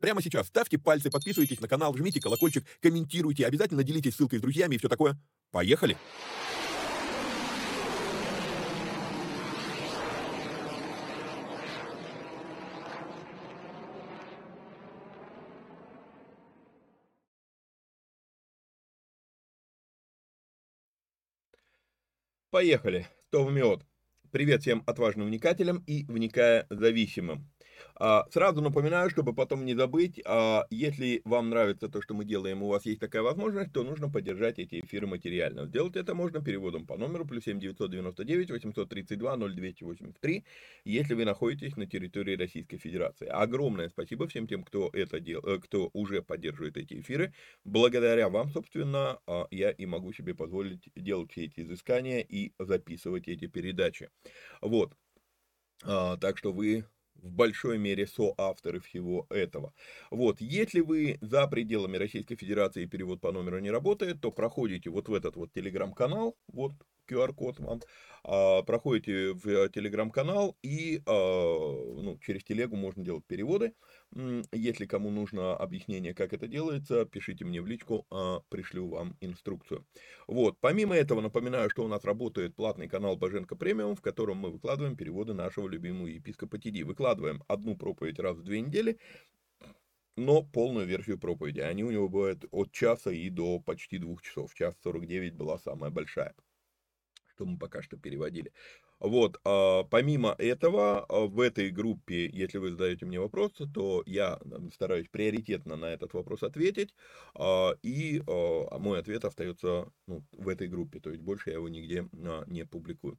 прямо сейчас. Ставьте пальцы, подписывайтесь на канал, жмите колокольчик, комментируйте, обязательно делитесь ссылкой с друзьями и все такое. Поехали! Поехали. То мед. Привет всем отважным вникателям и вникая зависимым. А, сразу напоминаю, чтобы потом не забыть, а, если вам нравится то, что мы делаем, у вас есть такая возможность, то нужно поддержать эти эфиры материально. Сделать это можно переводом по номеру плюс 7 999 832 0283, если вы находитесь на территории Российской Федерации. Огромное спасибо всем тем, кто это дел, э, кто уже поддерживает эти эфиры. Благодаря вам, собственно, а, я и могу себе позволить делать все эти изыскания и записывать эти передачи. Вот. Так что вы в большой мере соавторы всего этого. Вот, если вы за пределами Российской Федерации перевод по номеру не работает, то проходите вот в этот вот телеграм-канал, вот QR-код вам, а, проходите в телеграм-канал и а, ну, через телегу можно делать переводы. Если кому нужно объяснение, как это делается, пишите мне в личку, а, пришлю вам инструкцию. Вот, помимо этого, напоминаю, что у нас работает платный канал Боженко Премиум, в котором мы выкладываем переводы нашего любимого епископа Тиди. Выкладываем одну проповедь раз в две недели, но полную версию проповеди. Они у него бывают от часа и до почти двух часов. Час 49 была самая большая что мы пока что переводили. Вот, а, помимо этого, а, в этой группе, если вы задаете мне вопрос, то я стараюсь приоритетно на этот вопрос ответить, а, и мой ответ остается ну, в этой группе, то есть больше я его нигде не публикую.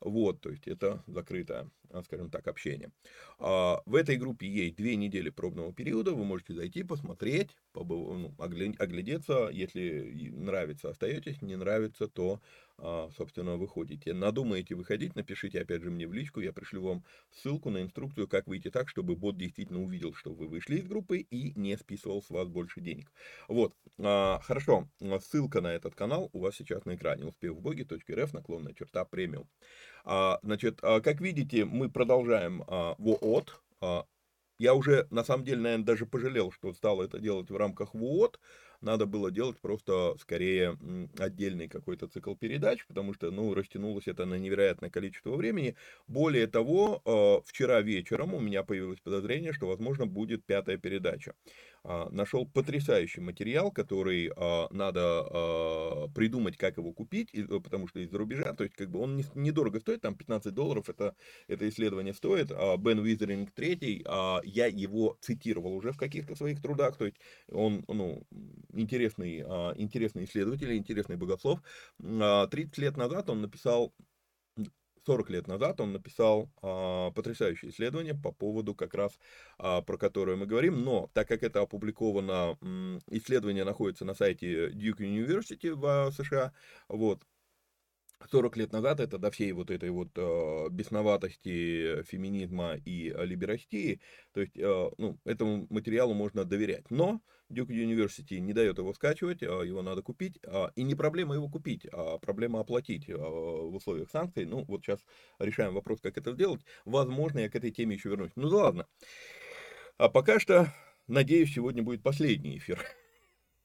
Вот, то есть это закрытая скажем так, общения. А, в этой группе есть две недели пробного периода, вы можете зайти, посмотреть, ну, оглядеться, если нравится, остаетесь, не нравится, то, а, собственно, выходите. Надумаете выходить, напишите опять же мне в личку, я пришлю вам ссылку на инструкцию, как выйти так, чтобы бот действительно увидел, что вы вышли из группы и не списывал с вас больше денег. Вот, а, хорошо, ссылка на этот канал у вас сейчас на экране, успехвбоги.рф, наклонная черта премиум. Значит, как видите, мы продолжаем ВООТ, я уже, на самом деле, наверное, даже пожалел, что стал это делать в рамках ВООТ, надо было делать просто скорее отдельный какой-то цикл передач, потому что, ну, растянулось это на невероятное количество времени. Более того, э, вчера вечером у меня появилось подозрение, что, возможно, будет пятая передача. А, Нашел потрясающий материал, который а, надо а, придумать, как его купить, потому что из-за рубежа, то есть, как бы он недорого стоит, там 15 долларов это, это исследование стоит. Бен Визеринг третий, я его цитировал уже в каких-то своих трудах, то есть он, ну, интересный, интересный исследователь, интересный богослов. 30 лет назад он написал 40 лет назад он написал а, потрясающее исследование по поводу как раз, а, про которое мы говорим, но так как это опубликовано, исследование находится на сайте Duke University в а, США, вот, 40 лет назад это до всей вот этой вот э, бесноватости феминизма и либерастии, то есть, э, ну, этому материалу можно доверять. Но Duke University не дает его скачивать, э, его надо купить, э, и не проблема его купить, а проблема оплатить э, в условиях санкций. Ну, вот сейчас решаем вопрос, как это сделать. Возможно, я к этой теме еще вернусь. Ну, да ладно. А пока что, надеюсь, сегодня будет последний эфир.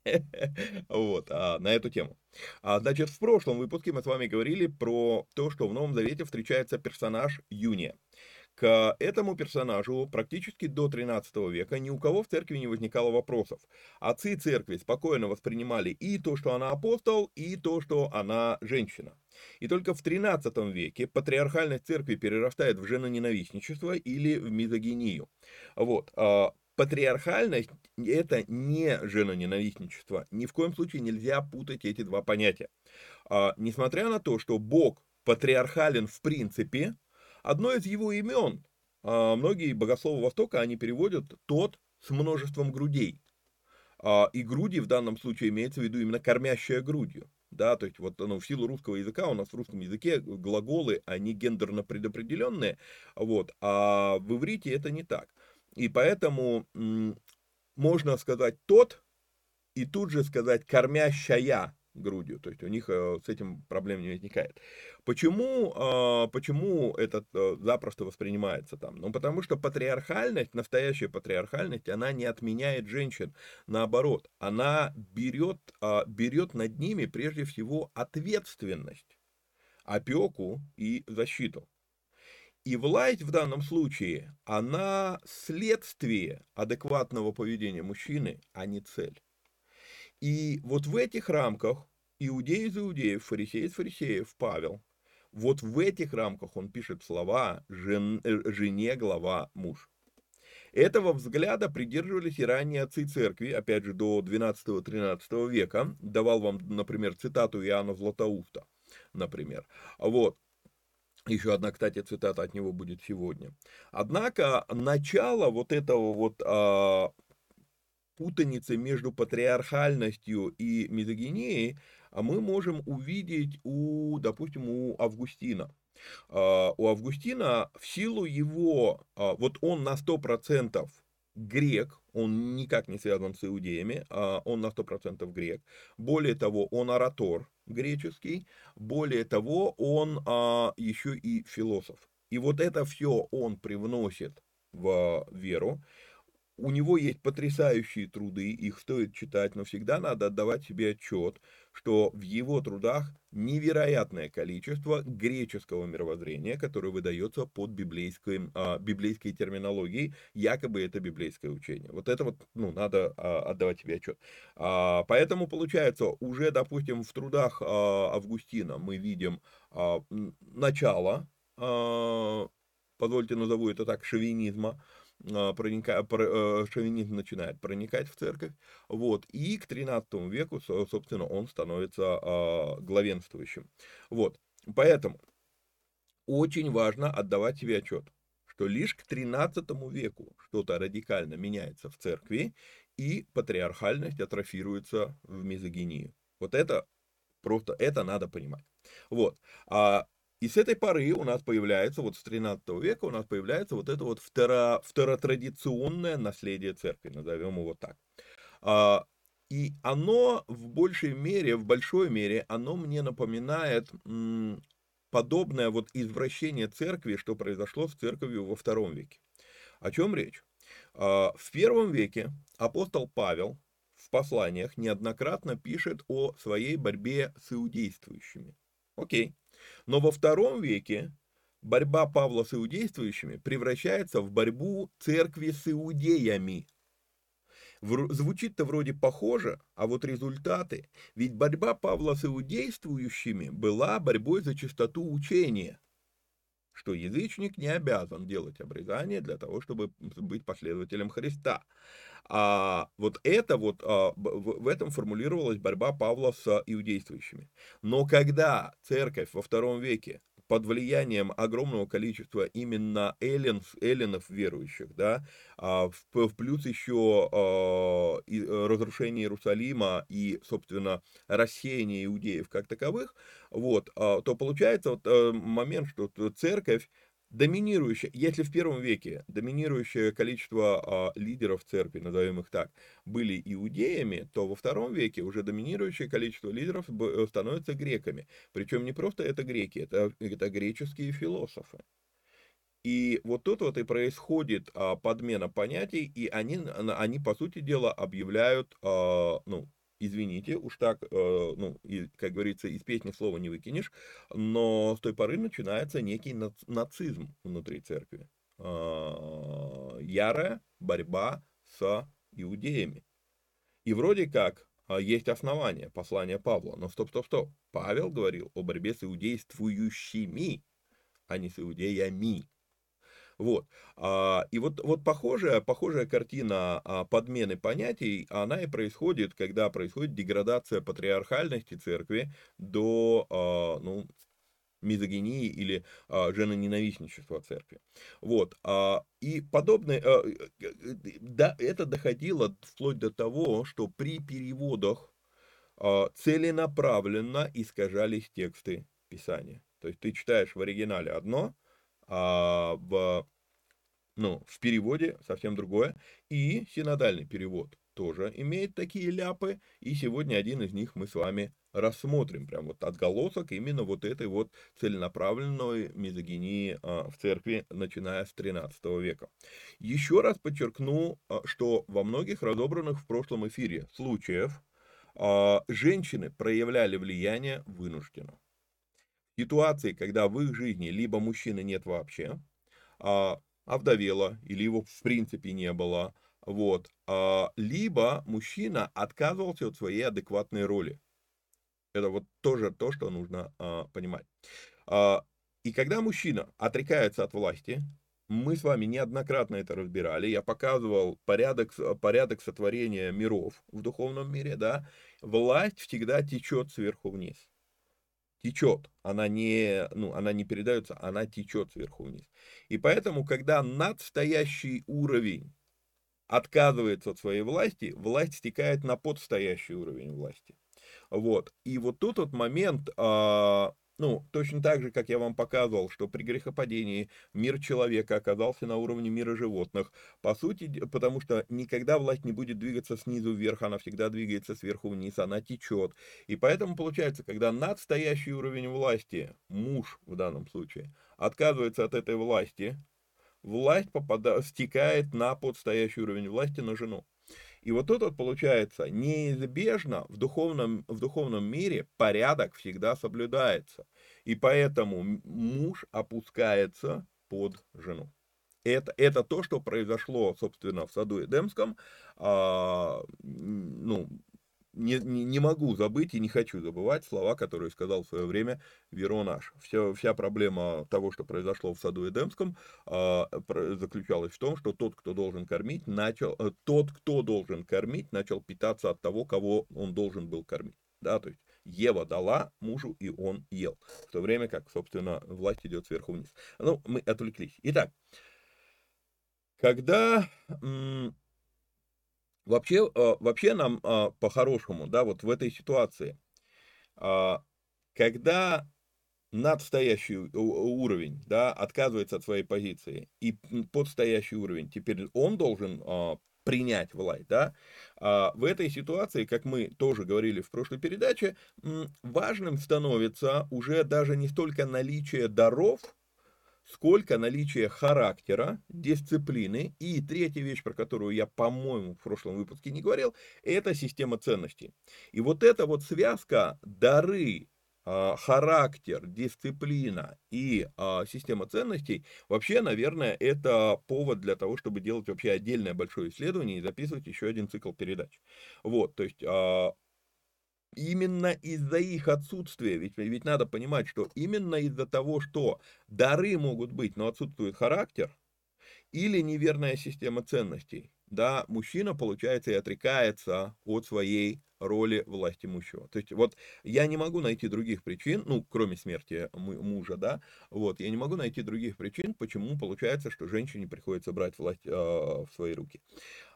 Вот, а, на эту тему. А, значит, в прошлом выпуске мы с вами говорили про то, что в Новом Завете встречается персонаж Юния. К этому персонажу практически до 13 века ни у кого в церкви не возникало вопросов. Отцы церкви спокойно воспринимали и то, что она апостол, и то, что она женщина. И только в 13 веке патриархальность церкви перерастает в женоненавистничество или в мизогинию. Вот. А, Патриархальность – это не женоненавистничество. Ни в коем случае нельзя путать эти два понятия. А, несмотря на то, что Бог патриархален в принципе, одно из его имен, а, многие богословы Востока, они переводят «тот с множеством грудей». А, и груди в данном случае имеется в виду именно кормящая грудью. Да, то есть вот ну, в силу русского языка, у нас в русском языке глаголы, они гендерно предопределенные, вот, а в иврите это не так. И поэтому можно сказать тот, и тут же сказать кормящая грудью, то есть у них э, с этим проблем не возникает. Почему, а, почему это э, запросто воспринимается там? Ну, потому что патриархальность, настоящая патриархальность, она не отменяет женщин, наоборот, она берет, а, берет над ними прежде всего ответственность, опеку и защиту. И власть в данном случае, она следствие адекватного поведения мужчины, а не цель. И вот в этих рамках иудей из иудеев, фарисей из фарисеев, Павел, вот в этих рамках он пишет слова жен, э, «жене глава муж». Этого взгляда придерживались и ранние отцы церкви, опять же, до 12-13 века. Давал вам, например, цитату Иоанна Златоуста, например. Вот. Еще одна, кстати, цитата от него будет сегодня. Однако начало вот этого вот а, путаницы между патриархальностью и мизогинией мы можем увидеть у, допустим, у Августина. А, у Августина в силу его, а, вот он на 100% грек, он никак не связан с иудеями, а он на 100% грек. Более того, он оратор греческий, более того, он а, еще и философ. И вот это все он привносит в веру. У него есть потрясающие труды, их стоит читать, но всегда надо отдавать себе отчет, что в его трудах невероятное количество греческого мировоззрения, которое выдается под библейской, а, библейской терминологией, якобы это библейское учение. Вот это вот, ну, надо а, отдавать себе отчет. А, поэтому получается, уже, допустим, в трудах а, Августина мы видим а, начало, а, позвольте назову это так, шовинизма, проника, про, э, шовинизм начинает проникать в церковь, вот, и к 13 веку, собственно, он становится а, главенствующим, вот, поэтому очень важно отдавать себе отчет, что лишь к 13 веку что-то радикально меняется в церкви, и патриархальность атрофируется в мизогинию. Вот это просто, это надо понимать. Вот. А, и с этой поры у нас появляется, вот с 13 века у нас появляется вот это вот второ, второтрадиционное наследие церкви, назовем его так. А, и оно в большей мере, в большой мере, оно мне напоминает подобное вот извращение церкви, что произошло с церковью во втором веке. О чем речь? А, в первом веке апостол Павел в посланиях неоднократно пишет о своей борьбе с иудействующими. Окей. Но во втором веке борьба Павла с иудействующими превращается в борьбу церкви с иудеями. Звучит-то вроде похоже, а вот результаты. Ведь борьба Павла с иудействующими была борьбой за чистоту учения, что язычник не обязан делать обрезание для того, чтобы быть последователем Христа. А вот это вот, а, в этом формулировалась борьба Павла с иудействующими. Но когда церковь во втором веке под влиянием огромного количества именно эллин, эллинов верующих, да, а, в, плюс еще а, э, разрушение Иерусалима и, собственно, рассеяние иудеев как таковых, вот, а, то получается вот э, момент, что церковь доминирующее, если в первом веке доминирующее количество а, лидеров церкви, назовем их так, были иудеями, то во втором веке уже доминирующее количество лидеров э, становится греками. Причем не просто это греки, это, это греческие философы. И вот тут вот и происходит а, подмена понятий, и они, они, по сути дела, объявляют, а, ну, извините, уж так, э, ну, и, как говорится, из песни слова не выкинешь, но с той поры начинается некий нацизм внутри церкви. А, ярая борьба с иудеями. И вроде как а, есть основания послания Павла, но стоп, стоп, стоп. Павел говорил о борьбе с иудействующими, а не с иудеями. Вот. А, и вот, вот похожая, похожая картина а, подмены понятий, она и происходит, когда происходит деградация патриархальности церкви до, а, ну, мизогинии или а, женоненавистничества церкви. Вот. А, и подобное, а, да, это доходило вплоть до того, что при переводах а, целенаправленно искажались тексты Писания. То есть ты читаешь в оригинале одно, а в, ну, в переводе совсем другое. И синодальный перевод тоже имеет такие ляпы, и сегодня один из них мы с вами рассмотрим, прям вот отголосок именно вот этой вот целенаправленной мизогинии а, в церкви, начиная с 13 века. Еще раз подчеркну, а, что во многих разобранных в прошлом эфире случаев а, женщины проявляли влияние вынужденно ситуации, когда в их жизни либо мужчины нет вообще, а, овдовела, или его в принципе не было, вот, а, либо мужчина отказывался от своей адекватной роли. Это вот тоже то, что нужно а, понимать. А, и когда мужчина отрекается от власти, мы с вами неоднократно это разбирали, я показывал порядок, порядок сотворения миров в духовном мире, да, власть всегда течет сверху вниз течет, она не, ну, она не передается, она течет сверху вниз. И поэтому, когда надстоящий уровень отказывается от своей власти, власть стекает на подстоящий уровень власти. Вот. И вот тут вот момент, а, ну, точно так же, как я вам показывал, что при грехопадении мир человека оказался на уровне мира животных. По сути, потому что никогда власть не будет двигаться снизу вверх, она всегда двигается сверху вниз, она течет. И поэтому получается, когда надстоящий уровень власти, муж в данном случае, отказывается от этой власти, власть попадает, стекает на подстоящий уровень власти на жену. И вот тут вот получается, неизбежно в духовном, в духовном мире порядок всегда соблюдается. И поэтому муж опускается под жену. Это, это то, что произошло, собственно, в саду Эдемском. А, ну, не, не, не могу забыть и не хочу забывать слова, которые сказал в свое время Веронаш. Вся, вся проблема того, что произошло в саду Эдемском, э, заключалась в том, что тот, кто должен кормить, начал, э, тот, кто должен кормить, начал питаться от того, кого он должен был кормить. Да, то есть Ева дала мужу, и он ел. В то время как, собственно, власть идет сверху вниз. Ну, мы отвлеклись. Итак, когда вообще, а, вообще нам а, по-хорошему, да, вот в этой ситуации, а, когда надстоящий уровень, да, отказывается от своей позиции, и подстоящий уровень, теперь он должен принять власть, да, в этой ситуации, как мы тоже говорили в прошлой передаче, важным становится уже даже не столько наличие даров, сколько наличие характера, дисциплины. И третья вещь, про которую я, по-моему, в прошлом выпуске не говорил, это система ценностей. И вот эта вот связка дары, а, характер, дисциплина и а, система ценностей, вообще, наверное, это повод для того, чтобы делать вообще отдельное большое исследование и записывать еще один цикл передач. Вот, то есть а, именно из-за их отсутствия, ведь, ведь надо понимать, что именно из-за того, что дары могут быть, но отсутствует характер, или неверная система ценностей, да, мужчина, получается, и отрекается от своей роли власти имущего. То есть вот я не могу найти других причин, ну, кроме смерти мужа, да, вот, я не могу найти других причин, почему получается, что женщине приходится брать власть э, в свои руки.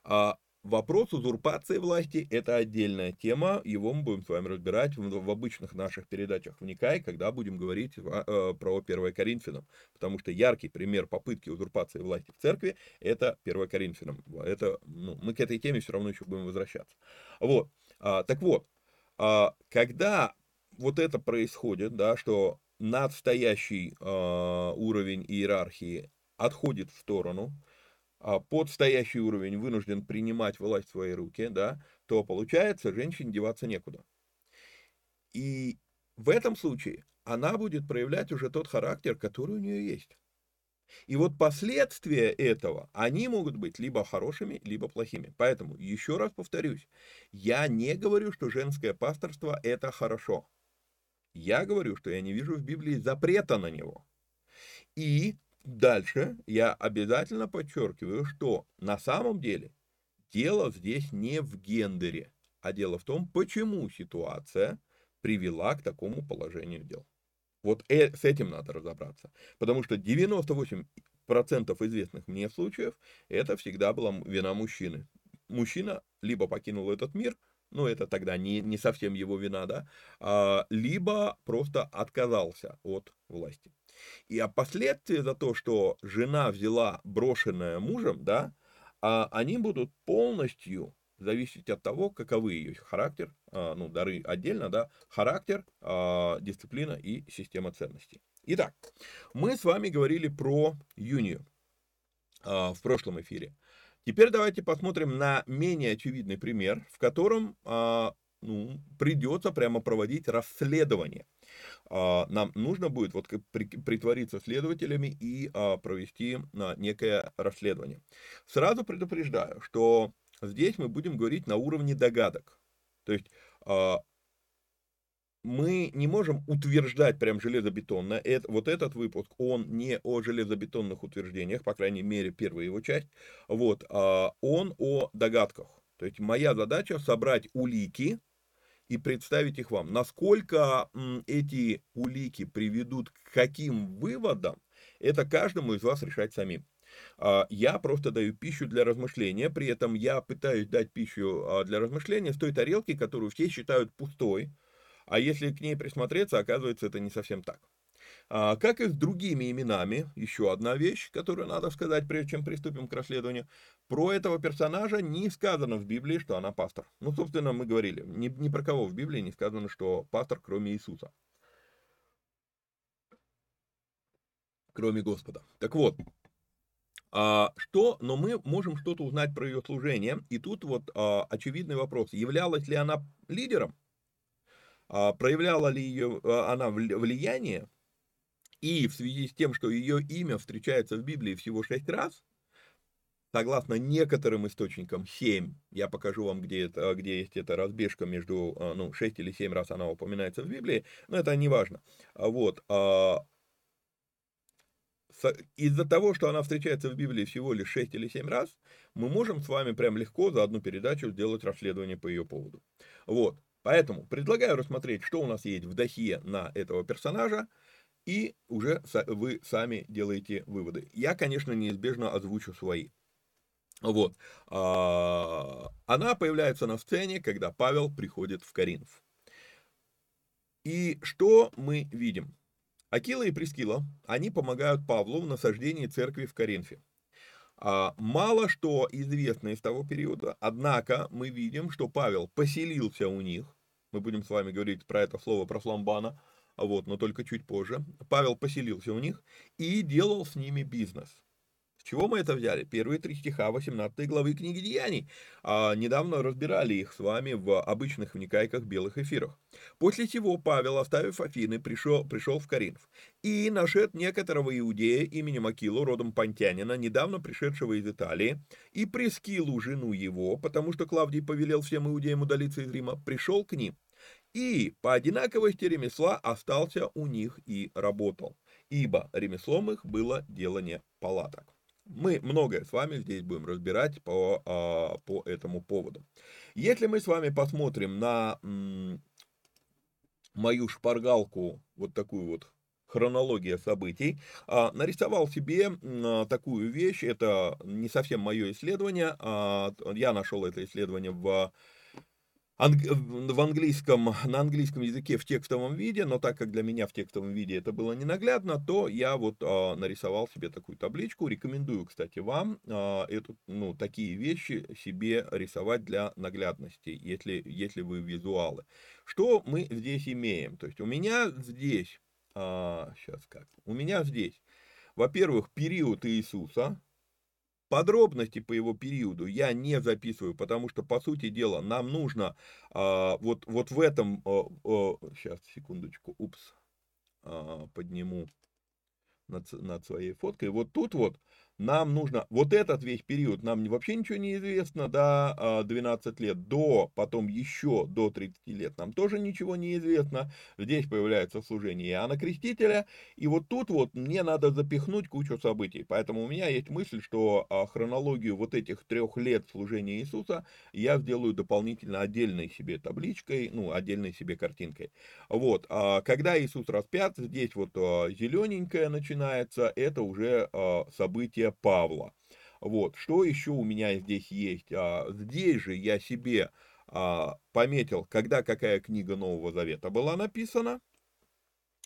А Вопрос узурпации власти – это отдельная тема, его мы будем с вами разбирать в, в обычных наших передачах «Вникай», когда будем говорить про 1 Коринфянам, потому что яркий пример попытки узурпации власти в церкви – это 1 Коринфянам. Это, ну, мы к этой теме все равно еще будем возвращаться. Вот, а, так вот, а, когда вот это происходит, да, что надстоящий а, уровень иерархии отходит в сторону – а, подстоящий уровень вынужден принимать власть в свои руки, да, то получается, женщине деваться некуда. И в этом случае она будет проявлять уже тот характер, который у нее есть. И вот последствия этого, они могут быть либо хорошими, либо плохими. Поэтому, еще раз повторюсь, я не говорю, что женское пасторство – это хорошо. Я говорю, что я не вижу в Библии запрета на него. И Дальше я обязательно подчеркиваю, что на самом деле дело здесь не в гендере, а дело в том, почему ситуация привела к такому положению дел. Вот э, с этим надо разобраться. Потому что 98% известных мне случаев это всегда была вина мужчины. Мужчина либо покинул этот мир, ну это тогда не, не совсем его вина, да, а, либо просто отказался от власти. И а последствия за то, что жена взяла брошенная мужем, да, а они будут полностью зависеть от того, каковы ее характер, а, ну, дары отдельно, да, характер, а, дисциплина и система ценностей. Итак, мы с вами говорили про Юнию а, в прошлом эфире. Теперь давайте посмотрим на менее очевидный пример, в котором ну, придется прямо проводить расследование. А, нам нужно будет вот притвориться следователями и а, провести а, некое расследование. Сразу предупреждаю, что здесь мы будем говорить на уровне догадок. То есть мы не можем утверждать прям железобетонно. Это, вот этот выпуск, он не о железобетонных утверждениях, по крайней мере, первая его часть. Вот, он о догадках. То есть моя задача собрать улики, и представить их вам. Насколько эти улики приведут к каким выводам, это каждому из вас решать самим. А, я просто даю пищу для размышления, при этом я пытаюсь дать пищу а, для размышления с той тарелки, которую все считают пустой, а если к ней присмотреться, оказывается, это не совсем так. А, как и с другими именами, еще одна вещь, которую надо сказать, прежде чем приступим к расследованию. Про этого персонажа не сказано в Библии, что она пастор. Ну, собственно, мы говорили, ни, ни про кого в Библии не сказано, что пастор, кроме Иисуса. Кроме Господа. Так вот, а, что, но мы можем что-то узнать про ее служение. И тут вот а, очевидный вопрос. Являлась ли она лидером? А, проявляла ли ее, а, она влияние? И в связи с тем, что ее имя встречается в Библии всего шесть раз, согласно некоторым источникам, семь, я покажу вам, где, это, где есть эта разбежка между, а, ну, шесть или семь раз она упоминается в Библии, но это не важно. А вот, а, из-за того, что она встречается в Библии всего лишь шесть или семь раз, мы можем с вами прям легко за одну передачу сделать расследование по ее поводу. Вот, поэтому предлагаю рассмотреть, что у нас есть в дохе на этого персонажа, и уже вы сами делаете выводы. Я, конечно, неизбежно озвучу свои. Вот. А, она появляется на сцене, когда Павел приходит в Коринф. И что мы видим? Акила и Прескила, они помогают Павлу в насаждении церкви в Коринфе. А, мало что известно из того периода, однако мы видим, что Павел поселился у них. Мы будем с вами говорить про это слово, про фламбана, вот, но только чуть позже. Павел поселился у них и делал с ними бизнес. С чего мы это взяли? Первые три стиха 18 главы книги Деяний. А, недавно разбирали их с вами в обычных вникайках белых эфирах. После чего Павел, оставив Афины, пришел, пришел в Коринф. И нашед некоторого иудея именем Акилу, родом Понтянина, недавно пришедшего из Италии, и Прескилу, жену его, потому что Клавдий повелел всем иудеям удалиться из Рима, пришел к ним. И по одинаковости ремесла остался у них и работал, ибо ремеслом их было делание палаток. Мы многое с вами здесь будем разбирать по, а, по этому поводу. Если мы с вами посмотрим на мою шпаргалку, вот такую вот хронология событий, а, нарисовал себе а, такую вещь, это не совсем мое исследование, я нашел это исследование в в английском, на английском языке в текстовом виде, но так как для меня в текстовом виде это было ненаглядно, то я вот а, нарисовал себе такую табличку. Рекомендую, кстати, вам а, эту, ну, такие вещи себе рисовать для наглядности, если, если вы визуалы. Что мы здесь имеем? То есть у меня здесь, а, сейчас как, у меня здесь, во-первых, период Иисуса, Подробности по его периоду я не записываю, потому что, по сути дела, нам нужно а, вот, вот в этом... А, а, сейчас, секундочку, упс, а, подниму над, над своей фоткой. Вот тут вот нам нужно, вот этот весь период, нам вообще ничего не известно до 12 а, лет, до, потом еще до 30 лет, нам тоже ничего не известно. Здесь появляется служение Иоанна Крестителя, и вот тут вот мне надо запихнуть кучу событий. Поэтому у меня есть мысль, что а, хронологию вот этих трех лет служения Иисуса я сделаю дополнительно отдельной себе табличкой, ну, отдельной себе картинкой. Вот, а, когда Иисус распят, здесь вот зелененькое начинается, это уже событие Павла. Вот, что еще у меня здесь есть? А, здесь же я себе а, пометил, когда какая книга Нового Завета была написана.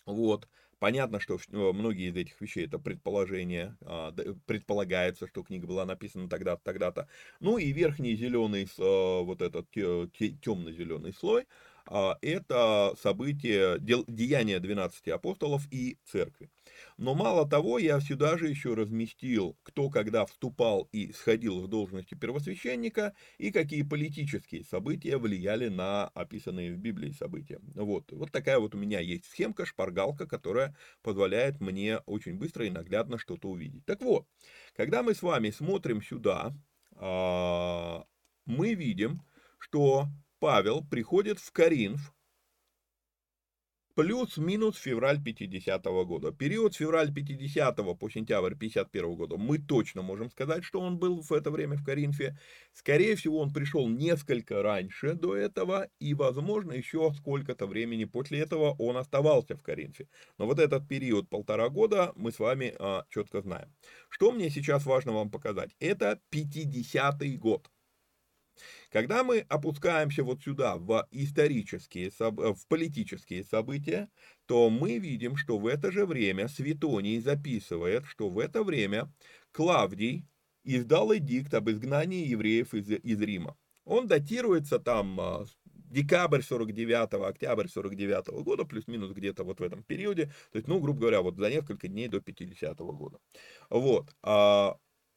Вот, понятно, что многие из этих вещей это предположение, а, предполагается, что книга была написана тогда-то, тогда-то. Ну и верхний зеленый, а, вот этот темно-зеленый слой, это событие, деяния 12 апостолов и церкви. Но мало того, я сюда же еще разместил, кто когда вступал и сходил в должности первосвященника, и какие политические события влияли на описанные в Библии события. Вот, вот такая вот у меня есть схемка, шпаргалка, которая позволяет мне очень быстро и наглядно что-то увидеть. Так вот, когда мы с вами смотрим сюда, а, мы видим, что Павел приходит в Коринф, плюс-минус февраль 50 -го года. Период февраль 50 по сентябрь 51 года мы точно можем сказать, что он был в это время в Коринфе. Скорее всего, он пришел несколько раньше до этого, и, возможно, еще сколько-то времени после этого он оставался в Коринфе. Но вот этот период полтора года мы с вами а, четко знаем. Что мне сейчас важно вам показать? Это 50 год. Когда мы опускаемся вот сюда, в исторические, в политические события, то мы видим, что в это же время Светоний записывает, что в это время Клавдий издал эдикт об изгнании евреев из, из Рима. Он датируется там а, декабрь 49 октябрь 49 года, плюс-минус где-то вот в этом периоде, то есть, ну, грубо говоря, вот за несколько дней до 50 -го года. Вот.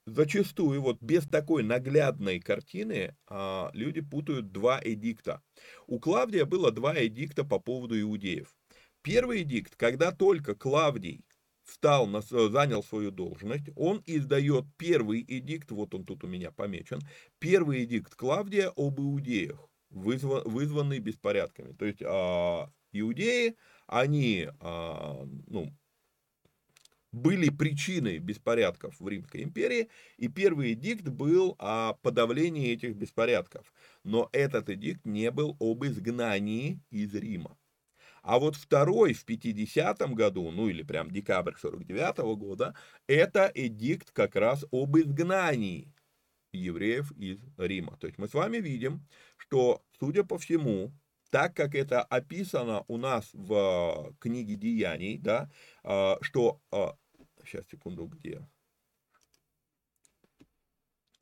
Зачастую вот без такой наглядной картины а, люди путают два эдикта. У Клавдия было два эдикта по поводу иудеев. Первый эдикт, когда только Клавдий встал, на, занял свою должность, он издает первый эдикт, вот он тут у меня помечен, первый эдикт Клавдия об иудеях, вызван, вызванный беспорядками. То есть а, иудеи, они, а, ну, были причиной беспорядков в Римской империи, и первый эдикт был о подавлении этих беспорядков. Но этот эдикт не был об изгнании из Рима. А вот второй в 50-м году, ну или прям декабрь 49 -го года, это эдикт как раз об изгнании. евреев из Рима. То есть мы с вами видим, что, судя по всему, так как это описано у нас в э, книге Деяний, да, э, что... Сейчас, секунду, где?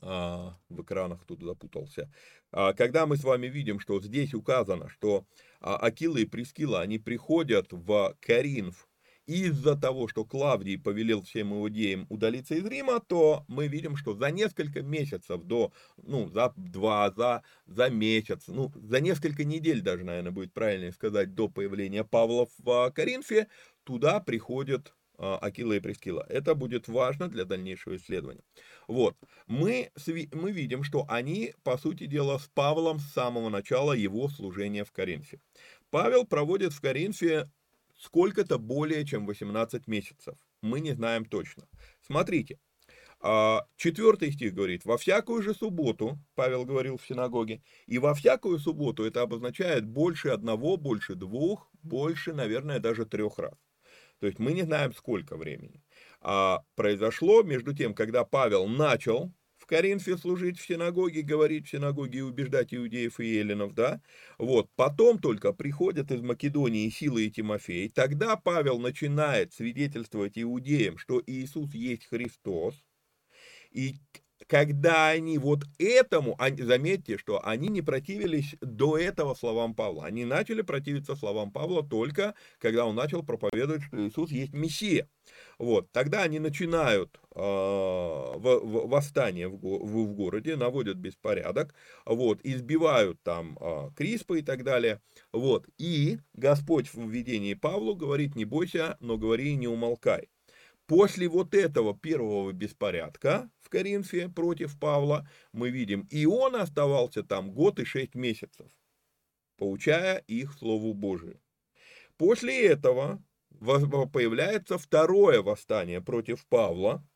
в экранах тут запутался. Когда мы с вами видим, что здесь указано, что Акила и Прескила, они приходят в Каринф из-за того, что Клавдий повелел всем иудеям удалиться из Рима, то мы видим, что за несколько месяцев до, ну, за два, за, за месяц, ну, за несколько недель даже, наверное, будет правильнее сказать, до появления Павла в Коринфе, туда приходят а, Акила и Прескила. Это будет важно для дальнейшего исследования. Вот, мы, мы видим, что они, по сути дела, с Павлом с самого начала его служения в Коринфе. Павел проводит в Коринфе сколько-то более чем 18 месяцев. Мы не знаем точно. Смотрите, а, четвертый стих говорит, во всякую же субботу, Павел говорил в синагоге, и во всякую субботу это обозначает больше одного, больше двух, больше, наверное, даже трех раз. То есть мы не знаем, сколько времени. А произошло между тем, когда Павел начал Коринфе служить в синагоге, говорить в синагоге и убеждать иудеев и эллинов, да, вот, потом только приходят из Македонии Силы и Тимофей, тогда Павел начинает свидетельствовать иудеям, что Иисус есть Христос, и когда они вот этому, заметьте, что они не противились до этого словам Павла, они начали противиться словам Павла только, когда он начал проповедовать, что Иисус есть Мессия. Вот, тогда они начинают э, восстание в, в, в городе, наводят беспорядок, вот, избивают там э, Криспа и так далее, вот, и Господь в видении Павлу говорит, не бойся, но говори и не умолкай. После вот этого первого беспорядка в Коринфе против Павла мы видим, и он оставался там год и шесть месяцев, получая их Слову Божию. После этого появляется второе восстание против Павла,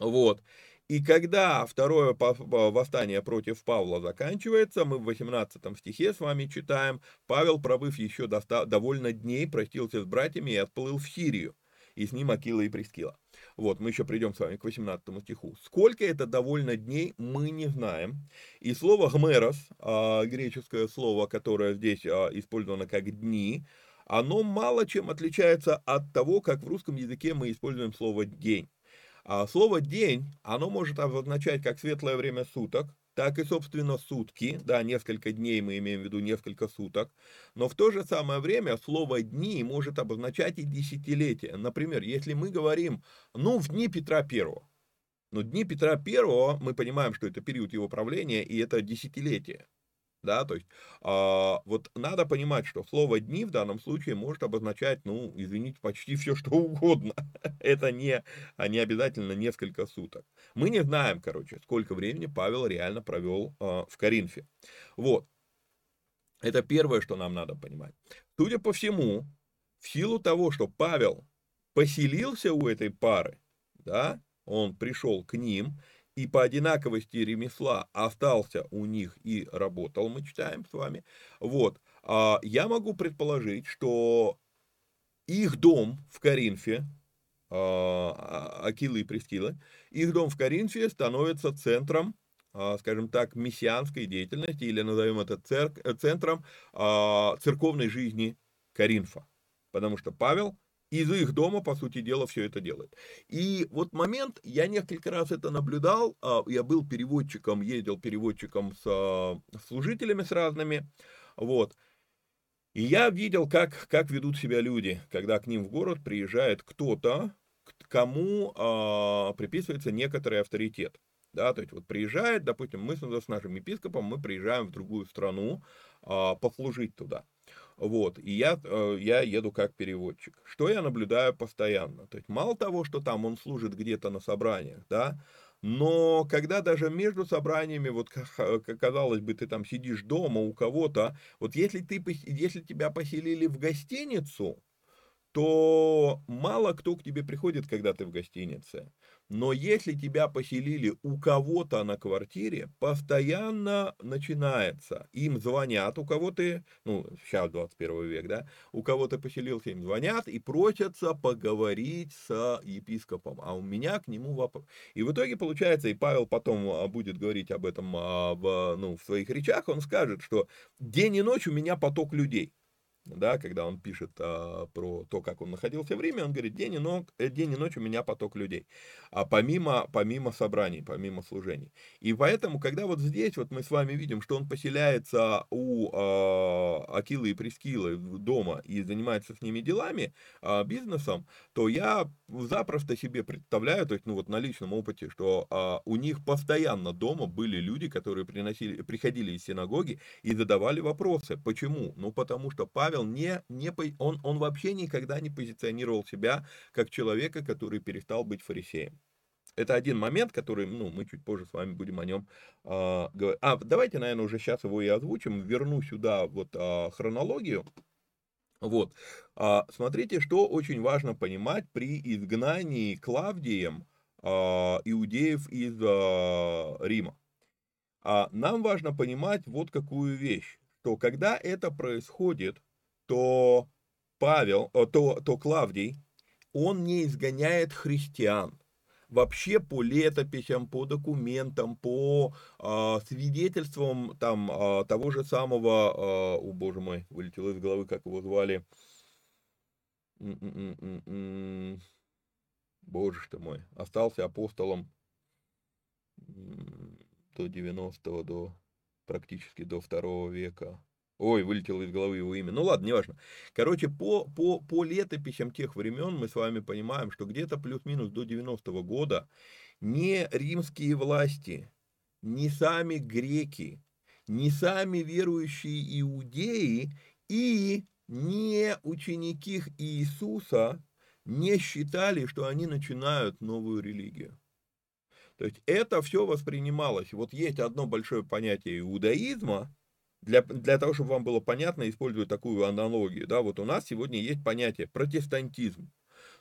вот, и когда второе восстание против Павла заканчивается, мы в 18 стихе с вами читаем, Павел, пробыв еще довольно дней, простился с братьями и отплыл в Сирию и с ним Акила и Прескила. Вот, мы еще придем с вами к 18 стиху. Сколько это довольно дней, мы не знаем. И слово «гмерос», а, греческое слово, которое здесь а, использовано как «дни», оно мало чем отличается от того, как в русском языке мы используем слово «день». А слово «день», оно может обозначать как светлое время суток, так и, собственно, сутки, да, несколько дней мы имеем в виду несколько суток, но в то же самое время слово «дни» может обозначать и десятилетия. Например, если мы говорим, ну, в дни Петра Первого, но дни Петра Первого, мы понимаем, что это период его правления, и это десятилетие да, то есть а, вот надо понимать, что слово «дни» в данном случае может обозначать, ну, извините, почти все, что угодно. Это не, а не обязательно несколько суток. Мы не знаем, короче, сколько времени Павел реально провел а, в Коринфе. Вот. Это первое, что нам надо понимать. Судя по всему, в силу того, что Павел поселился у этой пары, да, он пришел к ним, и по одинаковости ремесла остался у них и работал, мы читаем с вами, вот, а я могу предположить, что их дом в Коринфе, а, Акилы и Прескилы, их дом в Коринфе становится центром, а, скажем так, мессианской деятельности, или назовем это центром а, церковной жизни Коринфа. Потому что Павел из их дома, по сути дела, все это делает. И вот момент, я несколько раз это наблюдал, а, я был переводчиком, ездил переводчиком с а, служителями с разными, вот, и я видел, как, как ведут себя люди, когда к ним в город приезжает кто-то, кому э, приписывается некоторый авторитет. Да, то есть вот приезжает, допустим, мы с нашим епископом, мы приезжаем в другую страну э, послужить туда. Вот, и я, э, я еду как переводчик. Что я наблюдаю постоянно? То есть мало того, что там он служит где-то на собраниях, да, но когда даже между собраниями, вот казалось бы, ты там сидишь дома у кого-то, вот если ты, если тебя поселили в гостиницу, то мало кто к тебе приходит, когда ты в гостинице. Но если тебя поселили у кого-то на квартире, постоянно начинается. Им звонят, у кого ты, ну, сейчас 21 век, да, у кого ты поселился, им звонят и просятся поговорить с епископом. А у меня к нему вопрос. И в итоге получается, и Павел потом а, будет говорить об этом а, в, ну, в своих речах, он скажет, что день и ночь у меня поток людей да, когда он пишет а, про то, как он находился в Риме, он говорит, день и, ночь, э, день и ночь у меня поток людей, а помимо, помимо собраний, помимо служений. И поэтому, когда вот здесь вот мы с вами видим, что он поселяется у а, Акилы и Прескилы дома и занимается с ними делами, а, бизнесом, то я запросто себе представляю, то есть, ну вот на личном опыте, что а, у них постоянно дома были люди, которые приносили, приходили из синагоги и задавали вопросы. Почему? Ну потому что Павел Павел не, не, он, он вообще никогда не позиционировал себя как человека, который перестал быть фарисеем. Это один момент, который, ну, мы чуть позже с вами будем о нем э, говорить. А, давайте, наверное, уже сейчас его и озвучим. Верну сюда вот э, хронологию. Вот. А, смотрите, что очень важно понимать при изгнании Клавдием а, иудеев из а, Рима. А, нам важно понимать вот какую вещь, что когда это происходит, то Павел, э, то, то Клавдий, он не изгоняет христиан. Вообще по летописям, по документам, по э, свидетельствам там э, того же самого, э, о боже мой, вылетело из головы, как его звали, боже ты мой, остался апостолом до 90-го, до практически до второго века. Ой, вылетело из головы его имя. Ну ладно, неважно. Короче, по, по, по летописям тех времен мы с вами понимаем, что где-то плюс-минус до 90-го года не римские власти, не сами греки, не сами верующие иудеи и не ученики Иисуса не считали, что они начинают новую религию. То есть это все воспринималось. Вот есть одно большое понятие иудаизма, для, для того, чтобы вам было понятно, использую такую аналогию, да, вот у нас сегодня есть понятие протестантизм.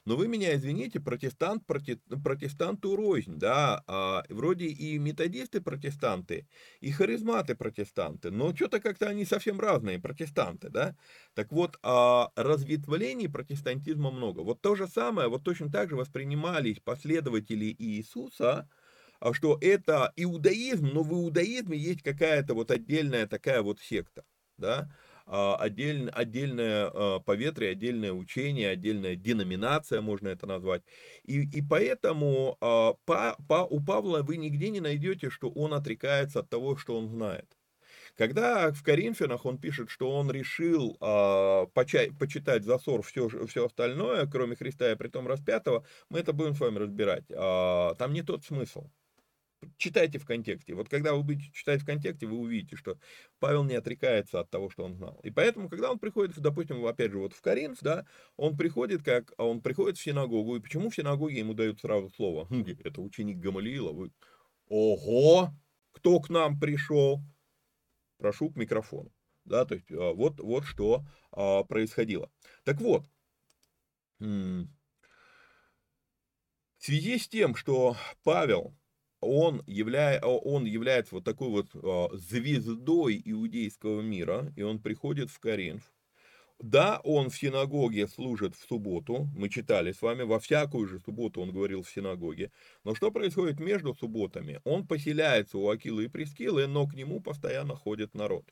Но вы меня извините, протестант проте, протестанту рознь, да, а, вроде и методисты протестанты, и харизматы протестанты, но что-то как-то они совсем разные протестанты, да. Так вот, а, разветвлений протестантизма много. Вот то же самое, вот точно так же воспринимались последователи Иисуса, что это иудаизм, но в иудаизме есть какая-то вот отдельная такая вот секта, да, а, отдельное, отдельное а, поветрие, отдельное учение, отдельная деноминация, можно это назвать. И, и поэтому по, по, у Павла вы нигде не найдете, что он отрекается от того, что он знает. Когда в Коринфянах он пишет, что он решил э, почай, почитать за ссор все, все остальное, кроме Христа и притом распятого, мы это будем с вами разбирать. Э, там не тот смысл читайте в контексте. Вот когда вы будете читать в контексте, вы увидите, что Павел не отрекается от того, что он знал. И поэтому, когда он приходит, допустим, опять же, вот в Коринф, да, он приходит как, он приходит в синагогу, и почему в синагоге ему дают сразу слово? Хм, это ученик Гамалиила. Вы... Ого! Кто к нам пришел? Прошу к микрофону. Да, то есть а, вот, вот что а, происходило. Так вот, в связи с тем, что Павел он, являя, он является вот такой вот а, звездой иудейского мира, и он приходит в Коринф. Да, он в синагоге служит в субботу, мы читали с вами, во всякую же субботу он говорил в синагоге. Но что происходит между субботами? Он поселяется у Акилы и Прескилы, но к нему постоянно ходит народ.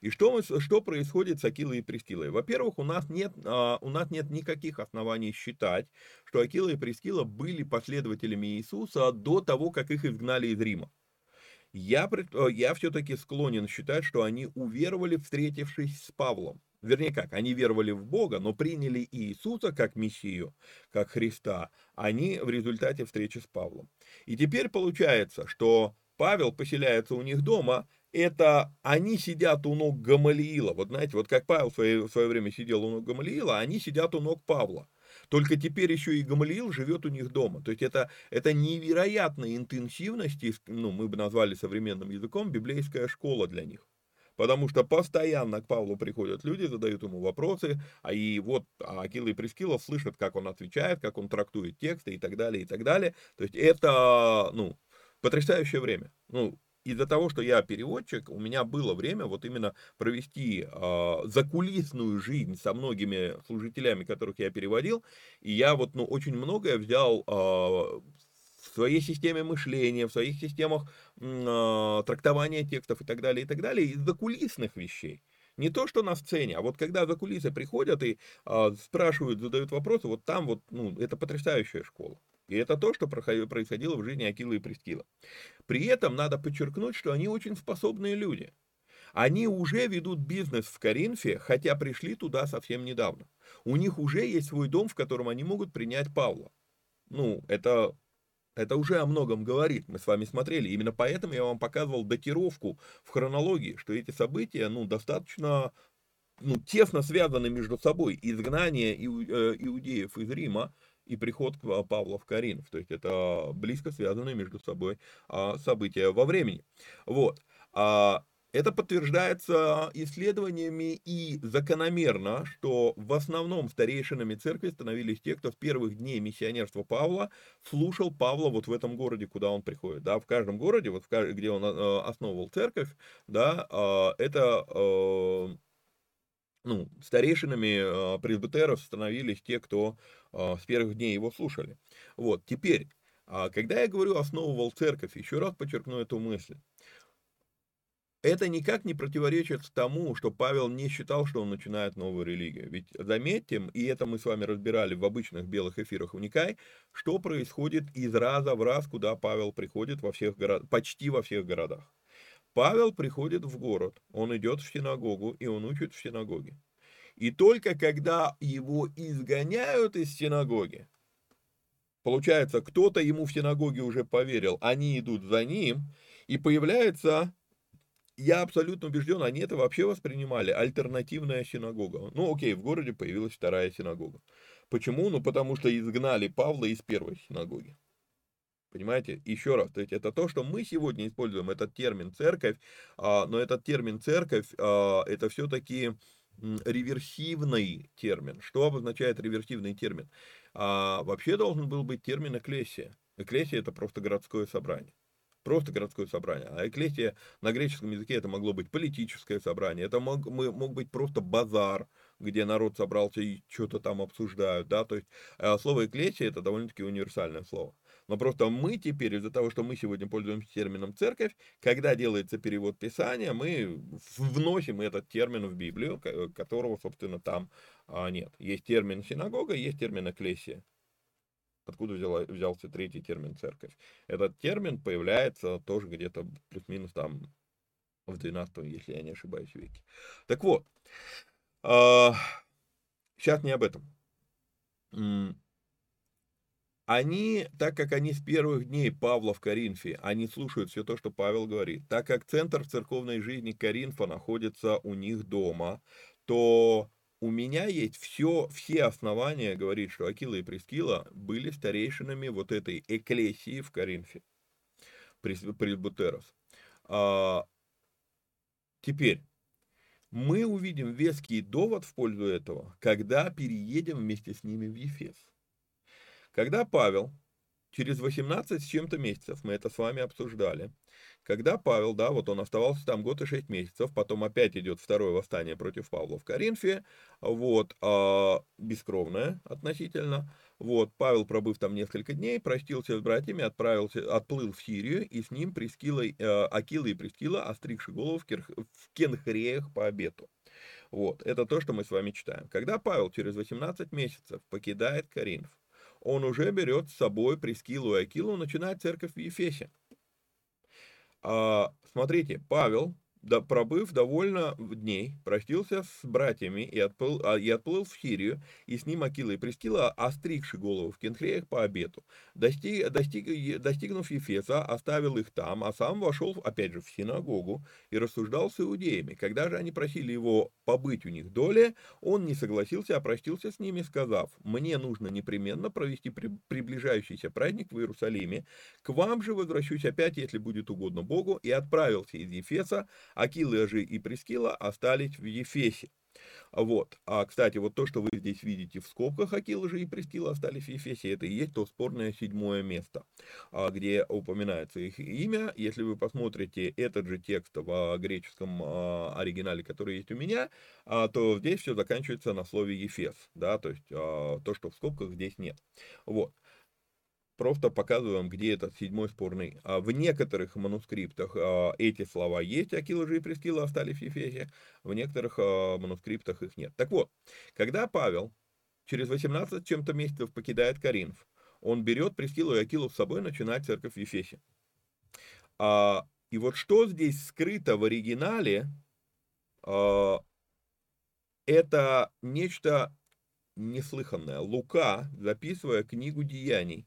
И что, что происходит с Акилой и Прескилой? Во-первых, у нас, нет, а, у нас нет никаких оснований считать, что Акила и Прескила были последователями Иисуса до того, как их изгнали из Рима. Я, э, я все-таки склонен считать, что они уверовали, встретившись с Павлом. Вернее как, они веровали в Бога, но приняли Иисуса как Мессию, как Христа, они в результате встречи с Павлом. И теперь получается, что Павел поселяется у них дома, это они сидят у ног Гамалиила. Вот знаете, вот как Павел в свое, в свое время сидел у ног Гамалиила, они сидят у ног Павла. Только теперь еще и Гамалиил живет у них дома. То есть это, это невероятной интенсивности, ну, мы бы назвали современным языком, библейская школа для них. Потому что постоянно к Павлу приходят люди, задают ему вопросы, а и вот Акила и Прескила слышат, как он отвечает, как он трактует тексты и так далее, и так далее. То есть это, ну, потрясающее время. Ну, из-за того, что я переводчик, у меня было время вот именно провести э, закулисную жизнь со многими служителями, которых я переводил, и я вот, ну, очень многое взял э, в своей системе мышления, в своих системах э, трактования текстов и так далее, и так далее, из закулисных вещей. Не то, что на сцене, а вот когда за кулисы приходят и э, спрашивают, задают вопросы, вот там вот, ну, это потрясающая школа. И это то, что происходило в жизни Акила и Прескила. При этом надо подчеркнуть, что они очень способные люди. Они уже ведут бизнес в Коринфе, хотя пришли туда совсем недавно. У них уже есть свой дом, в котором они могут принять Павла. Ну, это, это уже о многом говорит. Мы с вами смотрели. Именно поэтому я вам показывал датировку в хронологии, что эти события ну, достаточно ну, тесно связаны между собой. Изгнание э, иудеев из Рима и приход Павла в Коринф. То есть это близко связанные между собой а, события во времени. Вот. А, это подтверждается исследованиями и закономерно, что в основном старейшинами церкви становились те, кто в первых дней миссионерства Павла слушал Павла вот в этом городе, куда он приходит. Да, в каждом городе, вот в, где он э, основывал церковь, да, а, это э, ну, старейшинами пресбитеров становились те, кто а, с первых дней его слушали. Вот, теперь, а, когда я говорю «основывал церковь», еще раз подчеркну эту мысль. Это никак не противоречит тому, что Павел не считал, что он начинает новую религию. Ведь заметьте, и это мы с вами разбирали в обычных белых эфирах Уникай, что происходит из раза в раз, куда Павел приходит во всех городах, почти во всех городах. Павел приходит в город, он идет в синагогу, и он учит в синагоге. И только когда его изгоняют из синагоги, получается, кто-то ему в синагоге уже поверил, они идут за ним, и появляется, я абсолютно убежден, они это вообще воспринимали, альтернативная синагога. Ну окей, в городе появилась вторая синагога. Почему? Ну потому что изгнали Павла из первой синагоги. Понимаете? Еще раз, то есть это то, что мы сегодня используем, этот термин церковь, а, но этот термин церковь, а, это все-таки реверсивный термин. Что обозначает реверсивный термин? А, вообще должен был быть термин эклесия. Эклесия это просто городское собрание. Просто городское собрание. А эклесия на греческом языке это могло быть политическое собрание, это мог, мог быть просто базар, где народ собрался и что-то там обсуждают. Да? То есть а, слово эклесия это довольно-таки универсальное слово. Но просто мы теперь, из-за того, что мы сегодня пользуемся термином церковь, когда делается перевод Писания, мы вносим этот термин в Библию, которого, собственно, там а, нет. Есть термин синагога, есть термин экклесия. Откуда взяла, взялся третий термин церковь? Этот термин появляется тоже где-то плюс-минус там в 12 если я не ошибаюсь, веке. Так вот, сейчас не об этом они, так как они с первых дней Павла в Коринфе, они слушают все то, что Павел говорит, так как центр церковной жизни Коринфа находится у них дома, то у меня есть все, все основания говорить, что Акила и Прескила были старейшинами вот этой эклесии в Коринфе, пресбутеров. А, теперь, мы увидим веский довод в пользу этого, когда переедем вместе с ними в Ефес. Когда Павел, через 18 с чем-то месяцев, мы это с вами обсуждали, когда Павел, да, вот он оставался там год и 6 месяцев, потом опять идет второе восстание против Павла в Коринфе, вот, а, бескровное относительно, вот, Павел, пробыв там несколько дней, простился с братьями, отправился, отплыл в Сирию, и с ним Прескила, э, Акила и Прескила, остригши голову в, Кер, в Кенхреях по обету. Вот, это то, что мы с вами читаем. Когда Павел через 18 месяцев покидает Коринф, он уже берет с собой Прескилу и Акилу, начинает церковь в Ефесе. А, смотрите, Павел да, пробыв довольно дней, простился с братьями и отплыл, а, и отплыл в Сирию, и с ним Акила и Прескила, остригши голову в Кенхреях по обету. Достиг, достиг, достигнув Ефеса, оставил их там, а сам вошел, опять же, в синагогу и рассуждал с иудеями. Когда же они просили его побыть у них доле, он не согласился, а простился с ними, сказав, «Мне нужно непременно провести при, приближающийся праздник в Иерусалиме, к вам же возвращусь опять, если будет угодно Богу, и отправился из Ефеса, Акила же и Прескила остались в Ефесе. Вот. А, кстати, вот то, что вы здесь видите в скобках Акила же и Прескила остались в Ефесе, это и есть то спорное седьмое место, а, где упоминается их имя. Если вы посмотрите этот же текст в греческом а, оригинале, который есть у меня, а, то здесь все заканчивается на слове Ефес, да, то есть то, что в скобках здесь нет. Вот. Просто показываем, где этот седьмой спорный. А в некоторых манускриптах а, эти слова есть, Акила же и Прескила остались в Ефесе, в некоторых а, манускриптах их нет. Так вот, когда Павел через 18 чем-то месяцев покидает Каринф, он берет Прескилу и Акилу с собой, начинает церковь в Ефесе. И вот что здесь скрыто в оригинале, это нечто неслыханное. Лука, записывая книгу деяний,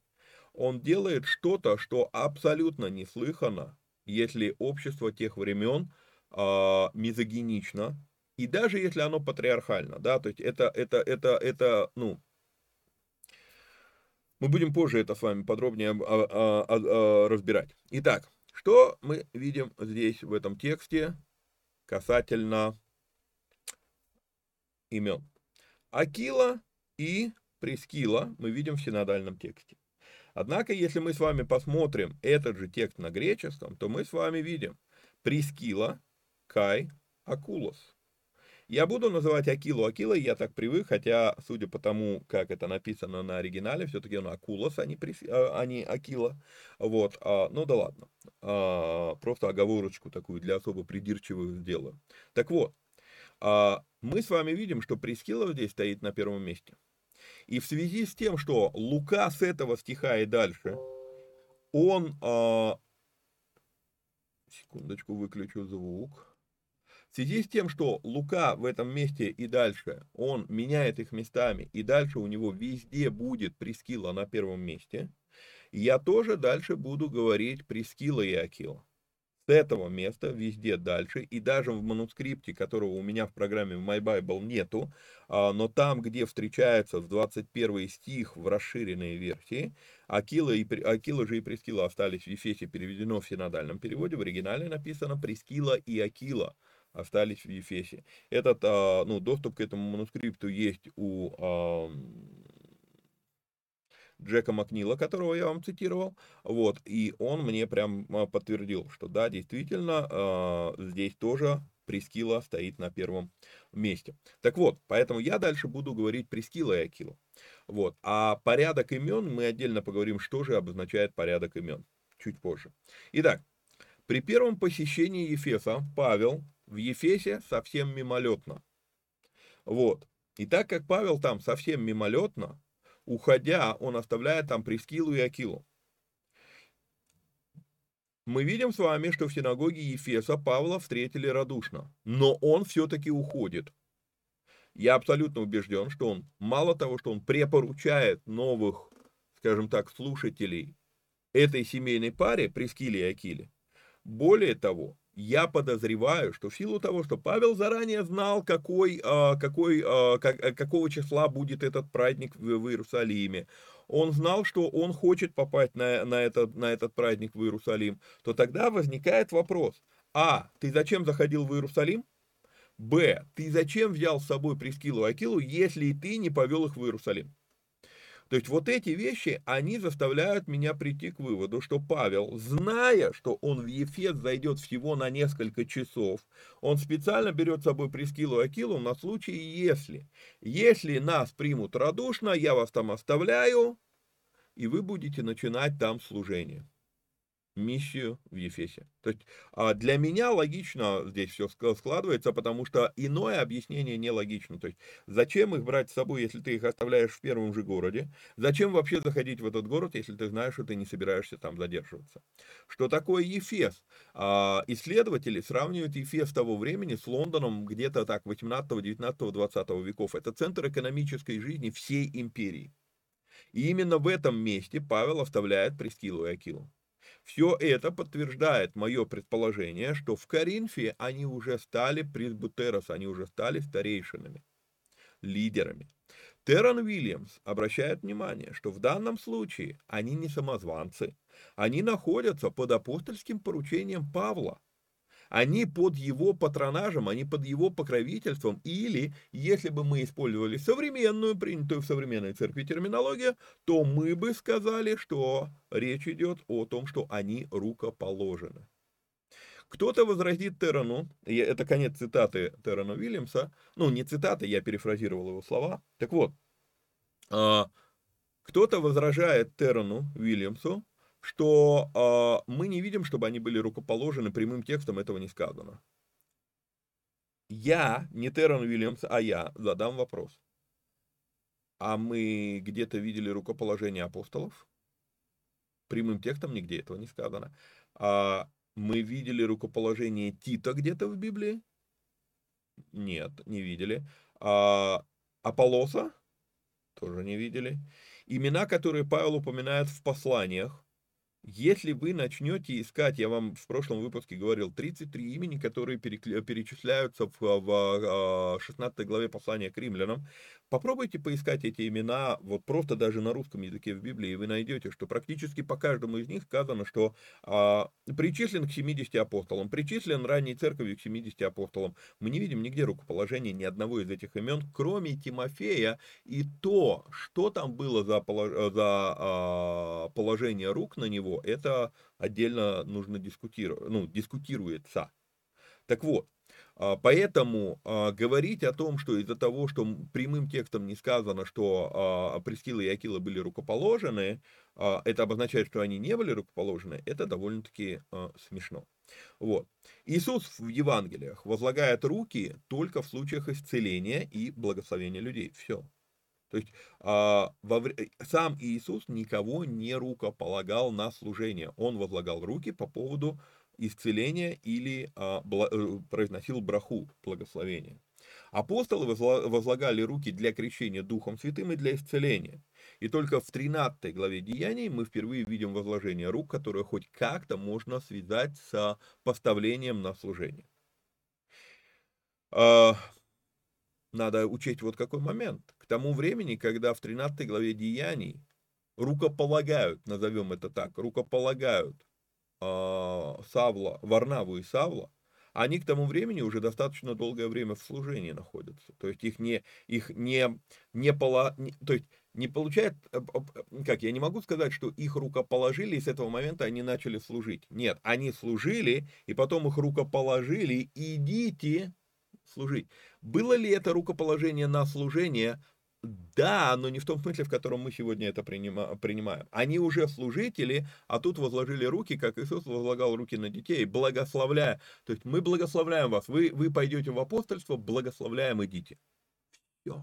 он делает что-то, что абсолютно неслыханно, если общество тех времен э, мизогинично, и даже если оно патриархально, да, то есть это, это, это, это, ну, мы будем позже это с вами подробнее а, а, а, разбирать. Итак, что мы видим здесь в этом тексте касательно имен? Акила и Прескила мы видим в синодальном тексте. Однако, если мы с вами посмотрим этот же текст на греческом, то мы с вами видим Прискила, Кай, Акулос. Я буду называть Акилу Акилой, я так привык, хотя, судя по тому, как это написано на оригинале, все-таки он Акулос, а не, Прис... а не Акила. Вот, а, ну да ладно, а, просто оговорочку такую для особо придирчивых сделаю. Так вот, а, мы с вами видим, что Прискила здесь стоит на первом месте. И в связи с тем, что Лука с этого стиха и дальше, он... А... Секундочку, выключу звук. В связи с тем, что Лука в этом месте и дальше, он меняет их местами, и дальше у него везде будет Прескила на первом месте, я тоже дальше буду говорить Прескила и Акила с этого места везде дальше, и даже в манускрипте, которого у меня в программе в My Bible нету, а, но там, где встречается в 21 стих в расширенной версии, Акила, и, Акила же и Прескила остались в Ефесе, переведено в синодальном переводе, в оригинале написано Прескила и Акила остались в Ефесе. Этот, а, ну, доступ к этому манускрипту есть у Джека Макнила, которого я вам цитировал, вот, и он мне прям а, подтвердил, что да, действительно, э, здесь тоже Прескила стоит на первом месте. Так вот, поэтому я дальше буду говорить Прескила и Акила. Вот, а порядок имен мы отдельно поговорим, что же обозначает порядок имен, чуть позже. Итак, при первом посещении Ефеса Павел в Ефесе совсем мимолетно. Вот. И так как Павел там совсем мимолетно, Уходя, он оставляет там Прескилу и Акилу. Мы видим с вами, что в синагоге Ефеса Павла встретили радушно, но он все-таки уходит. Я абсолютно убежден, что он, мало того, что он препоручает новых, скажем так, слушателей этой семейной паре, Прескиле и Акиле, более того, я подозреваю, что в силу того, что Павел заранее знал, какой, а, какой, а, э, какого числа будет этот праздник в, в Иерусалиме, он знал, что он хочет попасть на, на, этот, на этот праздник в Иерусалим, то тогда возникает вопрос, а, ты зачем заходил в Иерусалим? Б, ты зачем взял с собой Прескилу и Акилу, если ты не повел их в Иерусалим? То есть вот эти вещи, они заставляют меня прийти к выводу, что Павел, зная, что он в Ефес зайдет всего на несколько часов, он специально берет с собой Прескилу и Акилу на случай, если. Если нас примут радушно, я вас там оставляю, и вы будете начинать там служение миссию в Ефесе. То есть а, для меня логично здесь все складывается, потому что иное объяснение нелогично. То есть зачем их брать с собой, если ты их оставляешь в первом же городе? Зачем вообще заходить в этот город, если ты знаешь, что ты не собираешься там задерживаться? Что такое Ефес? А, исследователи сравнивают Ефес того времени с Лондоном где-то так 18, 19, 20 веков. Это центр экономической жизни всей империи. И именно в этом месте Павел оставляет Прескилу и Акилу. Все это подтверждает мое предположение, что в Коринфе они уже стали пресбутерос, они уже стали старейшинами, лидерами. Террен Уильямс обращает внимание, что в данном случае они не самозванцы, они находятся под апостольским поручением Павла. Они под его патронажем, они под его покровительством. Или, если бы мы использовали современную, принятую в современной церкви терминологию, то мы бы сказали, что речь идет о том, что они рукоположены. Кто-то возразит Террану, это конец цитаты Террана Уильямса, ну не цитаты, я перефразировал его слова. Так вот, а, кто-то возражает Террану Уильямсу, что э, мы не видим, чтобы они были рукоположены, прямым текстом этого не сказано. Я, не Террен Уильямс, а я задам вопрос. А мы где-то видели рукоположение апостолов? Прямым текстом нигде этого не сказано. А мы видели рукоположение Тита где-то в Библии? Нет, не видели. А Аполлоса? Тоже не видели. Имена, которые Павел упоминает в посланиях, если вы начнете искать, я вам в прошлом выпуске говорил, 33 имени, которые перечисляются в, в 16 а, главе послания к римлянам, попробуйте поискать эти имена вот просто даже на русском языке в Библии, и вы найдете, что практически по каждому из них сказано, что а, причислен к 70 апостолам, причислен ранней церкви к 70 апостолам. Мы не видим нигде рукоположения ни одного из этих имен, кроме Тимофея, и то, что там было за, за а, положение рук на него, это отдельно нужно дискутировать, ну, дискутируется. Так вот, а, Поэтому а, говорить о том, что из-за того, что прямым текстом не сказано, что а, Прескила и Акила были рукоположены, это обозначает, что они не были рукоположены, это довольно-таки смешно. Вот. Иисус в Евангелиях возлагает руки только в случаях исцеления и благословения людей. Все. То есть а, во, сам Иисус никого не рукополагал на служение. Он возлагал руки по поводу исцеления или а, бла, э, произносил браху, благословения. Апостолы возлагали руки для крещения Духом Святым и для исцеления. И только в 13 главе Деяний мы впервые видим возложение рук, которое хоть как-то можно связать с поставлением на служение. А, надо учесть вот какой момент. Тому времени, когда в 13 главе Деяний рукополагают, назовем это так, рукополагают э, Савла, Варнаву и Савла, они к тому времени уже достаточно долгое время в служении находятся. То есть их не, их не, не, пола, не то есть не получает, э, как я не могу сказать, что их рукоположили, и с этого момента они начали служить. Нет, они служили, и потом их рукоположили, идите служить. Было ли это рукоположение на служение? Да, но не в том смысле, в котором мы сегодня это принимаем. Они уже служители, а тут возложили руки, как Иисус возлагал руки на детей, благословляя. То есть мы благословляем вас, вы, вы пойдете в апостольство, благословляем, идите. Все.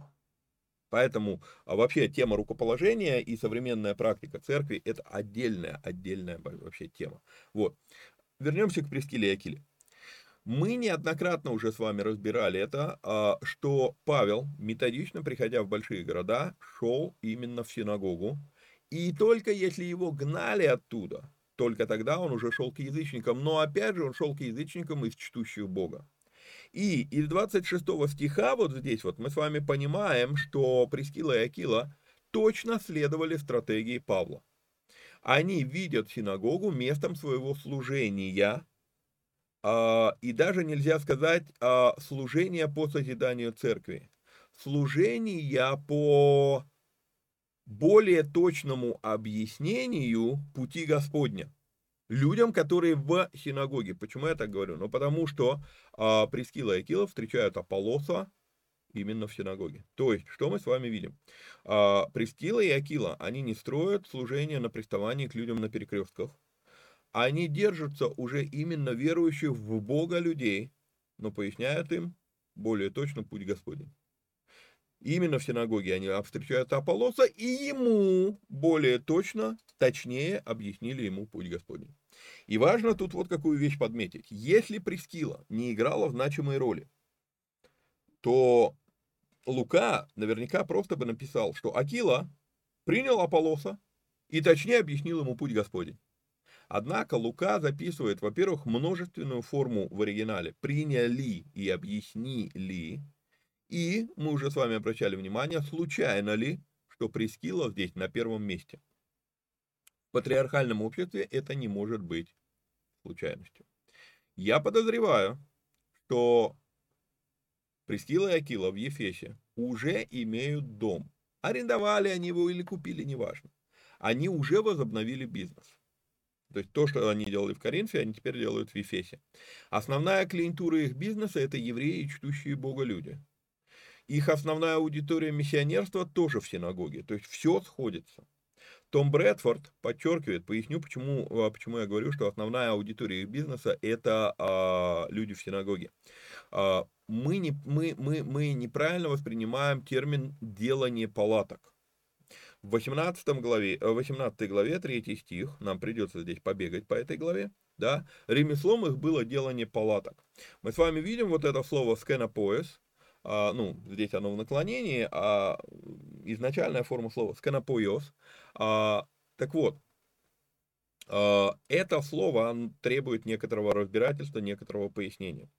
Поэтому а вообще тема рукоположения и современная практика церкви – это отдельная, отдельная вообще тема. Вот. Вернемся к Прескиле и Акиле. Мы неоднократно уже с вами разбирали это, а, что Павел, методично приходя в большие города, шел именно в синагогу, и только если его гнали оттуда, только тогда он уже шел к язычникам, но опять же он шел к язычникам из чтущих Бога. И из 26 стиха вот здесь вот мы с вами понимаем, что Прескила и Акила точно следовали стратегии Павла. Они видят синагогу местом своего служения, и даже нельзя сказать а, служение по созиданию церкви. Служение по более точному объяснению пути Господня. Людям, которые в синагоге. Почему я так говорю? Ну, потому что а, Прескила и Акила встречают Аполлоса именно в синагоге. То есть, что мы с вами видим? А, Прескила и Акила, они не строят служение на приставании к людям на перекрестках они держатся уже именно верующих в Бога людей, но поясняют им более точно путь Господень. Именно в синагоге они встречают Аполлоса, и ему более точно, точнее объяснили ему путь Господень. И важно тут вот какую вещь подметить. Если Прескила не играла значимой роли, то Лука наверняка просто бы написал, что Акила принял Аполлоса и точнее объяснил ему путь Господень. Однако Лука записывает, во-первых, множественную форму в оригинале «приняли» и «объяснили», и мы уже с вами обращали внимание, случайно ли, что Прескила здесь на первом месте. В патриархальном обществе это не может быть случайностью. Я подозреваю, что Прескила и Акила в Ефесе уже имеют дом. Арендовали они его или купили, неважно. Они уже возобновили бизнес. То есть то, что они делали в Коринфе, они теперь делают в Ефесе. Основная клиентура их бизнеса – это евреи, чтущие Бога люди. Их основная аудитория миссионерства тоже в синагоге. То есть все сходится. Том Брэдфорд подчеркивает, поясню, почему, а, почему я говорю, что основная аудитория их бизнеса – это а, люди в синагоге. А, мы, не, мы, мы, мы неправильно воспринимаем термин «делание палаток». В 18 главе, 18 э, главе, 3 стих, нам придется здесь побегать по этой главе, да, ремеслом их было делание палаток. Мы с вами видим вот это слово «скенопоэс», а, ну, здесь оно в наклонении, а изначальная форма слова «скенопоэс». А, так вот, а, это слово требует некоторого разбирательства, некоторого пояснения.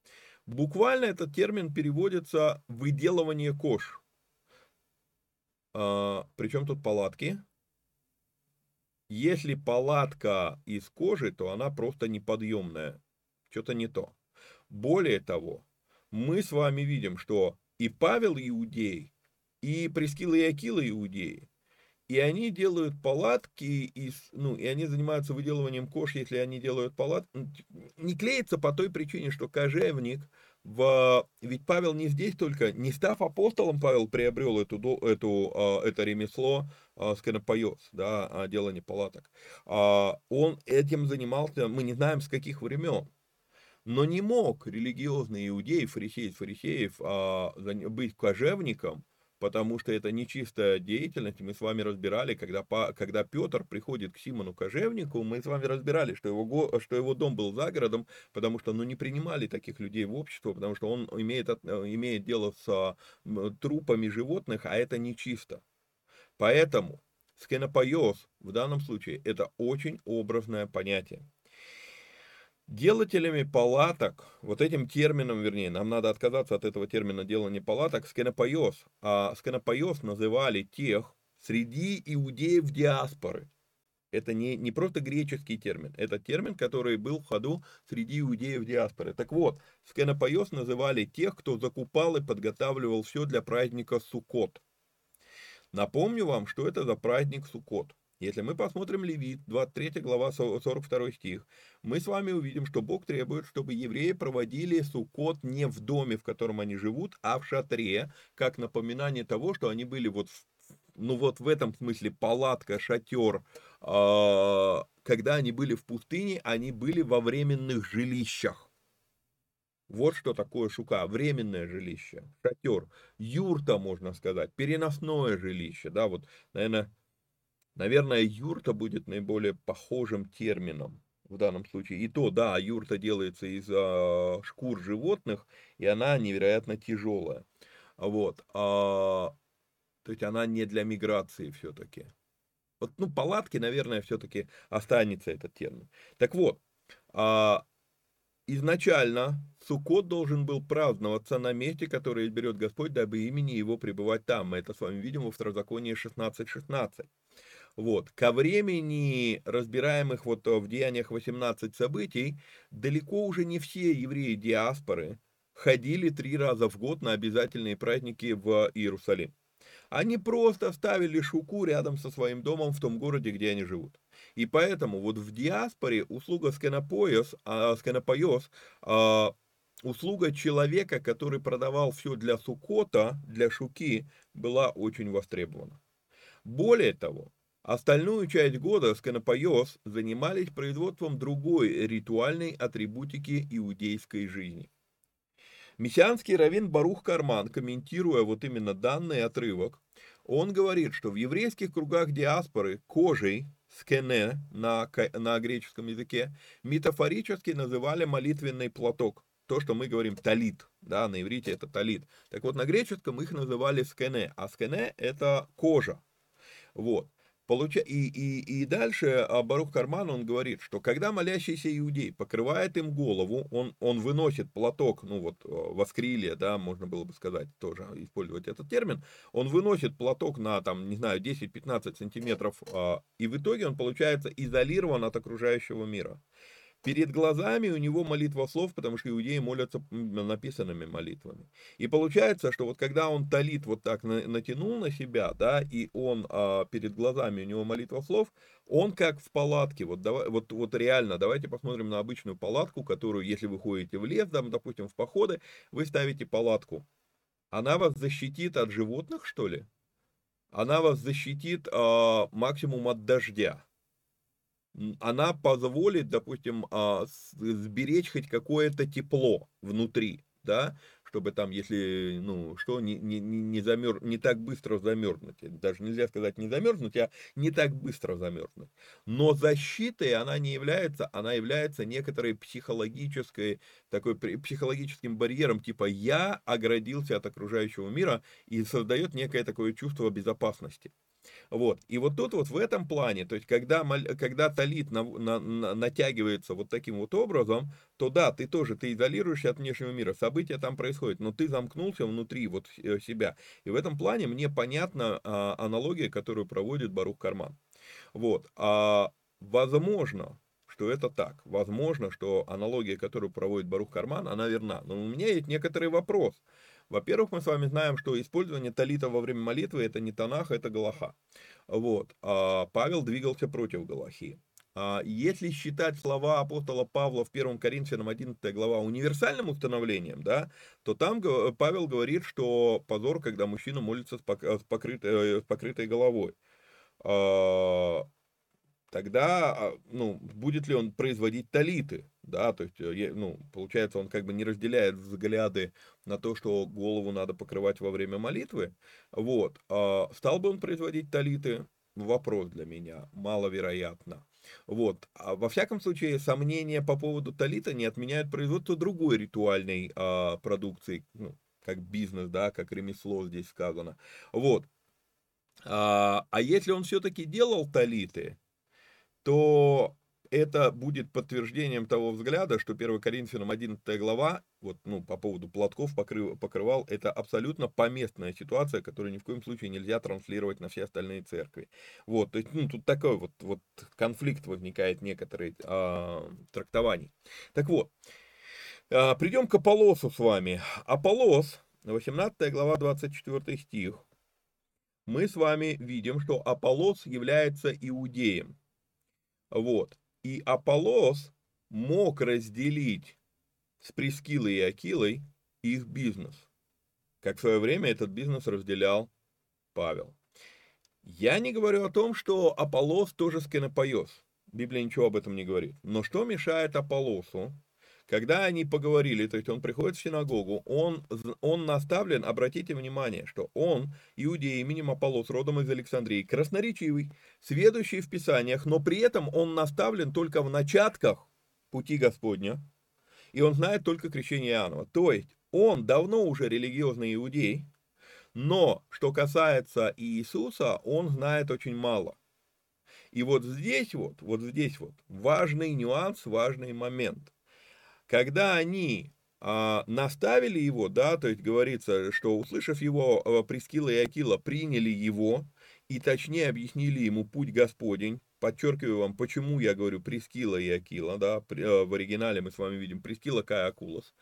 Буквально этот термин переводится «выделывание кож». А, причем тут палатки? Если палатка из кожи, то она просто неподъемная. Что-то не то. Более того, мы с вами видим, что и Павел иудей, и Прескила и Акила иудеи, и они делают палатки, из, ну, и они занимаются выделыванием кож, если они делают палатки. Не клеится по той причине, что кожевник, в, ведь Павел не здесь только, не став апостолом, Павел приобрел эту, эту, а, это ремесло а, скинопоез, да, а, делание палаток. Он этим занимался, мы не знаем с каких времен, но не мог религиозный иудей, фарисей фарисеев, быть кожевником, потому что это нечистая деятельность. Мы с вами разбирали, когда, когда Петр приходит к Симону Кожевнику, мы с вами разбирали, что его, что его дом был за городом, потому что ну, не принимали таких людей в общество, потому что он имеет, имеет дело с трупами животных, а это нечисто. Поэтому скенопоез в данном случае это очень образное понятие. Делателями палаток, вот этим термином, вернее, нам надо отказаться от этого термина делания палаток, скенопоез. А скенопоез называли тех среди иудеев диаспоры. Это не, не просто греческий термин, это термин, который был в ходу среди иудеев диаспоры. Так вот, скенопоез называли тех, кто закупал и подготавливал все для праздника Суккот. Напомню вам, что это за праздник Суккот. Если мы посмотрим Левит, 23 глава, 42 стих, мы с вами увидим, что Бог требует, чтобы евреи проводили сукот не в доме, в котором они живут, а в шатре, как напоминание того, что они были вот в ну вот в этом смысле палатка, шатер, а, когда они были в пустыне, они были во временных жилищах. Вот что такое шука, временное жилище, шатер, юрта, можно сказать, переносное жилище, да, вот, наверное, Наверное, юрта будет наиболее похожим термином в данном случае. И то, да, юрта делается из а, шкур животных, и она невероятно тяжелая. Вот. А, то есть она не для миграции все-таки. Вот, ну, палатки, наверное, все-таки останется этот термин. Так вот, а, изначально Суккот должен был праздноваться на месте, которое изберет Господь, дабы имени его пребывать там. Мы это с вами видим во Второзаконии 16.16. 16. Вот. Ко времени разбираемых вот в Деяниях 18 событий, далеко уже не все евреи диаспоры ходили три раза в год на обязательные праздники в Иерусалим. Они просто ставили шуку рядом со своим домом в том городе, где они живут. И поэтому вот в диаспоре услуга скенопоез, а, а, услуга человека, который продавал все для сукота, для шуки, была очень востребована. Более того, Остальную часть года сканопоез занимались производством другой ритуальной атрибутики иудейской жизни. Мессианский раввин Барух Карман, комментируя вот именно данный отрывок, он говорит, что в еврейских кругах диаспоры кожей, скене на, на греческом языке, метафорически называли молитвенный платок. То, что мы говорим талит, да, на иврите это талит. Так вот, на греческом их называли скене, а скене это кожа. Вот. Получа... И, и, и дальше а, Барух Карман, он говорит, что когда молящийся иудей покрывает им голову, он, он выносит платок, ну вот а, воскрилие, да, можно было бы сказать, тоже использовать этот термин, он выносит платок на, там, не знаю, 10-15 сантиметров, а, и в итоге он получается изолирован от окружающего мира. Перед глазами у него молитва слов, потому что иудеи молятся написанными молитвами. И получается, что вот когда он талит вот так натянул на себя, да, и он а, перед глазами у него молитва слов, он как в палатке, вот, давай, вот, вот реально, давайте посмотрим на обычную палатку, которую, если вы ходите в лес, там, допустим, в походы, вы ставите палатку. Она вас защитит от животных, что ли? Она вас защитит а, максимум от дождя она позволит, допустим, а, сберечь хоть какое-то тепло внутри, да, чтобы там, если, ну, что, не, не, не, замер, не так быстро замерзнуть. Даже нельзя сказать не замерзнуть, а не так быстро замерзнуть. Но защитой она не является, она является некоторой психологической, такой психологическим барьером, типа я оградился от окружающего мира и создает некое такое чувство безопасности. Вот. И вот тут вот в этом плане, то есть когда, когда талит на, на, на, натягивается вот таким вот образом, то да, ты тоже, ты изолируешься от внешнего мира, события там происходят, но ты замкнулся внутри вот э, себя. И в этом плане мне понятна а, аналогия, которую проводит Барух Карман. Вот. А, возможно, что это так. Возможно, что аналогия, которую проводит Барух Карман, она верна. Но у меня есть некоторый вопрос. Во-первых, мы с вами знаем, что использование талита во время молитвы это не Танаха, это Галаха. Вот. А Павел двигался против Галахи. А если считать слова апостола Павла в 1 Коринфянам 11 глава универсальным установлением, да, то там Павел говорит, что позор, когда мужчина молится с, покрытой, с покрытой головой. А, тогда, а, ну, будет ли он производить талиты? Да, то есть, э, ну, получается, он как бы не разделяет взгляды на то, что голову надо покрывать во время молитвы, вот, а стал бы он производить талиты, вопрос для меня, маловероятно, вот, а во всяком случае, сомнения по поводу талита не отменяют производство другой ритуальной а, продукции, ну, как бизнес, да, как ремесло здесь сказано, вот, а, а если он все-таки делал талиты, то это будет подтверждением того взгляда, что 1 Коринфянам 11 глава, вот, ну, по поводу платков покрыв, покрывал, это абсолютно поместная ситуация, которую ни в коем случае нельзя транслировать на все остальные церкви. Вот, то есть, ну, тут такой вот, вот конфликт возникает некоторый а, трактований. Так вот, а, придем к Аполосу с вами. Аполос, 18 глава, 24 стих. Мы с вами видим, что Аполлос является иудеем. Вот. И Аполлос мог разделить с Прескилой и Акилой их бизнес, как в свое время этот бизнес разделял Павел. Я не говорю о том, что Аполлос тоже σκηνοποιός. Библия ничего об этом не говорит. Но что мешает Аполлосу когда они поговорили, то есть он приходит в синагогу, он, он наставлен, обратите внимание, что он, иудей именем Аполлос, родом из Александрии, красноречивый, сведущий в Писаниях, но при этом он наставлен только в начатках пути Господня, и он знает только крещение Иоаннова. То есть он давно уже религиозный иудей, но что касается Иисуса, он знает очень мало. И вот здесь вот, вот здесь вот важный нюанс, важный момент. Когда они а, наставили его, да, то есть говорится, что услышав его, а, Прескила и Акила приняли его и точнее объяснили ему путь Господень, подчеркиваю вам, почему я говорю Прескила и Акила, да, а, в оригинале мы с вами видим Прескила Кай Акулос.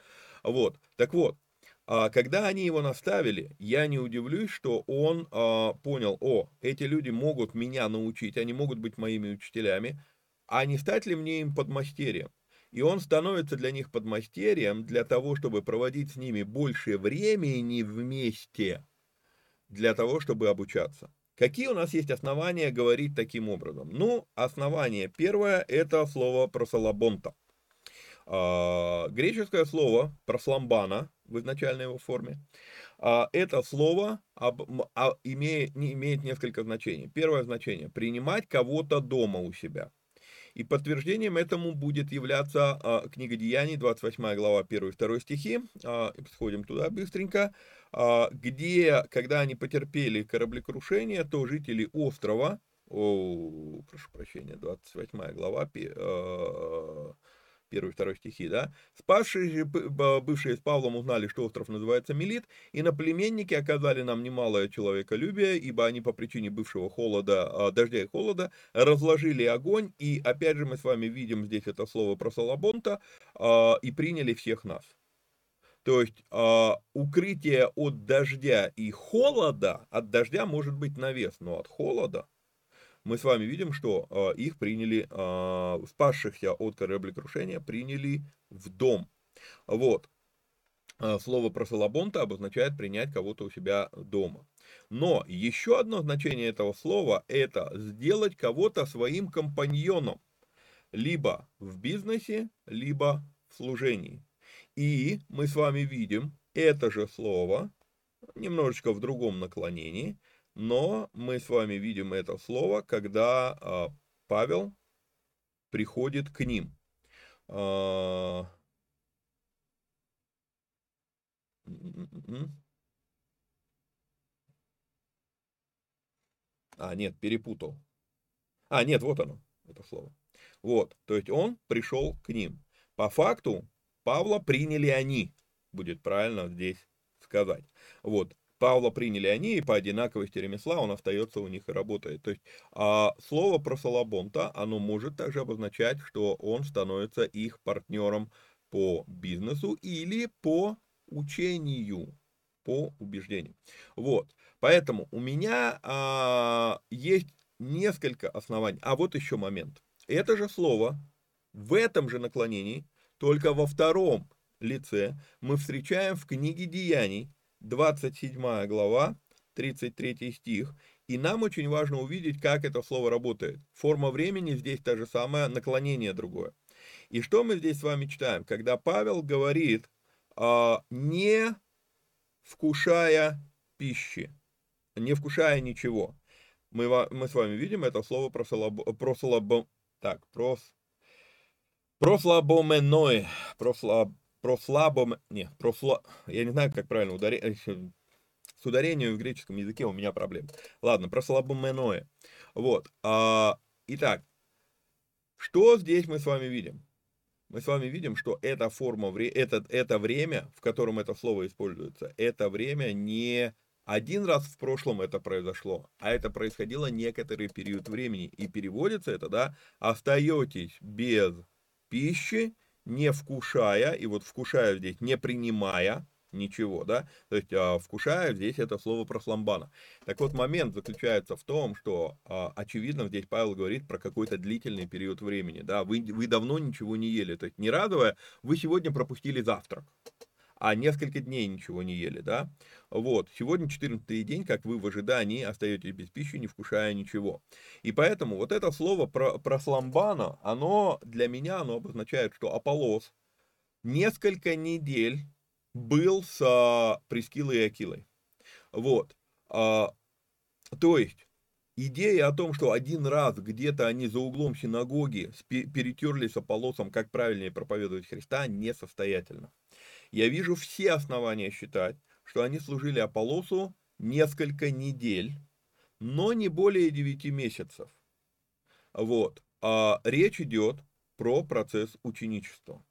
Вот, так вот, а когда они его наставили, я не удивлюсь, что он а, понял, о, эти люди могут меня научить, они могут быть моими учителями, а не стать ли мне им подмастерьем? И он становится для них подмастерьем для того, чтобы проводить с ними больше времени вместе, для того, чтобы обучаться. Какие у нас есть основания говорить таким образом? Ну, основание первое – это слово просалабонта. А, греческое слово просламбана в изначальной его форме. А, это слово об, а, имеет, имеет несколько значений. Первое значение – принимать кого-то дома у себя – и подтверждением этому будет являться а, книга Деяний, 28 глава, 1 и 2 стихи. А, сходим туда быстренько. А, где, когда они потерпели кораблекрушение, то жители острова, о, прошу прощения, 28 глава, 1 первый и второй стихи, да, спасшие бывшие с Павлом узнали, что остров называется Мелит, и наплеменники оказали нам немалое человеколюбие, ибо они по причине бывшего холода, а, дождя и холода, разложили огонь, и опять же мы с вами видим здесь это слово про Салабонта, а, и приняли всех нас. То есть э, укрытие от дождя и холода, от дождя может быть навес, но от холода мы с вами видим, что э, их приняли, э, спасшихся от кораблекрушения, приняли в дом. Вот. Слово про Салабонта обозначает принять кого-то у себя дома. Но еще одно значение этого слова – это сделать кого-то своим компаньоном. Либо в бизнесе, либо в служении. И мы с вами видим это же слово, немножечко в другом наклонении, но мы с вами видим это слово, когда а, Павел приходит к ним. А, а, нет, перепутал. А, нет, вот оно, это слово. Вот, то есть он пришел к ним. По факту Павла приняли они, будет правильно здесь сказать. Вот, Павла приняли они, и по одинаковости ремесла он остается у них и работает. То есть а слово про Салабонта, оно может также обозначать, что он становится их партнером по бизнесу или по учению, по убеждению. Вот, поэтому у меня а, есть несколько оснований. А вот еще момент. Это же слово в этом же наклонении только во втором лице мы встречаем в книге Деяний, 27 глава, 33 стих, и нам очень важно увидеть, как это слово работает. Форма времени здесь та же самая, наклонение другое. И что мы здесь с вами читаем? Когда Павел говорит, а, не вкушая пищи, не вкушая ничего, мы, мы с вами видим это слово про, слабо, про, слабо, так, про Прослабоменой, прослаб, прослабом, не, просла, я не знаю, как правильно ударение, с ударением в греческом языке у меня проблемы. Ладно, прослабоменое. Вот, а, итак, что здесь мы с вами видим? Мы с вами видим, что эта форма, это, это время, в котором это слово используется, это время не один раз в прошлом это произошло, а это происходило некоторый период времени. И переводится это, да, остаетесь без пищи, не вкушая, и вот вкушая здесь не принимая ничего, да, то есть а, вкушая здесь это слово про сламбана. Так вот, момент заключается в том, что, а, очевидно, здесь Павел говорит про какой-то длительный период времени, да, вы, вы давно ничего не ели, то есть не разовое, вы сегодня пропустили завтрак, а несколько дней ничего не ели, да. Вот, сегодня 14 день, как вы в ожидании остаетесь без пищи, не вкушая ничего. И поэтому вот это слово про, про сламбана, оно для меня, оно обозначает, что Аполлос несколько недель был с а, Прескилой и Акилой. Вот. А, то есть, идея о том, что один раз где-то они за углом синагоги перетерлись с Аполлосом, как правильнее проповедовать Христа, несостоятельно я вижу все основания считать, что они служили Аполлосу несколько недель, но не более 9 месяцев. Вот. А речь идет про процесс ученичества.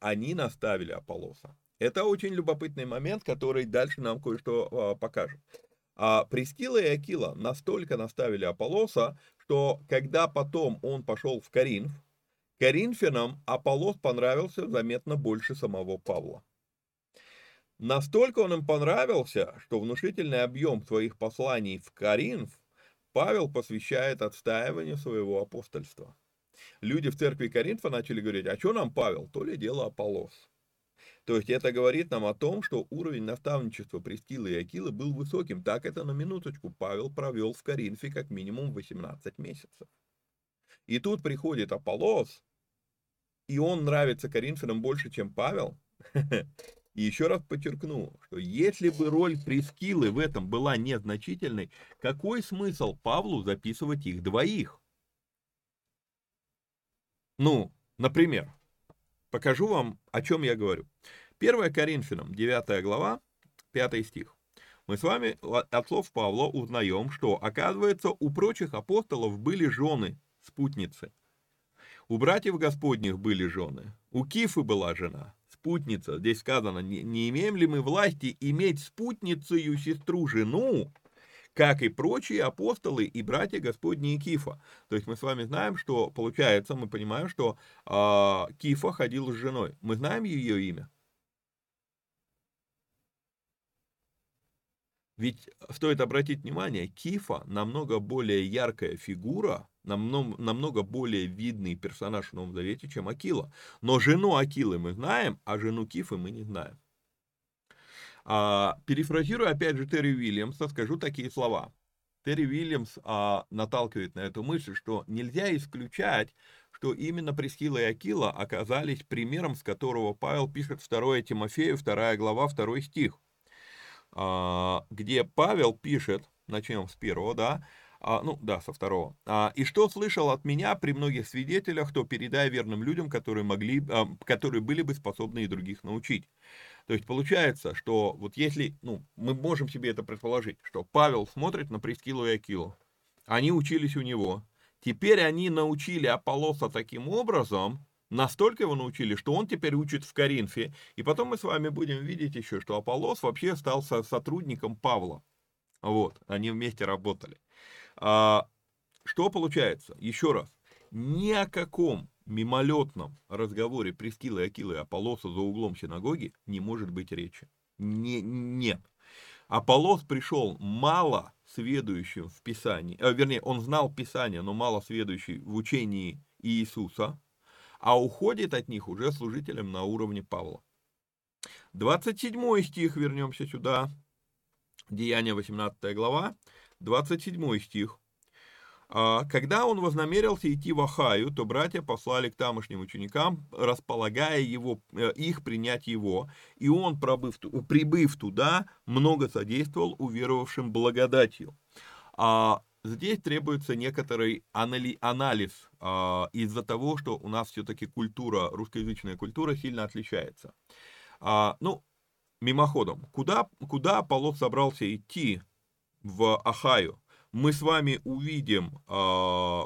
Они наставили Аполлоса. Это очень любопытный момент, который дальше нам кое-что а, покажет. А Прескила и Акила настолько наставили Аполлоса, что когда потом он пошел в Коринф, Коринфянам Аполлос понравился заметно больше самого Павла. Настолько он им понравился, что внушительный объем своих посланий в Коринф Павел посвящает отстаиванию своего апостольства. Люди в церкви Коринфа начали говорить, а что нам Павел? То ли дело Аполлос. То есть это говорит нам о том, что уровень наставничества Прескилы и Акилы был высоким. Так это на минуточку Павел провел в Коринфе как минимум 18 месяцев. И тут приходит Аполлос, и он нравится Коринфянам больше, чем Павел. И еще раз подчеркну, что если бы роль Прескилы в этом была незначительной, какой смысл Павлу записывать их двоих? Ну, например, покажу вам, о чем я говорю. 1 Коринфянам, 9 глава, 5 стих. Мы с вами от слов Павла узнаем, что, оказывается, у прочих апостолов были жены, спутницы. У братьев Господних были жены, у Кифы была жена, спутница. Здесь сказано, не, не имеем ли мы власти иметь спутницею сестру-жену, как и прочие апостолы и братья Господни и Кифа. То есть мы с вами знаем, что получается, мы понимаем, что э, Кифа ходил с женой. Мы знаем ее имя. Ведь стоит обратить внимание, Кифа намного более яркая фигура, намного, намного более видный персонаж в Новом Завете, чем Акила. Но жену Акилы мы знаем, а жену Кифы мы не знаем. А, перефразируя опять же Терри Уильямса, скажу такие слова. Терри Уильямс а, наталкивает на эту мысль, что нельзя исключать, что именно Прескила и Акила оказались примером, с которого Павел пишет 2 Тимофею, 2 глава, 2 стих, а, где Павел пишет, начнем с первого, да, а, ну да, со второго. А, и что слышал от меня при многих свидетелях, то передай верным людям, которые могли, а, которые были бы способны и других научить. То есть получается, что вот если, ну, мы можем себе это предположить, что Павел смотрит на Прескилу и Акилу, они учились у него, теперь они научили Аполлоса таким образом, настолько его научили, что он теперь учит в Коринфе, и потом мы с вами будем видеть еще, что Аполлос вообще стал сотрудником Павла. Вот, они вместе работали. А, что получается? Еще раз, ни о каком мимолетном разговоре Прескилы, Акилы и Аполлоса за углом синагоги не может быть речи. Не, нет. Аполлос пришел мало сведущим в Писании, э, вернее, он знал Писание, но мало сведущий в учении Иисуса, а уходит от них уже служителем на уровне Павла. 27 стих, вернемся сюда, Деяние 18 глава, 27 стих. А, когда он вознамерился идти в Ахаю, то братья послали к тамошним ученикам, располагая его, э, их принять его, и он, пробыв, прибыв туда, много содействовал уверовавшим благодатью. А здесь требуется некоторый анализ а, из-за того, что у нас все-таки культура, русскоязычная культура сильно отличается. А, ну, мимоходом, куда, куда Аполлос собрался идти в Ахаю? мы с вами увидим э,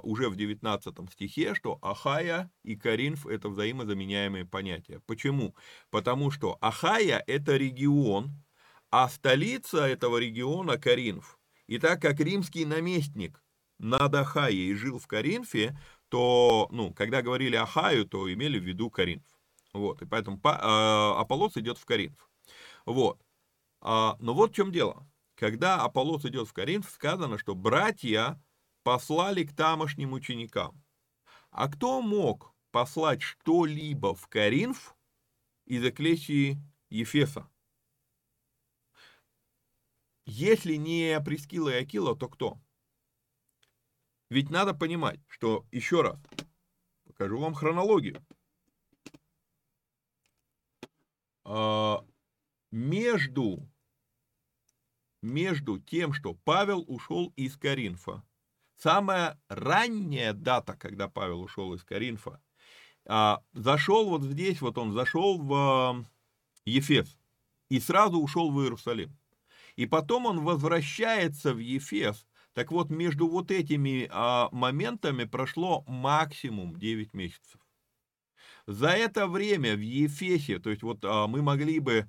уже в 19 стихе, что Ахая и Каринф это взаимозаменяемые понятия. Почему? Потому что Ахая это регион, а столица этого региона Коринф. И так как римский наместник над Ахайей жил в Коринфе, то, ну, когда говорили Ахаю, то имели в виду Коринф. Вот, и поэтому э, Аполлос идет в Коринф. Вот. А, но вот в чем дело. Когда Аполлос идет в Коринф, сказано, что братья послали к тамошним ученикам. А кто мог послать что-либо в Коринф из эклесии Ефеса? Если не Прескила и Акила, то кто? Ведь надо понимать, что, еще раз, покажу вам хронологию. А, между между тем, что Павел ушел из Коринфа. Самая ранняя дата, когда Павел ушел из Коринфа, а, зашел вот здесь, вот он зашел в а, Ефес и сразу ушел в Иерусалим. И потом он возвращается в Ефес. Так вот, между вот этими а, моментами прошло максимум 9 месяцев. За это время в Ефесе, то есть вот а, мы могли бы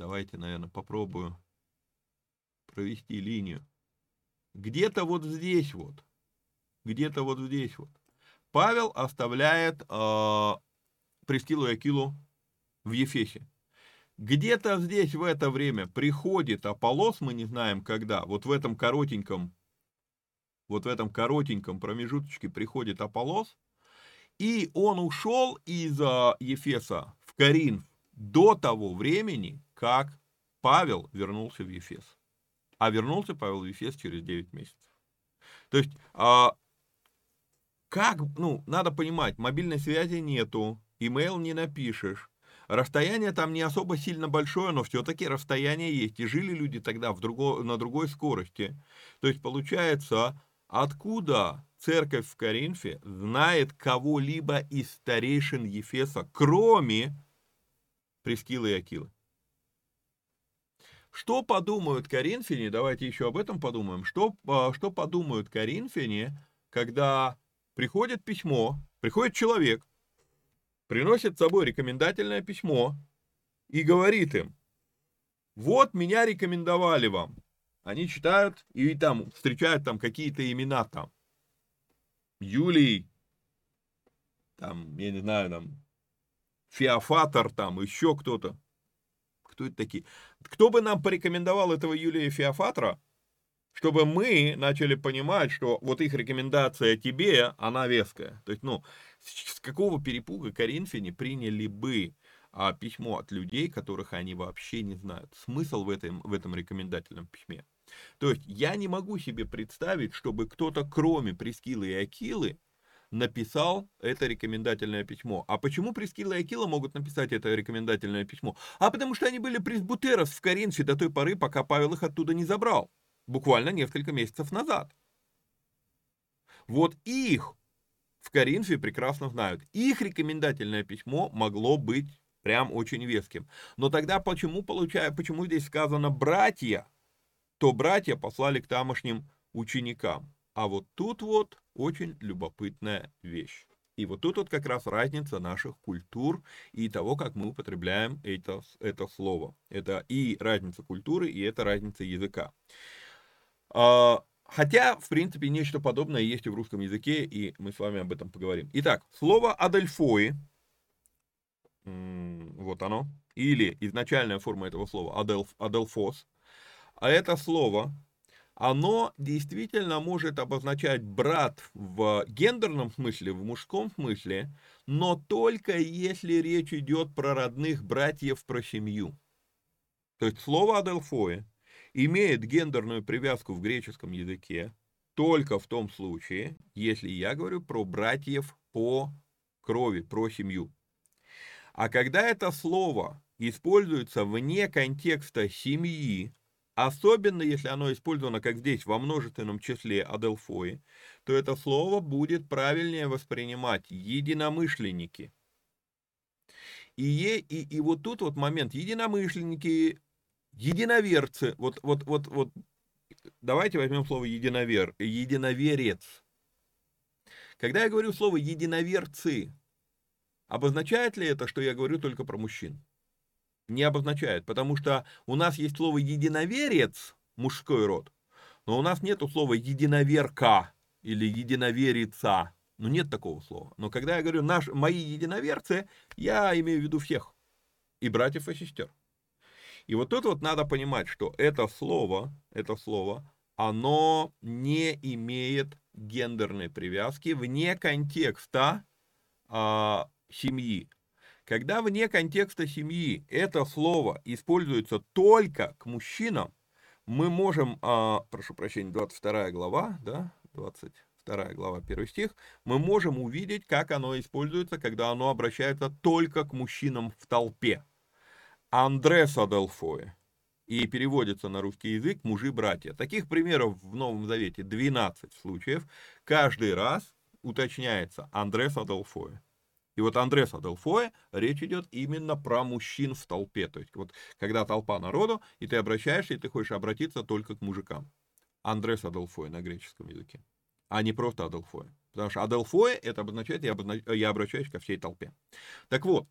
Давайте, наверное, попробую провести линию. Где-то вот здесь вот, где-то вот здесь вот. Павел оставляет э, Прескилу и Акилу в Ефесе. Где-то здесь в это время приходит Аполлос, мы не знаем когда, вот в этом коротеньком, вот в этом коротеньком промежуточке приходит Аполлос, и он ушел из э, Ефеса в Коринф до того времени, как Павел вернулся в Ефес. А вернулся Павел в Ефес через 9 месяцев. То есть, а, как, ну, надо понимать, мобильной связи нету, имейл не напишешь, расстояние там не особо сильно большое, но все-таки расстояние есть. И жили люди тогда в друго, на другой скорости. То есть, получается, откуда церковь в Коринфе знает кого-либо из старейшин Ефеса, кроме Прескилы и Акилы? Что подумают коринфяне, давайте еще об этом подумаем, что, а, что подумают коринфяне, когда приходит письмо, приходит человек, приносит с собой рекомендательное письмо и говорит им, вот меня рекомендовали вам. Они читают и там встречают там какие-то имена там. Юлий, там, я не знаю, там, Феофатор, там, еще кто-то. Кто это такие? Кто бы нам порекомендовал этого Юлия Феофатора, чтобы мы начали понимать, что вот их рекомендация тебе, она веская. То есть, ну, с какого перепуга коринфяне приняли бы а, письмо от людей, которых они вообще не знают? Смысл в этом, в этом рекомендательном письме. То есть, я не могу себе представить, чтобы кто-то, кроме Прескилы и Акилы, написал это рекомендательное письмо. А почему Прескила и Акила могут написать это рекомендательное письмо? А потому что они были пресбутерос в Коринфе до той поры, пока Павел их оттуда не забрал. Буквально несколько месяцев назад. Вот их в Коринфе прекрасно знают. Их рекомендательное письмо могло быть прям очень веским. Но тогда почему, получаю, почему здесь сказано «братья», то братья послали к тамошним ученикам. А вот тут вот очень любопытная вещь. И вот тут вот как раз разница наших культур и того, как мы употребляем это, это слово. Это и разница культуры, и это разница языка. А, хотя, в принципе, нечто подобное есть и в русском языке, и мы с вами об этом поговорим. Итак, слово «адельфои», вот оно, или изначальная форма этого слова «аделф», «аделфос», а это слово оно действительно может обозначать брат в гендерном смысле, в мужском смысле, но только если речь идет про родных братьев, про семью. То есть слово «аделфои» имеет гендерную привязку в греческом языке только в том случае, если я говорю про братьев по крови, про семью. А когда это слово используется вне контекста семьи, Особенно, если оно использовано, как здесь, во множественном числе аделфои, то это слово будет правильнее воспринимать единомышленники. И, и, и вот тут вот момент, единомышленники, единоверцы, вот, вот, вот, вот, давайте возьмем слово единовер, единоверец. Когда я говорю слово единоверцы, обозначает ли это, что я говорю только про мужчин? Не обозначает, потому что у нас есть слово единоверец, мужской род, но у нас нет слова единоверка или единоверица. Ну, нет такого слова. Но когда я говорю наш, мои единоверцы, я имею в виду всех. И братьев, и сестер. И вот тут вот надо понимать, что это слово, это слово, оно не имеет гендерной привязки вне контекста а, семьи. Когда вне контекста семьи это слово используется только к мужчинам, мы можем, а, прошу прощения, 22 глава, да, 22 глава, 1 стих, мы можем увидеть, как оно используется, когда оно обращается только к мужчинам в толпе. Андрес Аделфое. И переводится на русский язык мужи-братья. Таких примеров в Новом Завете 12 случаев. Каждый раз уточняется Андрес Аделфое. И вот Андрес Аделфоe, речь идет именно про мужчин в толпе. То есть вот когда толпа народу, и ты обращаешься, и ты хочешь обратиться только к мужикам. Андрес Аделфоe на греческом языке. А не просто Аделфоe. Потому что Аделфоe это обозначает, я, обознач... я обращаюсь ко всей толпе. Так вот,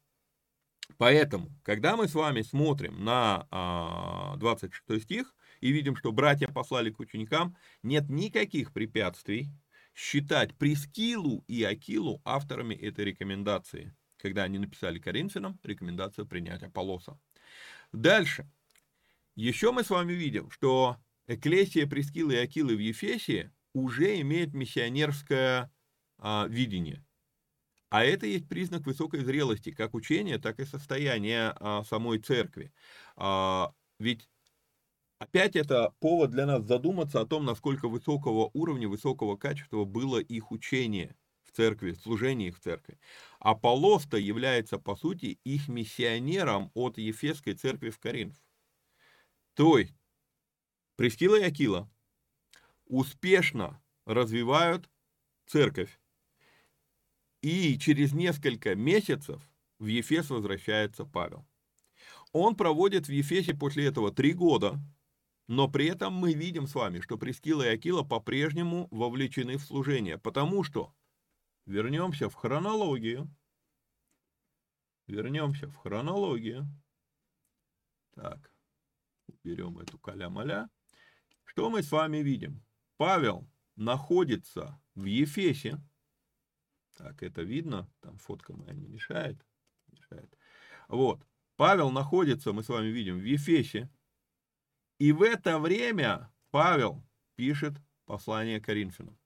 поэтому, когда мы с вами смотрим на а, 26 стих и видим, что братья послали к ученикам, нет никаких препятствий считать Прескилу и Акилу авторами этой рекомендации, когда они написали Коринфянам рекомендацию принять Аполлоса. Дальше. Еще мы с вами видим, что Эклесия Прескилы и Акилы в Ефесе уже имеет миссионерское а, видение. А это есть признак высокой зрелости, как учения, так и состояния а, самой церкви. А, ведь Опять это повод для нас задуматься о том, насколько высокого уровня, высокого качества было их учение в церкви, служение их в церкви. Аполлос-то является, по сути, их миссионером от Ефесской церкви в Коринф. То есть, Прескила и Акила успешно развивают церковь. И через несколько месяцев в Ефес возвращается Павел. Он проводит в Ефесе после этого три года, но при этом мы видим с вами, что Прескила и Акила по-прежнему вовлечены в служение, потому что вернемся в хронологию. Вернемся в хронологию. Так, уберем эту каля-маля. Что мы с вами видим? Павел находится в Ефесе. Так, это видно, там фотка моя не мешает. мешает. Вот, Павел находится, мы с вами видим, в Ефесе. И в это время Павел пишет послание Коринфянам.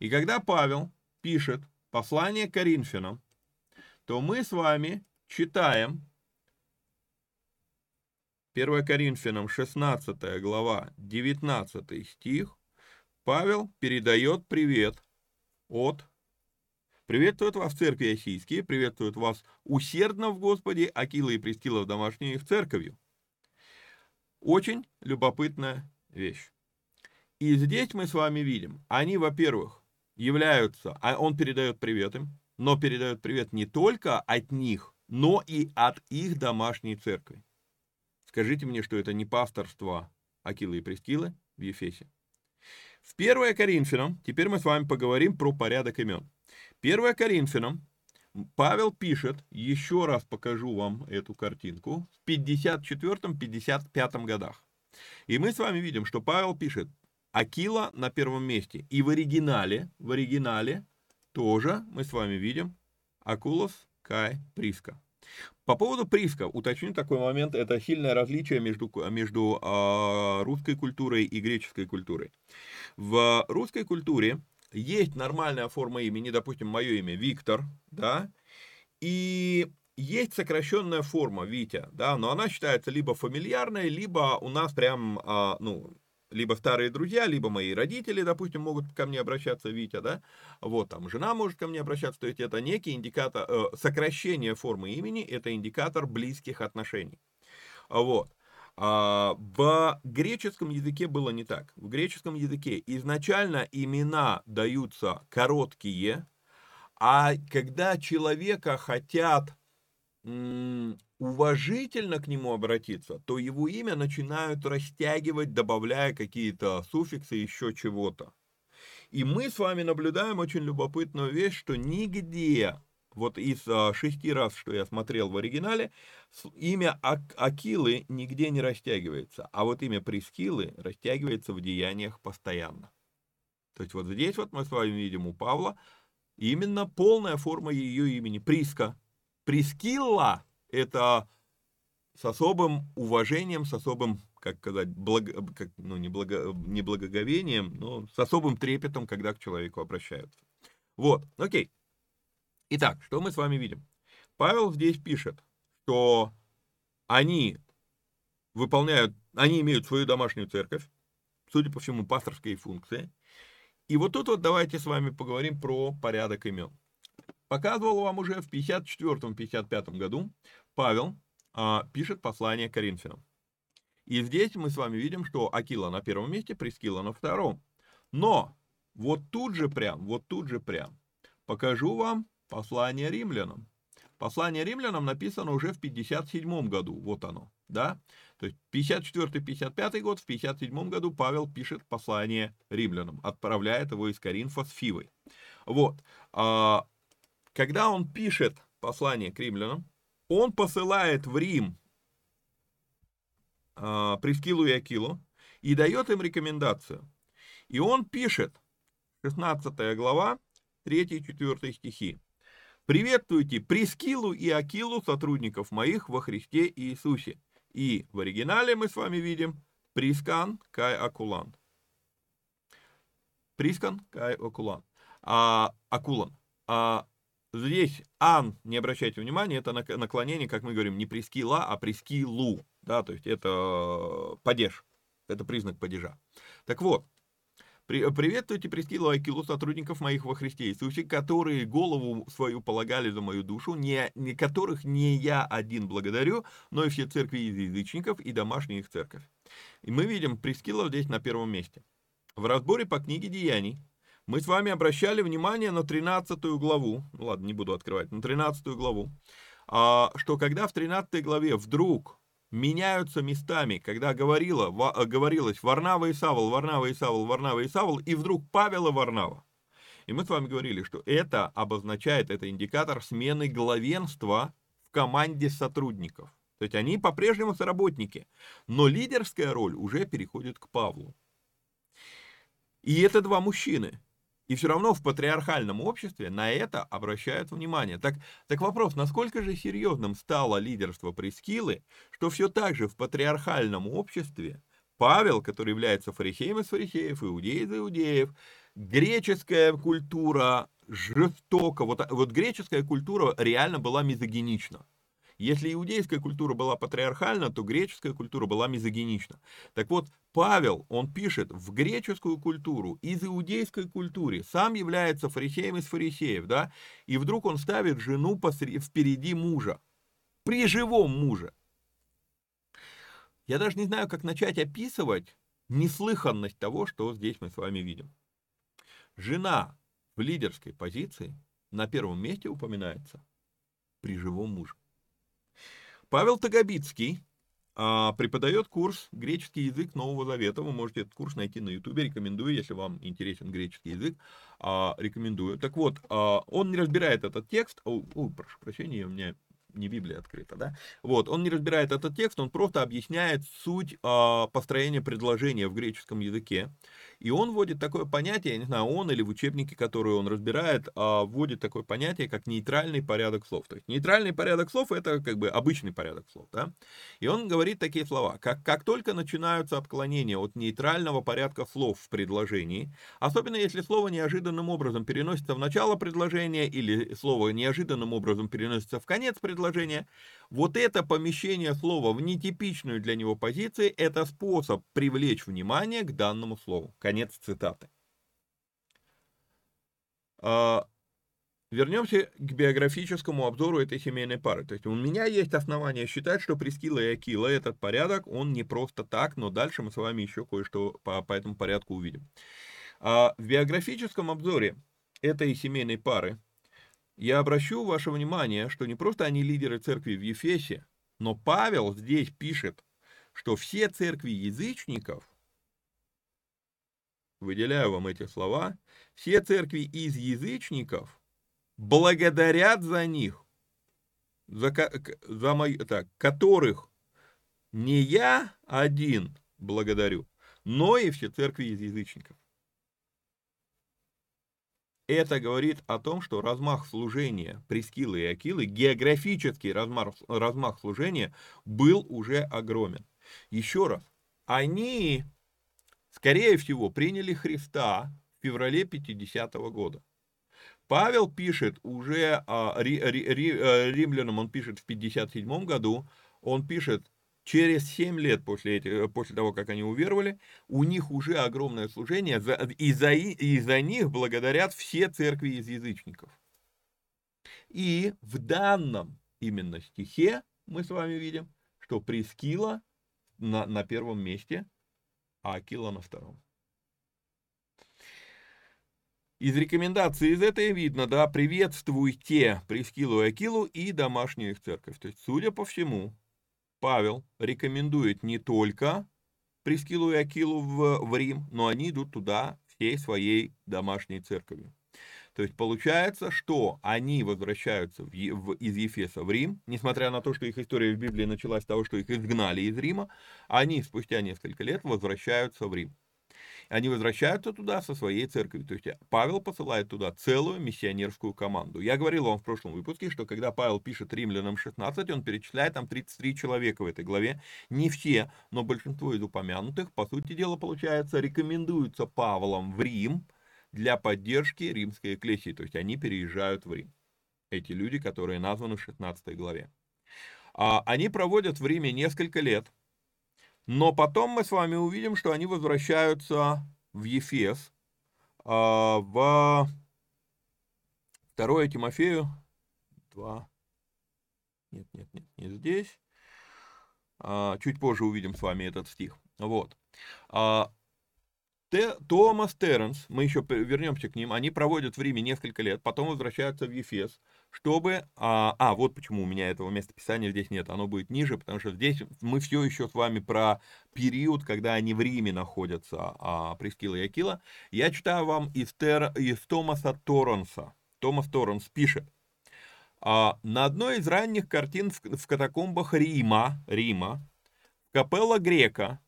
И когда Павел пишет послание Коринфянам, то мы с вами читаем 1 Коринфянам 16 глава 19 стих, Павел передает привет от Приветствуют вас церкви Осийские, приветствуют вас усердно в Господе Акила и Престила в домашней их церковью. Очень любопытная вещь. И здесь мы с вами видим, они, во-первых, являются, а он передает привет им, но передает привет не только от них, но и от их домашней церкви. Скажите мне, что это не пасторство Акилы и Прескилы в Ефесе. В 1 Коринфянам, теперь мы с вами поговорим про порядок имен. 1 Коринфянам Павел пишет, еще раз покажу вам эту картинку, в 54-55 годах. И мы с вами видим, что Павел пишет, Акила на первом месте. И в оригинале, в оригинале тоже мы с вами видим Акулос Кай Приска. По поводу Приска, уточню такой момент, это сильное различие между, между э, русской культурой и греческой культурой. В русской культуре есть нормальная форма имени, допустим, мое имя Виктор, да, и есть сокращенная форма Витя, да, но она считается либо фамильярной, либо у нас прям, а, ну, либо старые друзья, либо мои родители, допустим, могут ко мне обращаться, Витя, да, вот, там, жена может ко мне обращаться, то есть это некий индикатор, э, сокращение формы имени, это индикатор близких отношений, вот. А, в греческом языке было не так. В греческом языке изначально имена даются короткие, а когда человека хотят уважительно к нему обратиться, то его имя начинают растягивать, добавляя какие-то суффиксы, еще чего-то. И мы с вами наблюдаем очень любопытную вещь, что нигде, вот из а, шести раз, что я смотрел в оригинале, имя Акилы нигде не растягивается, а вот имя Прескилы растягивается в деяниях постоянно. То есть вот здесь вот мы с вами видим у Павла именно полная форма ее имени, Приска. Прескилла – это с особым уважением, с особым, как сказать, благо, как, ну, не, благо, не благоговением, но с особым трепетом, когда к человеку обращаются. Вот, окей. Итак, что мы с вами видим? Павел здесь пишет, что они выполняют, они имеют свою домашнюю церковь, судя по всему, пасторские функции. И вот тут вот давайте с вами поговорим про порядок имен. Показывал вам уже в 54-55 году Павел а, пишет послание Коринфянам. И здесь мы с вами видим, что Акила на первом месте, Прескила на втором. Но вот тут же прям, вот тут же прям покажу вам послание римлянам. Послание римлянам написано уже в 57 году, вот оно, да? То есть 54-55 год, в 57 году Павел пишет послание римлянам, отправляет его из Коринфа с Фивой. Вот. А, когда он пишет послание к римлянам, он посылает в Рим а, Прескилу и Акилу и дает им рекомендацию. И он пишет, 16 глава, 3-4 стихи. «Приветствуйте Прескилу и Акилу, сотрудников моих во Христе Иисусе». И в оригинале мы с вами видим Прискан Кай Акулан. Прискан Кай Акулан. А, Акулан. А, Здесь ан, не обращайте внимания, это наклонение, как мы говорим, не прескила, а прескилу. Да, то есть это падеж. Это признак падежа. Так вот, при, приветствуйте Прескилу Акилу, сотрудников моих во Христе Иисусе, которые голову свою полагали за мою душу, не, не которых не я один благодарю, но и все церкви из язычников и домашняя их церковь. И мы видим Прескила здесь на первом месте. В разборе по книге Деяний мы с вами обращали внимание на 13 главу, ну ладно, не буду открывать, на 13 главу, а, что когда в 13 главе вдруг меняются местами, когда говорило, говорилось Варнава и Савол, Варнава и Савол, Варнава и Савол, и вдруг Павел и Варнава. И мы с вами говорили, что это обозначает, это индикатор смены главенства в команде сотрудников. То есть они по-прежнему соработники, но лидерская роль уже переходит к Павлу. И это два мужчины. И все равно в патриархальном обществе на это обращают внимание. Так, так вопрос, насколько же серьезным стало лидерство Прескилы, что все так же в патриархальном обществе Павел, который является фарисеем из фарисеев, иудей из иудеев, греческая культура жестоко, вот, вот греческая культура реально была мизогинична. Если иудейская культура была патриархальна, то греческая культура была мизогинична. Так вот, Павел, он пишет, в греческую культуру, из иудейской культуры, сам является фарисеем из фарисеев, да, и вдруг он ставит жену посреди, впереди мужа, при живом муже. Я даже не знаю, как начать описывать неслыханность того, что здесь мы с вами видим. Жена в лидерской позиции на первом месте упоминается при живом муже. Павел Тагобицкий а, преподает курс «Греческий язык Нового Завета». Вы можете этот курс найти на Ютубе. Рекомендую, если вам интересен греческий язык. А, рекомендую. Так вот, а, он не разбирает этот текст. О, о, прошу прощения, у меня не Библия открыта, да? Вот, он не разбирает этот текст, он просто объясняет суть э, построения предложения в греческом языке. И он вводит такое понятие, я не знаю, он или в учебнике, который он разбирает, э, вводит такое понятие, как нейтральный порядок слов. То есть нейтральный порядок слов это как бы обычный порядок слов, да? И он говорит такие слова, как, как только начинаются отклонения от нейтрального порядка слов в предложении, особенно если слово неожиданным образом переносится в начало предложения или слово неожиданным образом переносится в конец предложения, предложения. Вот это помещение слова в нетипичную для него позицию – это способ привлечь внимание к данному слову. Конец цитаты. А, вернемся к биографическому обзору этой семейной пары. То есть у меня есть основания считать, что Прескила и Акила этот порядок, он не просто так, но дальше мы с вами еще кое-что по, по этому порядку увидим. А, в биографическом обзоре этой семейной пары я обращу ваше внимание, что не просто они лидеры церкви в Ефесе, но Павел здесь пишет, что все церкви язычников, выделяю вам эти слова, все церкви из язычников благодарят за них, за, за мои, так, которых не я один благодарю, но и все церкви из язычников. Это говорит о том, что размах служения Прескилы и Акилы, географический размах, размах служения был уже огромен. Еще раз, они, скорее всего, приняли Христа в феврале 50 -го года. Павел пишет уже о э, римлянам, он пишет в 57 году, он пишет через 7 лет после, этих, э, после того, как они уверовали, у них уже огромное служение, и за, и за них благодарят все церкви из язычников. И в данном именно стихе мы с вами видим, что Прескила на, на первом месте, а Акила на втором. Из рекомендаций из этой видно, да, приветствуйте Прескилу и Акилу и домашнюю их церковь. То есть, судя по всему, Павел рекомендует не только Прескилу и Акилу в, в Рим, но они идут туда всей своей домашней церковью. То есть получается, что они возвращаются в, в, из Ефеса в Рим, несмотря на то, что их история в Библии началась с того, что их изгнали из Рима, они спустя несколько лет возвращаются в Рим. Они возвращаются туда со своей церковью. То есть Павел посылает туда целую миссионерскую команду. Я говорил вам в прошлом выпуске, что когда Павел пишет римлянам 16, он перечисляет там 33 человека в этой главе. Не все, но большинство из упомянутых, по сути дела, получается, рекомендуются Павлом в Рим для поддержки римской эклесии. То есть они переезжают в Рим. Эти люди, которые названы в 16 главе. А, они проводят в Риме несколько лет, но потом мы с вами увидим, что они возвращаются в Ефес, а, в 2 Тимофею 2. Нет, нет, нет, не здесь. А, чуть позже увидим с вами этот стих. Вот. А, Томас Терренс, мы еще вернемся к ним, они проводят в Риме несколько лет, потом возвращаются в Ефес, чтобы... А, а, вот почему у меня этого местописания здесь нет, оно будет ниже, потому что здесь мы все еще с вами про период, когда они в Риме находятся, а, Прескила и Акила. Я читаю вам из, Тер, из Томаса Торренса. Томас Торренс пишет. А, на одной из ранних картин в, в катакомбах Рима, Рима, Капелла Грека,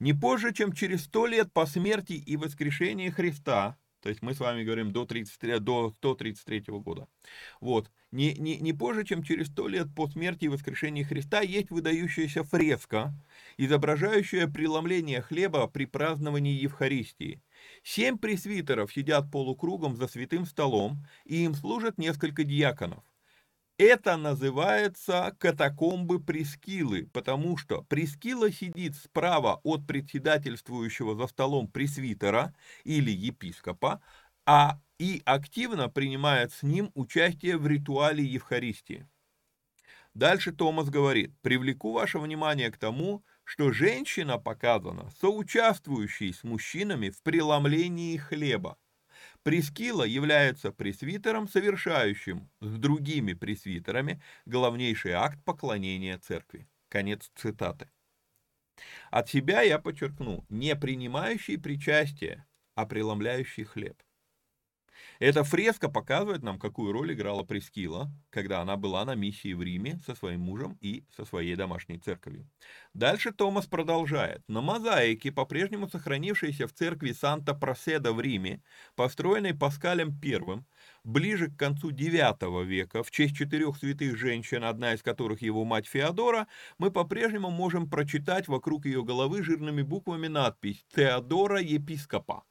не позже, чем через сто лет по смерти и воскрешении Христа, то есть мы с вами говорим до, 33, до 133 года. Вот. Не, не, не позже, чем через 100 лет по смерти и воскрешении Христа есть выдающаяся фреска, изображающая преломление хлеба при праздновании Евхаристии. Семь пресвитеров сидят полукругом за святым столом, и им служат несколько диаконов. Это называется катакомбы Прескилы, потому что Прескила сидит справа от председательствующего за столом пресвитера или епископа, а и активно принимает с ним участие в ритуале Евхаристии. Дальше Томас говорит, привлеку ваше внимание к тому, что женщина показана соучаствующей с мужчинами в преломлении хлеба. Прескила является пресвитером, совершающим с другими пресвитерами главнейший акт поклонения церкви. Конец цитаты. От себя я подчеркну, не принимающий причастие, а преломляющий хлеб. Эта фреска показывает нам, какую роль играла Прескила, когда она была на миссии в Риме со своим мужем и со своей домашней церковью. Дальше Томас продолжает. На мозаике, по-прежнему сохранившейся в церкви Санта-Проседа в Риме, построенной Паскалем I, ближе к концу IX века, в честь четырех святых женщин, одна из которых его мать Феодора, мы по-прежнему можем прочитать вокруг ее головы жирными буквами надпись «Теодора епископа».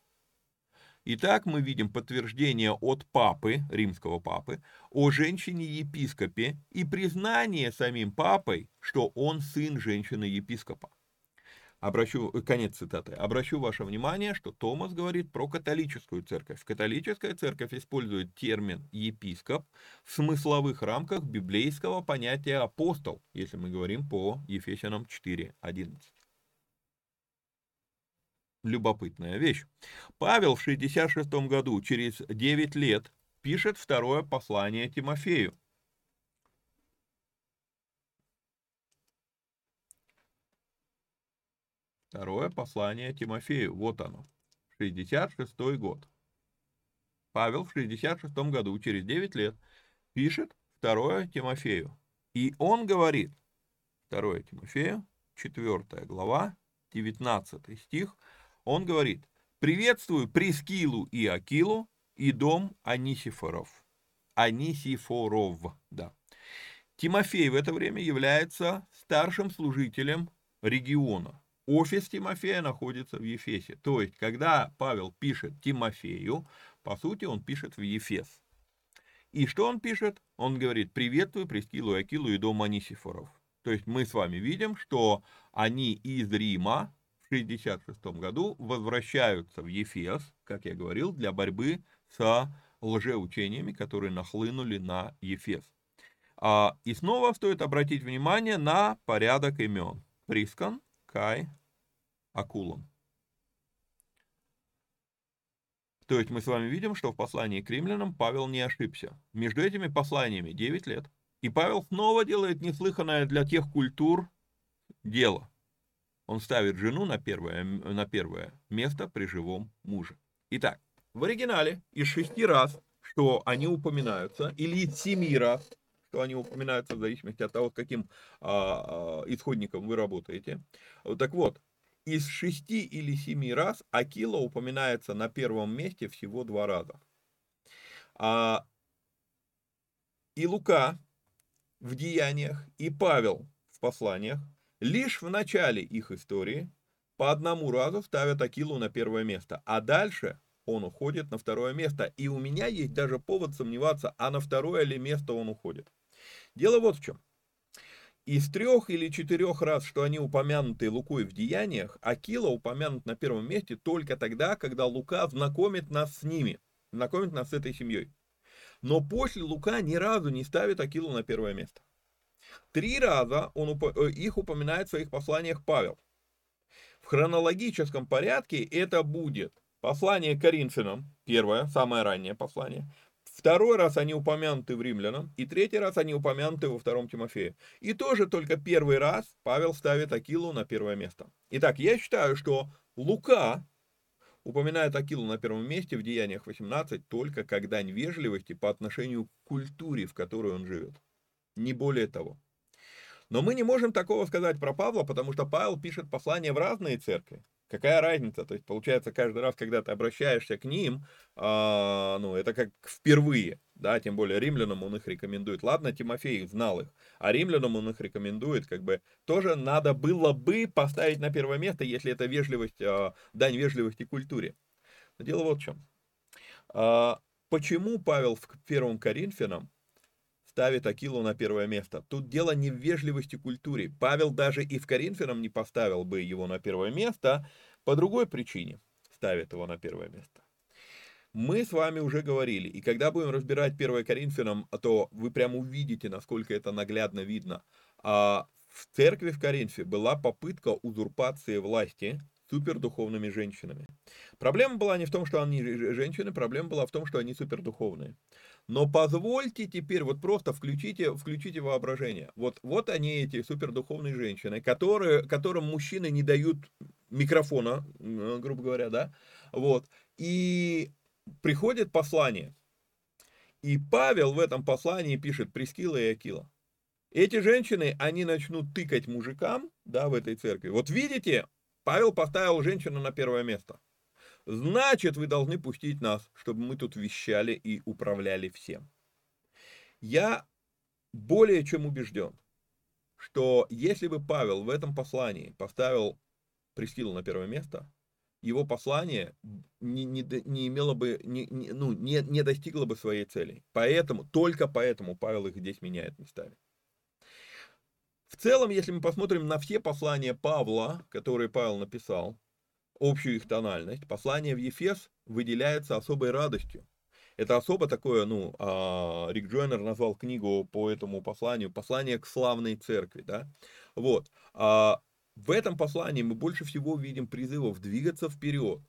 Итак, мы видим подтверждение от папы, римского папы, о женщине-епископе и признание самим папой, что он сын женщины-епископа. Обращу, конец цитаты. Обращу ваше внимание, что Томас говорит про католическую церковь. Католическая церковь использует термин епископ в смысловых рамках библейского понятия апостол, если мы говорим по Ефесянам 4.11 любопытная вещь. Павел в 66 году, через 9 лет, пишет второе послание Тимофею. Второе послание Тимофею, вот оно, 66 год. Павел в 66 году, через 9 лет, пишет второе Тимофею. И он говорит, второе Тимофею, 4 глава, 19 стих, он говорит, приветствую Прескилу и Акилу и дом Анисифоров. Анисифоров, да. Тимофей в это время является старшим служителем региона. Офис Тимофея находится в Ефесе. То есть, когда Павел пишет Тимофею, по сути, он пишет в Ефес. И что он пишет? Он говорит, приветствую Прескилу и Акилу и дом Анисифоров. То есть мы с вами видим, что они из Рима 1966 году возвращаются в Ефес, как я говорил, для борьбы с лжеучениями, которые нахлынули на Ефес. А, и снова стоит обратить внимание на порядок имен. Прискан, Кай, Акулон. То есть мы с вами видим, что в послании к римлянам Павел не ошибся. Между этими посланиями 9 лет. И Павел снова делает неслыханное для тех культур дело. Он ставит жену на первое, на первое место при живом муже. Итак, в оригинале из шести раз, что они упоминаются, или из семи раз, что они упоминаются в зависимости от того, с каким а, а, исходником вы работаете. Так вот, из шести или семи раз Акила упоминается на первом месте всего два раза. А, и Лука в деяниях, и Павел в посланиях Лишь в начале их истории по одному разу ставят Акилу на первое место, а дальше он уходит на второе место. И у меня есть даже повод сомневаться, а на второе ли место он уходит. Дело вот в чем. Из трех или четырех раз, что они упомянуты Лукой в деяниях, Акила упомянут на первом месте только тогда, когда Лука знакомит нас с ними, знакомит нас с этой семьей. Но после Лука ни разу не ставит Акилу на первое место. Три раза он, э, их упоминает в своих посланиях Павел. В хронологическом порядке это будет послание Коринфянам, первое, самое раннее послание, Второй раз они упомянуты в Римлянам, и третий раз они упомянуты во втором Тимофее. И тоже только первый раз Павел ставит Акилу на первое место. Итак, я считаю, что Лука упоминает Акилу на первом месте в Деяниях 18 только как дань вежливости по отношению к культуре, в которой он живет. Не более того. Но мы не можем такого сказать про Павла, потому что Павел пишет послания в разные церкви. Какая разница? То есть, получается, каждый раз, когда ты обращаешься к ним, а, ну, это как впервые, да, тем более римлянам он их рекомендует. Ладно, Тимофей знал их, а римлянам он их рекомендует, как бы, тоже надо было бы поставить на первое место, если это вежливость, а, дань вежливости культуре. Но дело вот в чем. А, почему Павел в первом Коринфянам ставит Акилу на первое место. Тут дело не в вежливости культуре. Павел даже и в Коринфянам не поставил бы его на первое место, по другой причине ставит его на первое место. Мы с вами уже говорили, и когда будем разбирать 1 Коринфянам, то вы прямо увидите, насколько это наглядно видно. А в церкви в Коринфе была попытка узурпации власти супердуховными женщинами. Проблема была не в том, что они женщины, проблема была в том, что они супердуховные. Но позвольте теперь, вот просто включите, включите воображение. Вот, вот они, эти супердуховные женщины, которые, которым мужчины не дают микрофона, грубо говоря, да, вот, и приходит послание. И Павел в этом послании пишет Прескила и Акила. Эти женщины, они начнут тыкать мужикам, да, в этой церкви. Вот видите, Павел поставил женщину на первое место. Значит, вы должны пустить нас, чтобы мы тут вещали и управляли всем. Я более чем убежден, что если бы Павел в этом послании поставил Прескилу на первое место, его послание не, не, не имело бы, не, не, ну, не, не достигло бы своей цели. Поэтому, только поэтому Павел их здесь меняет местами. В целом, если мы посмотрим на все послания Павла, которые Павел написал, общую их тональность, послание в Ефес выделяется особой радостью. Это особо такое, ну, а, Рик Джойнер назвал книгу по этому посланию «Послание к славной церкви», да, вот. А в этом послании мы больше всего видим призывов двигаться вперед,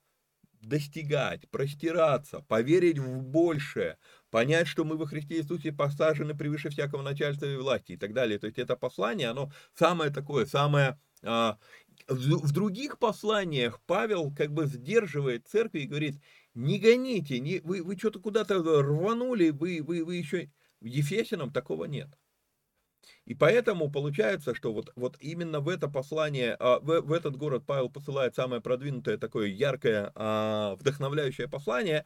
достигать, простираться, поверить в большее, понять, что мы во Христе Иисусе посажены превыше всякого начальства и власти и так далее. То есть это послание, оно самое такое, самое... А, в, других посланиях Павел как бы сдерживает церковь и говорит, не гоните, не, вы, вы что-то куда-то рванули, вы, вы, вы еще... В Ефесином такого нет. И поэтому получается, что вот, вот именно в это послание, а, в, в этот город Павел посылает самое продвинутое, такое яркое, а, вдохновляющее послание,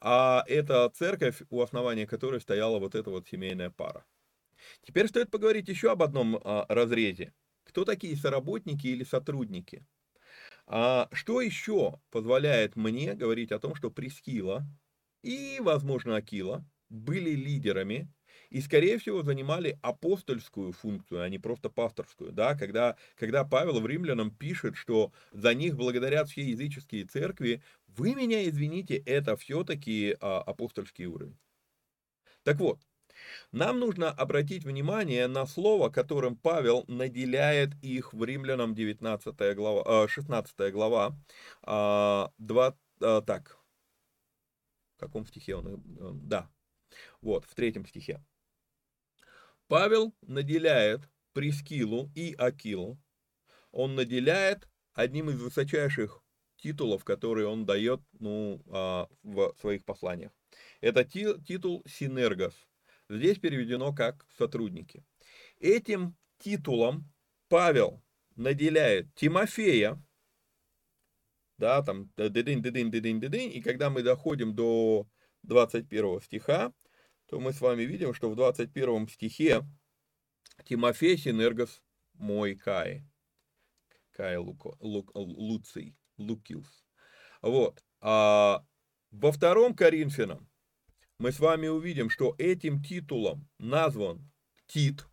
а это церковь, у основания которой стояла вот эта вот семейная пара. Теперь стоит поговорить еще об одном а, разрезе. Кто такие соработники или сотрудники? Что еще позволяет мне говорить о том, что Прескила и, возможно, Акила были лидерами и, скорее всего, занимали апостольскую функцию, а не просто пасторскую, да, когда, когда Павел в римлянам пишет, что за них благодарят все языческие церкви, вы меня извините, это все-таки а, апостольский уровень. Так вот, нам нужно обратить внимание на слово, которым Павел наделяет их в Римлянам 19 глава, 16 глава, 2, а, а, так, в каком стихе он, э, да, вот, в третьем стихе. Павел наделяет Прескилу и Акилу, он наделяет одним из высочайших титулов, которые он дает ну, а, в своих посланиях. Это титул Синергос. Здесь переведено как сотрудники. Этим титулом Павел наделяет Тимофея, да, там, дыдынь, дыдынь, дыдынь, дыдынь, и когда мы доходим до 21 стиха, то мы с вами видим, что в 21 стихе Тимофей Синергос мой Кай. Кай Луко, Лук, Луций, Лукилс. Вот. А во втором Коринфянам мы с вами увидим, что этим титулом назван Тит.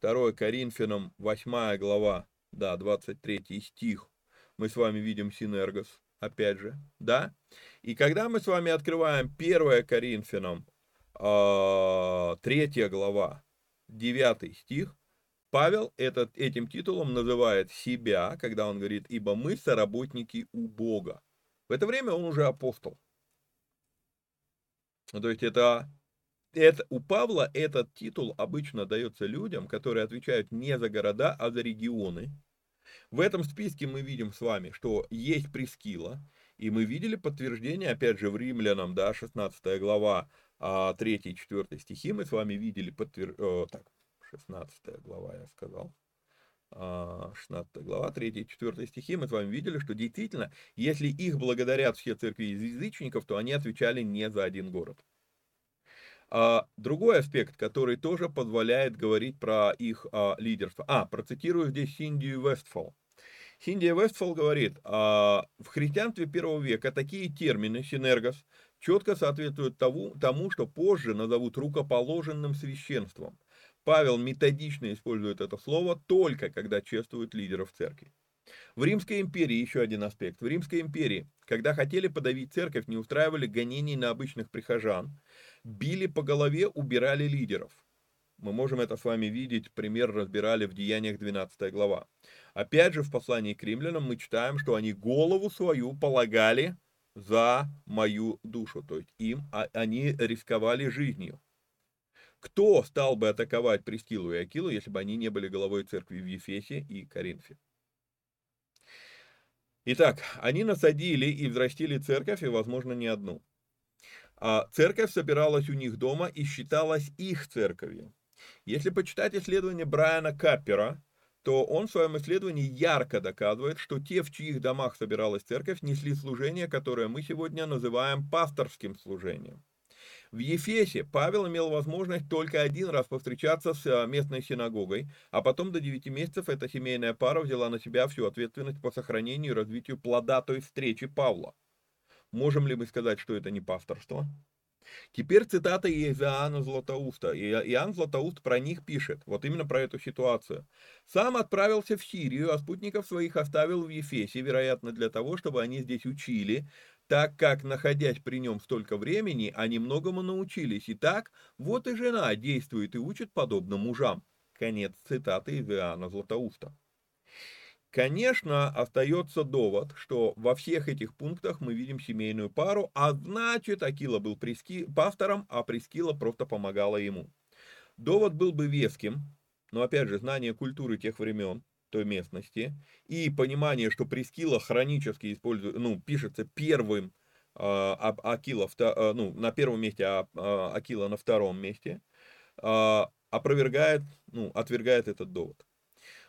2 Коринфянам 8 глава, да, 23 стих. Мы с вами видим Синергос, опять же, да. И когда мы с вами открываем 1 Коринфянам а, третья глава, девятый стих, Павел этот, этим титулом называет себя, когда он говорит, ибо мы соработники у Бога. В это время он уже апостол. То есть это, это у Павла этот титул обычно дается людям, которые отвечают не за города, а за регионы. В этом списке мы видим с вами, что есть Прескила, и мы видели подтверждение, опять же, в Римлянам, да, 16 глава, 3 и 4 стихи, мы с вами видели, подтвер... Э, так, 16 глава я сказал, 16 глава, 3 и 4 стихи, мы с вами видели, что действительно, если их благодарят все церкви из язычников, то они отвечали не за один город. А, другой аспект, который тоже позволяет говорить про их а, лидерство. А, процитирую здесь Синдию Вестфол. Синдия Вестфол говорит, а, в христианстве первого века такие термины, συνεργός, четко соответствуют тому, тому, что позже назовут рукоположенным священством – Павел методично использует это слово только когда чествует лидеров церкви. В Римской империи еще один аспект. В Римской империи, когда хотели подавить церковь, не устраивали гонений на обычных прихожан, били по голове, убирали лидеров. Мы можем это с вами видеть, пример разбирали в Деяниях 12 глава. Опять же, в послании к римлянам мы читаем, что они голову свою полагали за мою душу, то есть им а, они рисковали жизнью. Кто стал бы атаковать Прескилу и Акилу, если бы они не были головой церкви в Ефесе и Коринфе? Итак, они насадили и взрастили церковь, и, возможно, не одну. А церковь собиралась у них дома и считалась их церковью. Если почитать исследование Брайана Каппера, то он в своем исследовании ярко доказывает, что те, в чьих домах собиралась церковь, несли служение, которое мы сегодня называем пасторским служением. В Ефесе Павел имел возможность только один раз повстречаться с а, местной синагогой, а потом до 9 месяцев эта семейная пара взяла на себя всю ответственность по сохранению и развитию плода той встречи Павла. Можем ли мы сказать, что это не пасторство? Теперь цитата из Иоанна Златоуста. И Иоанн Златоуст про них пишет, вот именно про эту ситуацию. «Сам отправился в Сирию, а спутников своих оставил в Ефесе, вероятно, для того, чтобы они здесь учили, так как, находясь при нем столько времени, они многому научились. И так, вот и жена действует и учит подобно мужам. Конец цитаты из Иоанна Златоуста. Конечно, остается довод, что во всех этих пунктах мы видим семейную пару, а значит, Акила был приски... пастором, а Прескила просто помогала ему. Довод был бы веским, но опять же, знание культуры тех времен, той местности, и понимание, что Прескила хронически использует, ну, пишется первым а, Акила, а, ну, на первом месте, а, а Акила на втором месте, а, опровергает, ну, отвергает этот довод.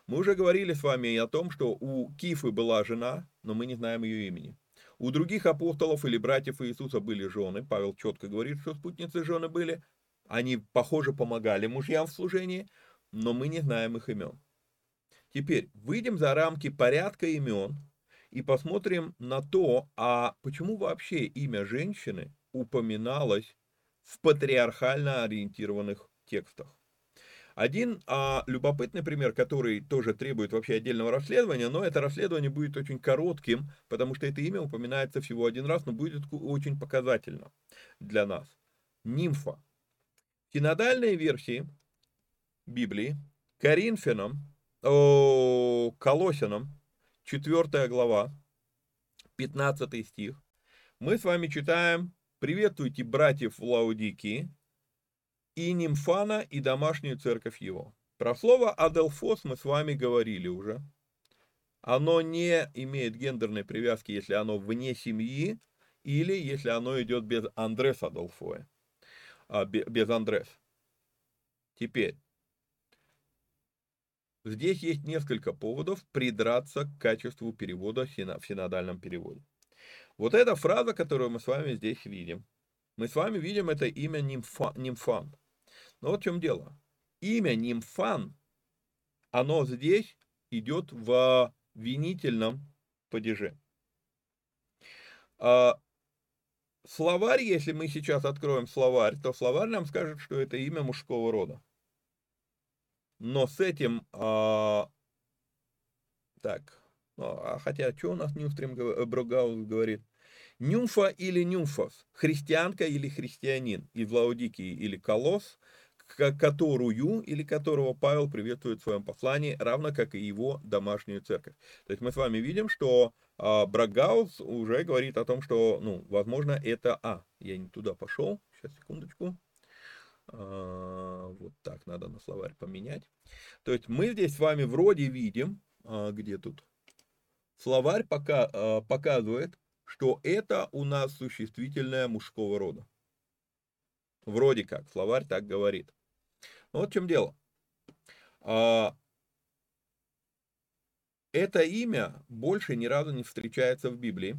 Мы уже говорили с вами о том, что у Кифы была жена, но мы не знаем ее имени. У других апостолов или братьев Иисуса были жены. Павел четко говорит, что спутницы жены были. Они, похоже, помогали мужьям в служении, но мы не знаем их имен. Теперь выйдем за рамки порядка имен и посмотрим на то, а почему вообще имя женщины упоминалось в патриархально ориентированных текстах. Один а, любопытный пример, который тоже требует вообще отдельного расследования, но это расследование будет очень коротким, потому что это имя упоминается всего один раз, но будет очень показательно для нас. Нимфа. В синодальной версии Библии Коринфянам Колосинам, 4 глава, 15 стих, мы с вами читаем «Приветствуйте братьев в Лаудикии и Нимфана и домашнюю церковь его». Про слово «аделфос» мы с вами говорили уже. Оно не имеет гендерной привязки, если оно вне семьи, или если оно идет без Андрес Адолфоя, а, без Андрес. Теперь, Здесь есть несколько поводов придраться к качеству перевода в синодальном переводе. Вот эта фраза, которую мы с вами здесь видим. Мы с вами видим это имя нимфа, нимфан. Но вот в чем дело. Имя нимфан, оно здесь идет в винительном падеже. А словарь, если мы сейчас откроем словарь, то словарь нам скажет, что это имя мужского рода. Но с этим, а, так, ну, а хотя, что у нас Ньюстрим э, Брогаус говорит? Нюмфа или нюмфос, христианка или христианин из Лаудикии или колосс, которую или которого Павел приветствует в своем послании, равно как и его домашнюю церковь. То есть мы с вами видим, что а, Брагаус уже говорит о том, что, ну, возможно, это, а, я не туда пошел, Сейчас, секундочку. А, вот так, надо на словарь поменять. То есть мы здесь с вами вроде видим, а, где тут? Словарь пока, а, показывает, что это у нас существительное мужского рода. Вроде как, словарь так говорит. Вот в чем дело. Это имя больше ни разу не встречается в Библии.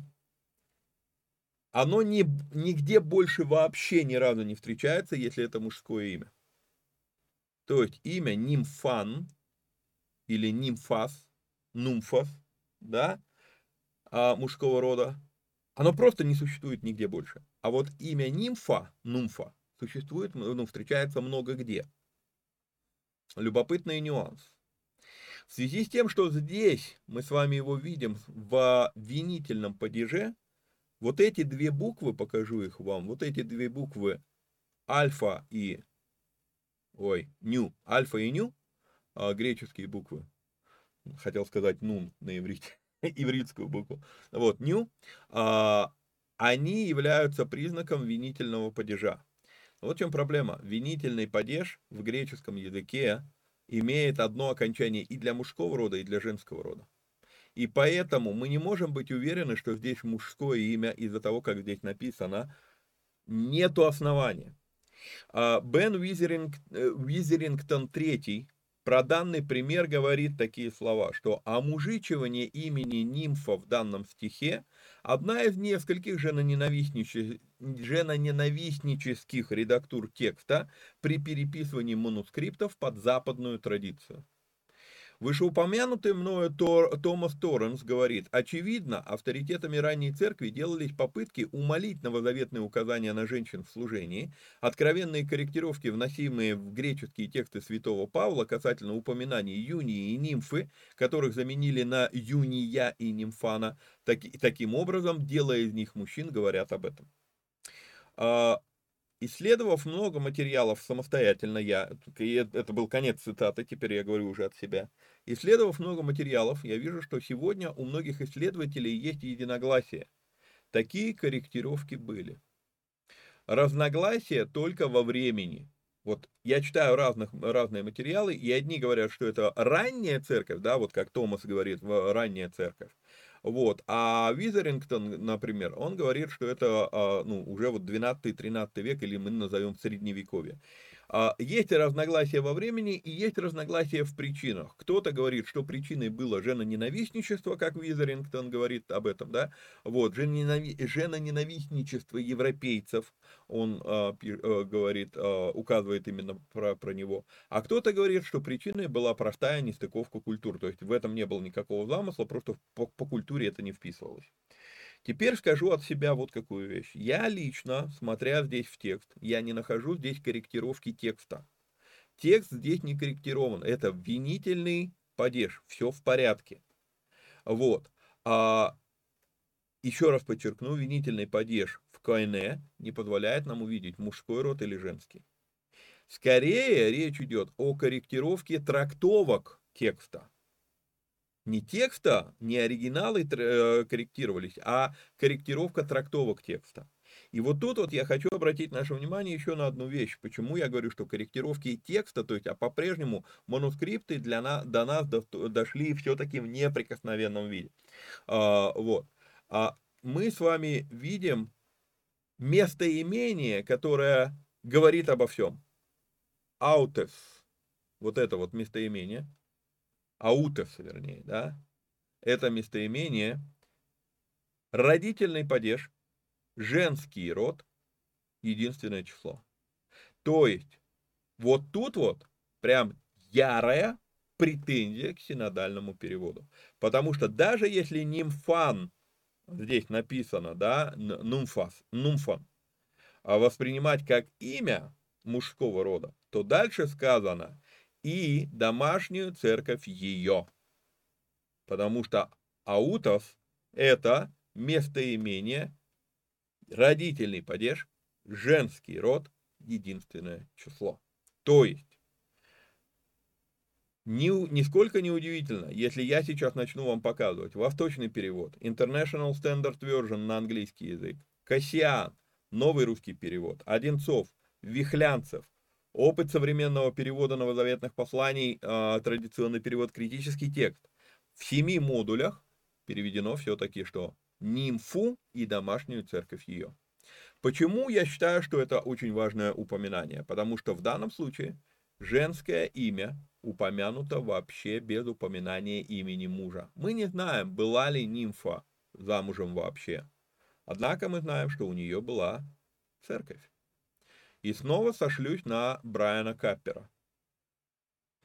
Оно не, нигде больше вообще ни разу не встречается, если это мужское имя. То есть имя Нимфан или Нимфас, Нумфас, да, а, мужского рода, оно просто не существует нигде больше. А вот имя Нимфа, Нумфа, существует, ну, встречается много где. Любопытный нюанс. В связи с тем, что здесь мы с вами его видим в винительном падеже, вот эти две буквы, покажу их вам, вот эти две буквы альфа и, ой, ню, альфа и ню, а, греческие буквы, хотел сказать нун на иврите, ивритскую букву, вот, ню, а, они являются признаком винительного падежа. Вот в чем проблема. Винительный падеж в греческом языке имеет одно окончание и для мужского рода, и для женского рода. И поэтому мы не можем быть уверены, что здесь мужское имя из-за того, как здесь написано, нету основания. А, Бен Визеринг, э, Визерингтон III про данный пример говорит такие слова, что омужичивание имени нимфа в данном стихе одна из нескольких женоненавистнических, женоненавистнических редактур текста при переписывании манускриптов под западную традицию. Вышеупомянутый мною Тор, Томас Торренс говорит, очевидно, авторитетами ранней церкви делались попытки умолить новозаветные указания на женщин в служении, откровенные корректировки, вносимые в греческие тексты святого Павла касательно упоминаний юнии и нимфы, которых заменили на юния и нимфана, таки, таким образом, делая из них мужчин, говорят об этом. А, Исследовав много материалов самостоятельно, я, это был конец цитаты, теперь я говорю уже от себя, исследовав много материалов, я вижу, что сегодня у многих исследователей есть единогласие. Такие корректировки были. Разногласия только во времени. Вот я читаю разных, разные материалы, и одни говорят, что это ранняя церковь, да, вот как Томас говорит, ранняя церковь. Вот. А Визерингтон, например, он говорит, что это а, ну, уже вот 12-13 век, или мы назовем средневековье. А, есть разногласия во времени и есть разногласия в причинах. Кто-то говорит, что причиной было женоненавистничество, как Визерингтон говорит об этом, да, вот, женоненавистничество европейцев, он а, а, говорит, а, указывает именно про, про него. А кто-то говорит, что причиной была простая нестыковка культур, то есть в этом не было никакого замысла, просто по, по культуре это не вписывалось. Теперь скажу от себя вот какую вещь. Я лично, смотря здесь в текст, я не нахожу здесь корректировки текста. Текст здесь не корректирован. Это винительный падеж. Все в порядке. Вот. А, еще раз подчеркну, винительный падеж в КН не позволяет нам увидеть мужской род или женский. Скорее речь идет о корректировке трактовок текста не текста, не оригиналы э, корректировались, а корректировка трактовок текста. И вот тут вот я хочу обратить наше внимание еще на одну вещь. Почему я говорю, что корректировки текста, то есть, а по-прежнему манускрипты для нас, до нас до, дошли все-таки в неприкосновенном виде. А, вот. А мы с вами видим местоимение, которое говорит обо всем. Аутес. Вот это вот местоимение – аутес, вернее, да, это местоимение, родительный падеж, женский род, единственное число. То есть, вот тут вот прям ярая претензия к синодальному переводу. Потому что даже если нимфан, здесь написано, да, нумфас, нумфан, а воспринимать как имя мужского рода, то дальше сказано и домашнюю церковь ее. Потому что аутов – это местоимение, родительный падеж, женский род, единственное число. То есть, ни, нисколько не удивительно, если я сейчас начну вам показывать восточный перевод, International Standard Version на английский язык, Кассиан новый русский перевод, Одинцов, Вихлянцев, опыт современного перевода новозаветных посланий, э, традиционный перевод, критический текст. В семи модулях переведено все-таки что? Нимфу и домашнюю церковь ее. Почему я считаю, что это очень важное упоминание? Потому что в данном случае женское имя упомянуто вообще без упоминания имени мужа. Мы не знаем, была ли нимфа замужем вообще. Однако мы знаем, что у нее была церковь. И снова сошлюсь на Брайана Каппера.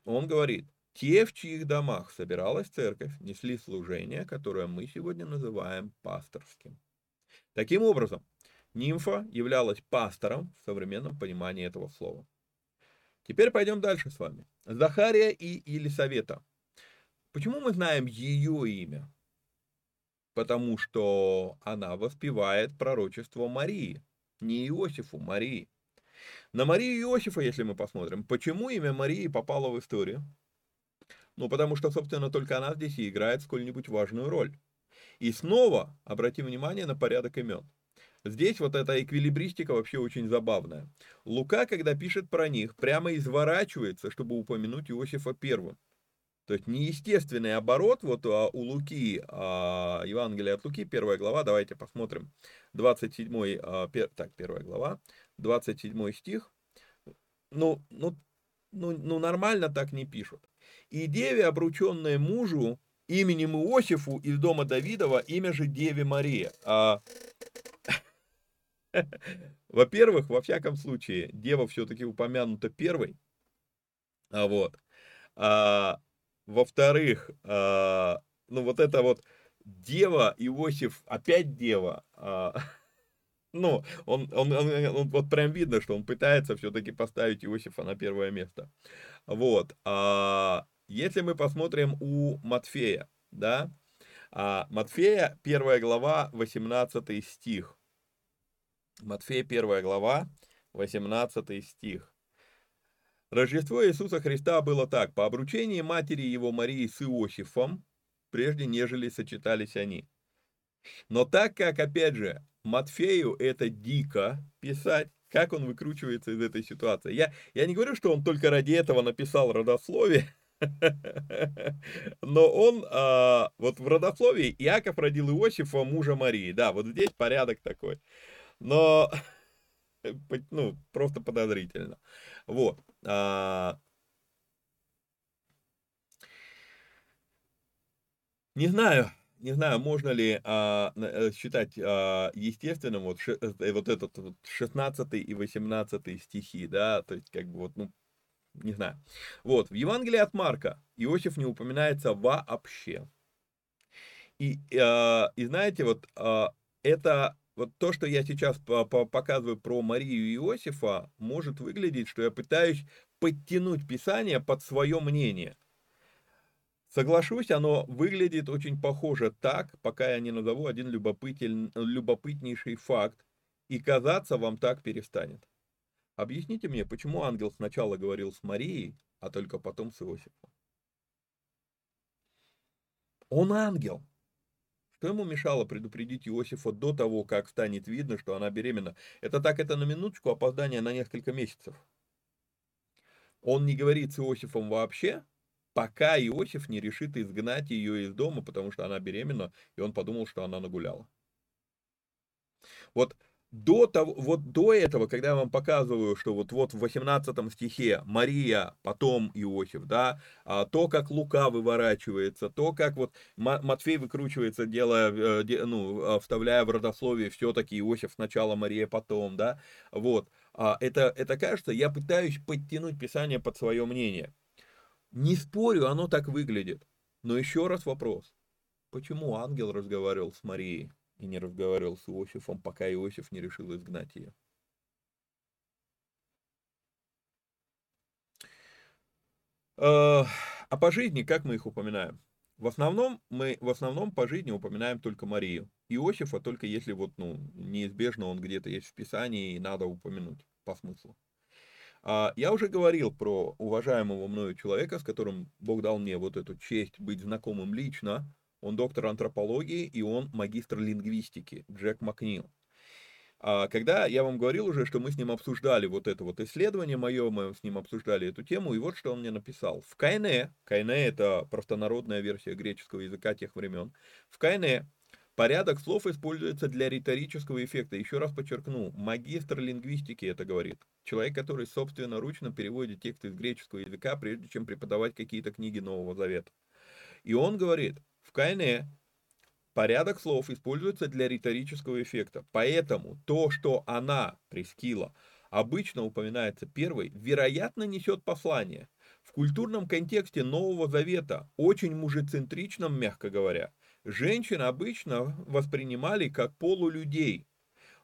Он говорит, те, в чьих домах собиралась церковь, несли служение, которое мы сегодня называем пасторским. Таким образом, нимфа являлась пастором в современном понимании этого слова. Теперь пойдем дальше с вами. Захария и Елисавета. Почему мы знаем ее имя? Потому что она воспевает пророчество Марии, не Иосифу, Марии. На Марию Иосифа, если мы посмотрим, почему имя Марии попало в историю? Ну, потому что, собственно, только она здесь и играет сколь-нибудь важную роль. И снова обратим внимание на порядок имен. Здесь вот эта эквилибристика вообще очень забавная. Лука, когда пишет про них, прямо изворачивается, чтобы упомянуть Иосифа первым. То есть неестественный оборот вот а, у Луки, а, Евангелие от Луки, первая глава, давайте посмотрим, 27, а, пер, так, первая глава, 27 стих, ну, ну, ну, ну, нормально так не пишут. «И деве, обрученной мужу, именем Иосифу из дома Давидова, имя же Деве Мария». А... Во-первых, во всяком случае, дева все-таки упомянута первой. А вот. Во-вторых, а, ну вот это вот дева, Иосиф, опять дева. А, ну, он, он, он, он, вот прям видно, что он пытается все-таки поставить Иосифа на первое место. Вот. А, если мы посмотрим у Матфея, да, а, Матфея, первая глава, 18 стих. Матфея, первая глава, 18 стих. Рождество Иисуса Христа было так. По обручении матери его Марии с Иосифом, прежде нежели сочетались они. Но так как, опять же, Матфею это дико писать, как он выкручивается из этой ситуации. Я, я не говорю, что он только ради этого написал родословие, но он, а, вот в родословии Иаков родил Иосифа, мужа Марии. Да, вот здесь порядок такой. Но, ну, просто подозрительно. Вот. А, не знаю, не знаю, можно ли а, э, считать а, естественным вот, э, вот этот вот 16 и 18 стихи, да, то есть как бы вот, ну, не знаю. Вот, в Евангелии от Марка Иосиф не упоминается вообще. И, и знаете, вот это вот то, что я сейчас показываю про Марию и Иосифа, может выглядеть, что я пытаюсь подтянуть Писание под свое мнение – Соглашусь, оно выглядит очень похоже так, пока я не назову один любопытнейший факт, и казаться вам так перестанет. Объясните мне, почему ангел сначала говорил с Марией, а только потом с Иосифом? Он ангел. Что ему мешало предупредить Иосифа до того, как станет видно, что она беременна? Это так, это на минуточку опоздание на несколько месяцев. Он не говорит с Иосифом вообще, пока Иосиф не решит изгнать ее из дома, потому что она беременна, и он подумал, что она нагуляла. Вот до, того, вот до этого, когда я вам показываю, что вот, вот в 18 стихе Мария, потом Иосиф, да, а то, как Лука выворачивается, то, как вот Матфей выкручивается, делая, э, ну, а, вставляя в родословие все-таки Иосиф сначала, Мария потом, да, вот, а это, это кажется, я пытаюсь подтянуть Писание под свое мнение. Не спорю, оно так выглядит. Но еще раз вопрос. Почему ангел разговаривал с Марией и не разговаривал с Иосифом, пока Иосиф не решил изгнать ее? А, а по жизни как мы их упоминаем? В основном мы в основном по жизни упоминаем только Марию. Иосифа только если вот, ну, неизбежно он где-то есть в Писании и надо упомянуть по смыслу. А, я уже говорил про уважаемого мною человека, с которым Бог дал мне вот эту честь быть знакомым лично. Он доктор антропологии и он магистр лингвистики, Джек Макнил. А, когда я вам говорил уже, что мы с ним обсуждали вот это вот исследование мое, мы с ним обсуждали эту тему, и вот что он мне написал. В Кайне, Кайне это простонародная версия греческого языка тех времен, в Кайне порядок слов используется для риторического эффекта. Еще раз подчеркну, магистр лингвистики это говорит. Человек, который собственноручно переводит текст из греческого языка, прежде чем преподавать какие-то книги Нового Завета. И он говорит, в Кайне Порядок слов используется для риторического эффекта. Поэтому то, что она, Прескила, обычно упоминается первой, вероятно несет послание. В культурном контексте Нового Завета, очень мужецентричном, мягко говоря, женщин обычно воспринимали как полулюдей.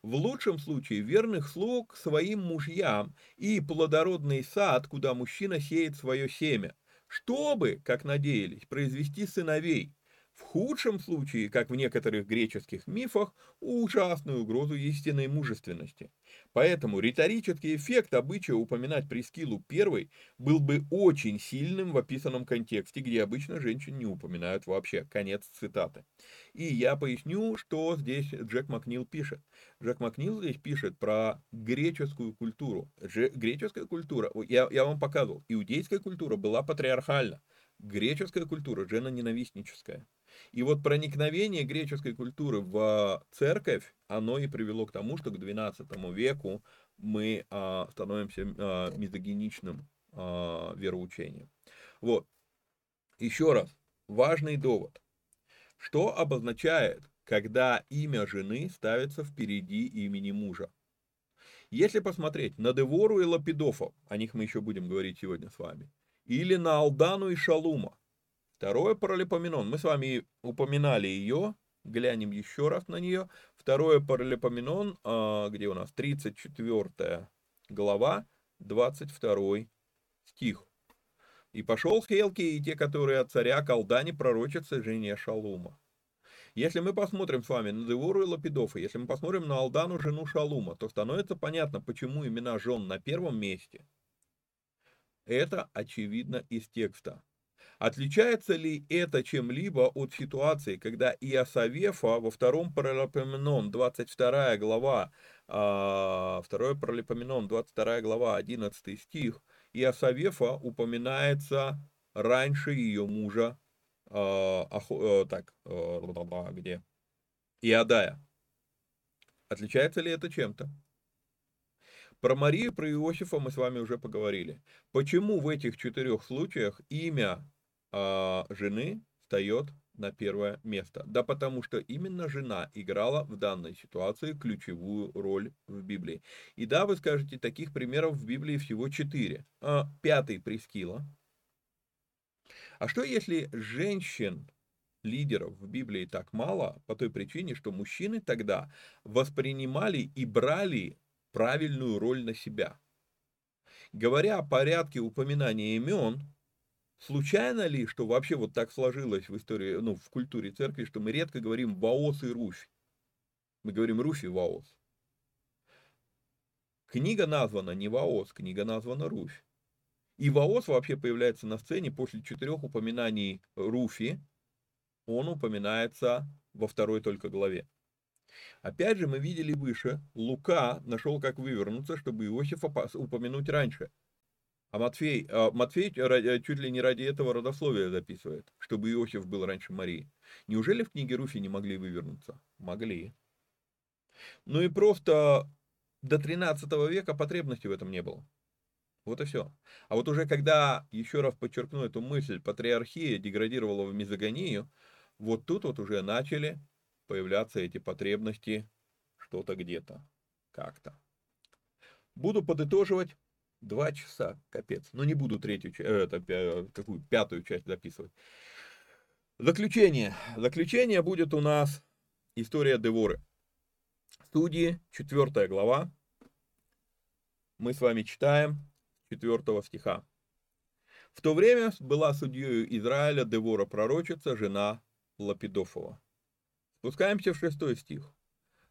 В лучшем случае верных слуг своим мужьям и плодородный сад, куда мужчина сеет свое семя, чтобы, как надеялись, произвести сыновей – в худшем случае, как в некоторых греческих мифах, ужасную угрозу истинной мужественности. Поэтому риторический эффект обычая упоминать Прескилу первой был бы очень сильным в описанном контексте, где обычно женщин не упоминают вообще. Конец цитаты. И я поясню, что здесь Джек Макнил пишет. Джек Макнил здесь пишет про греческую культуру. Греческая культура, я, я вам показывал, иудейская культура была патриархальна. Греческая культура женоненавистническая. И вот проникновение греческой культуры в церковь, оно и привело к тому, что к XII веку мы а, становимся а, мизогиничным а, вероучением. Вот. Еще раз, важный довод. Что обозначает, когда имя жены ставится впереди имени мужа? Если посмотреть на Девору и Лапидофа, о них мы еще будем говорить сегодня с вами, или на Алдану и Шалума, Второе паралипоменон. Мы с вами упоминали ее. Глянем еще раз на нее. Второе паралипоменон, а, где у нас 34 глава, 22 стих. И пошел Хелки и те, которые от царя Колдани пророчатся жене Шалума. Если мы посмотрим с вами на Девору и Лапидофа, если мы посмотрим на Алдану, жену Шалума, то становится понятно, почему имена жен на первом месте. Это очевидно из текста. Отличается ли это чем-либо от ситуации, когда Иосафефа во втором Паралипоменон, 22 глава, 2 Паралипоменон, 22 глава, 11 стих, Иосафефа упоминается раньше ее мужа, а, э, так, э, где? Иодая. Отличается ли это чем-то? Про Марию, про Иосифа мы с вами уже поговорили. Почему в этих четырех случаях имя а, жены встает на первое место. Да потому что именно жена играла в данной ситуации ключевую роль в Библии. И да, вы скажете, таких примеров в Библии всего четыре. А, пятый Прескила. А что если женщин, лидеров в Библии так мало, по той причине, что мужчины тогда воспринимали и брали правильную роль на себя? Говоря о порядке упоминания имен, Случайно ли, что вообще вот так сложилось в истории, ну, в культуре церкви, что мы редко говорим Ваос и Руфь. Мы говорим Руфь и Ваос. Книга названа не Ваос, книга названа Руфь. И Ваос вообще появляется на сцене после четырех упоминаний Руфи. Он упоминается во второй только главе. Опять же, мы видели выше, Лука нашел, как вывернуться, чтобы Иосифа упомянуть раньше – а Матфей, а Матфей чуть ли не ради этого родословия записывает, чтобы Иосиф был раньше Марии. Неужели в книге Руфи не могли вывернуться? Могли. Ну и просто до 13 века потребности в этом не было. Вот и все. А вот уже когда, еще раз подчеркну эту мысль, патриархия деградировала в мизогонию, вот тут вот уже начали появляться эти потребности что-то где-то, как-то. Буду подытоживать Два часа, капец. Но не буду третью, э, это, какую, пятую часть записывать. Заключение. Заключение будет у нас история Деворы. Студии, четвертая глава. Мы с вами читаем четвертого стиха. В то время была судьей Израиля Девора пророчица, жена Лапидофова. Спускаемся в шестой стих.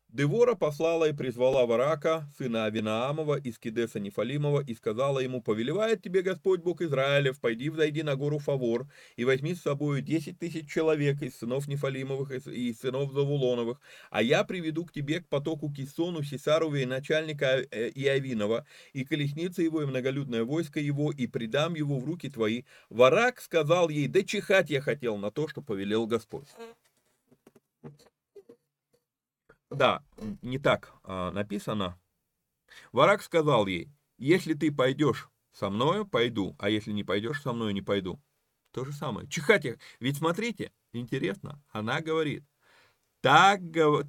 Девора послала и призвала Варака, сына Авинаамова, из Кидеса Нефалимова, и сказала ему, «Повелевает тебе Господь Бог Израилев, пойди взойди на гору Фавор, и возьми с собой десять тысяч человек из сынов Нефалимовых и из сынов Завулоновых, а я приведу к тебе к потоку Кисону, Сесарове и начальника э, Иовинова, и колесница его, и многолюдное войско его, и предам его в руки твои». Варак сказал ей, «Да чихать я хотел на то, что повелел Господь». Да, не так а, написано. Варак сказал ей, если ты пойдешь со мною, пойду, а если не пойдешь со мною, не пойду. То же самое. Чихать я. Ведь смотрите, интересно, она говорит, так,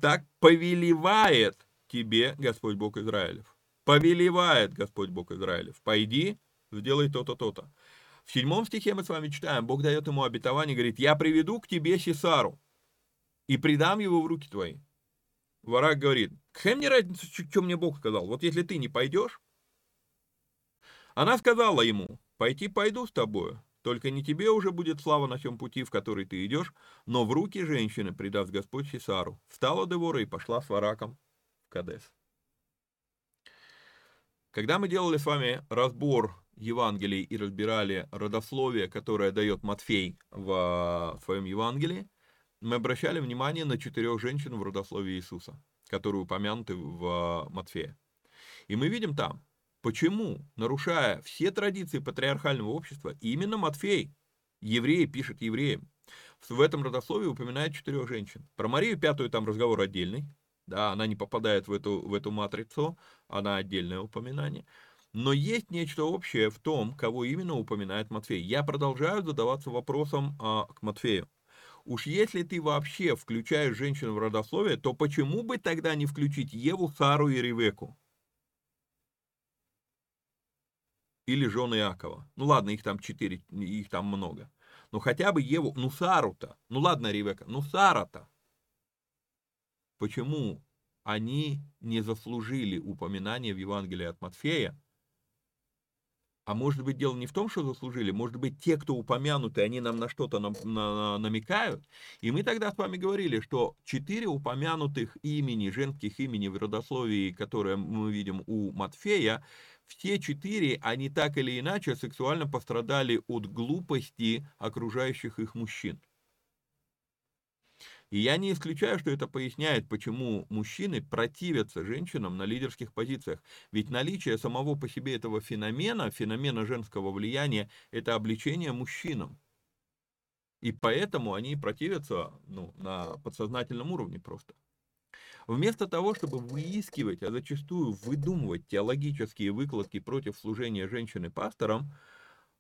так повелевает тебе Господь Бог Израилев. Повелевает Господь Бог Израилев. Пойди, сделай то-то, то-то. В седьмом стихе мы с вами читаем, Бог дает ему обетование, говорит, я приведу к тебе Сесару и предам его в руки твои. Варак говорит, какая мне разница, что мне Бог сказал? Вот если ты не пойдешь. Она сказала ему, пойти пойду с тобою, только не тебе уже будет слава на всем пути, в который ты идешь, но в руки женщины придаст Господь Сесару. Встала Девора и пошла с Вараком в Кадес. Когда мы делали с вами разбор Евангелий и разбирали родословие, которое дает Матфей в своем Евангелии, мы обращали внимание на четырех женщин в родословии Иисуса, которые упомянуты в Матфея. И мы видим там, почему, нарушая все традиции патриархального общества, именно Матфей, еврей, пишет евреям, в этом родословии упоминает четырех женщин. Про Марию Пятую там разговор отдельный, да, она не попадает в эту, в эту матрицу, она отдельное упоминание. Но есть нечто общее в том, кого именно упоминает Матфей. Я продолжаю задаваться вопросом а, к Матфею. Уж если ты вообще включаешь женщину в родословие, то почему бы тогда не включить Еву, Сару и Ревеку? Или жены Иакова. Ну ладно, их там четыре, их там много. Но хотя бы Еву, ну Сару-то, ну ладно, Ревека, ну Сара-то. Почему они не заслужили упоминания в Евангелии от Матфея, а может быть, дело не в том, что заслужили, может быть, те, кто упомянуты, они нам на что-то нам, на, намекают. И мы тогда с вами говорили, что четыре упомянутых имени, женских имени в родословии, которые мы видим у Матфея, все четыре, они так или иначе сексуально пострадали от глупости окружающих их мужчин. И я не исключаю, что это поясняет, почему мужчины противятся женщинам на лидерских позициях. Ведь наличие самого по себе этого феномена, феномена женского влияния, это обличение мужчинам. И поэтому они противятся ну, на подсознательном уровне просто. Вместо того, чтобы выискивать, а зачастую выдумывать теологические выкладки против служения женщины пастором,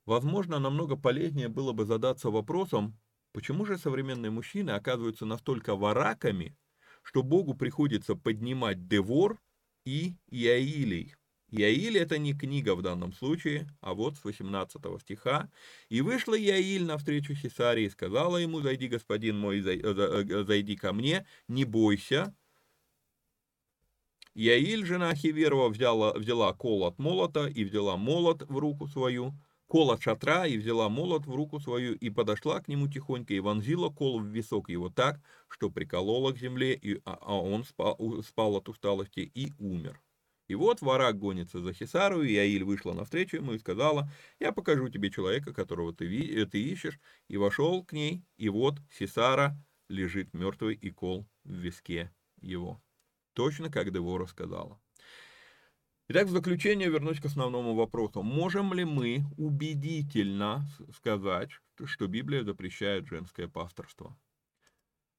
возможно, намного полезнее было бы задаться вопросом, Почему же современные мужчины оказываются настолько вараками, что Богу приходится поднимать Девор и Иаилей? Иаиль это не книга в данном случае, а вот с 18 стиха. «И вышла Иаиль навстречу Сесаре и сказала ему, зайди, господин мой, э, э, зайди ко мне, не бойся». Иаиль, жена Хиверова, взяла, взяла кол от молота и взяла молот в руку свою, кол от шатра и взяла молот в руку свою и подошла к нему тихонько и вонзила кол в висок его так, что приколола к земле, и, а, а он спал, спал от усталости и умер. И вот враг гонится за Хисару, и Аиль вышла навстречу ему и сказала, «Я покажу тебе человека, которого ты, э, ты ищешь». И вошел к ней, и вот Сисара лежит мертвый и кол в виске его. Точно как Девора сказала. Итак, в заключение вернусь к основному вопросу. Можем ли мы убедительно сказать, что Библия запрещает женское пасторство?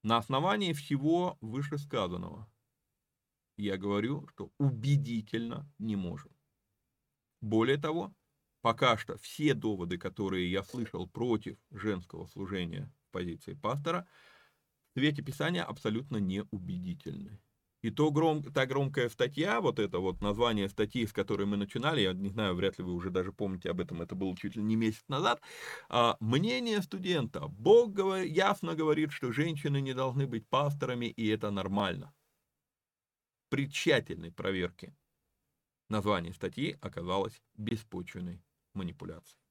На основании всего вышесказанного я говорю, что убедительно не можем. Более того, пока что все доводы, которые я слышал против женского служения позиции пастора, в свете Писания абсолютно неубедительны. И то гром, та громкая статья, вот это вот название статьи, с которой мы начинали, я не знаю, вряд ли вы уже даже помните об этом, это было чуть ли не месяц назад, а, мнение студента. Бог говор, ясно говорит, что женщины не должны быть пасторами, и это нормально. При тщательной проверке название статьи оказалось беспочвенной манипуляцией.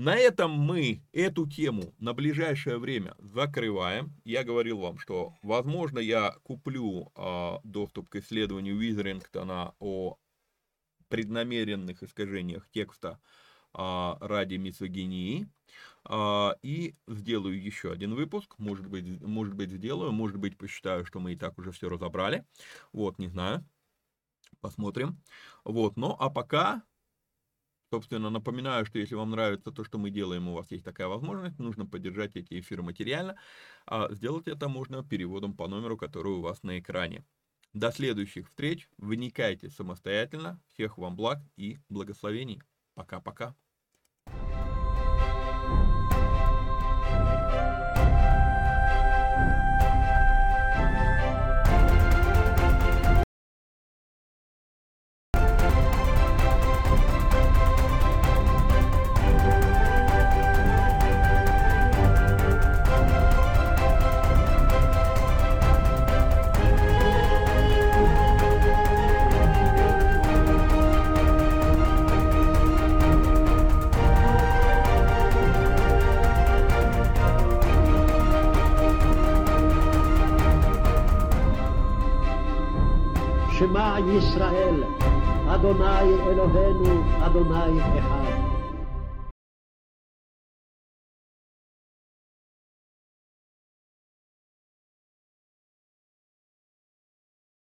На этом мы эту тему на ближайшее время закрываем. Я говорил вам, что, возможно, я куплю э, доступ к исследованию Визерингтона о преднамеренных искажениях текста э, ради мисогинии. Э, и сделаю еще один выпуск. Может быть, может быть, сделаю, может быть, посчитаю, что мы и так уже все разобрали. Вот, не знаю. Посмотрим. Вот, ну а пока Собственно, напоминаю, что если вам нравится то, что мы делаем, у вас есть такая возможность, нужно поддержать эти эфиры материально. А сделать это можно переводом по номеру, который у вас на экране. До следующих встреч. Вникайте самостоятельно. Всех вам благ и благословений. Пока-пока.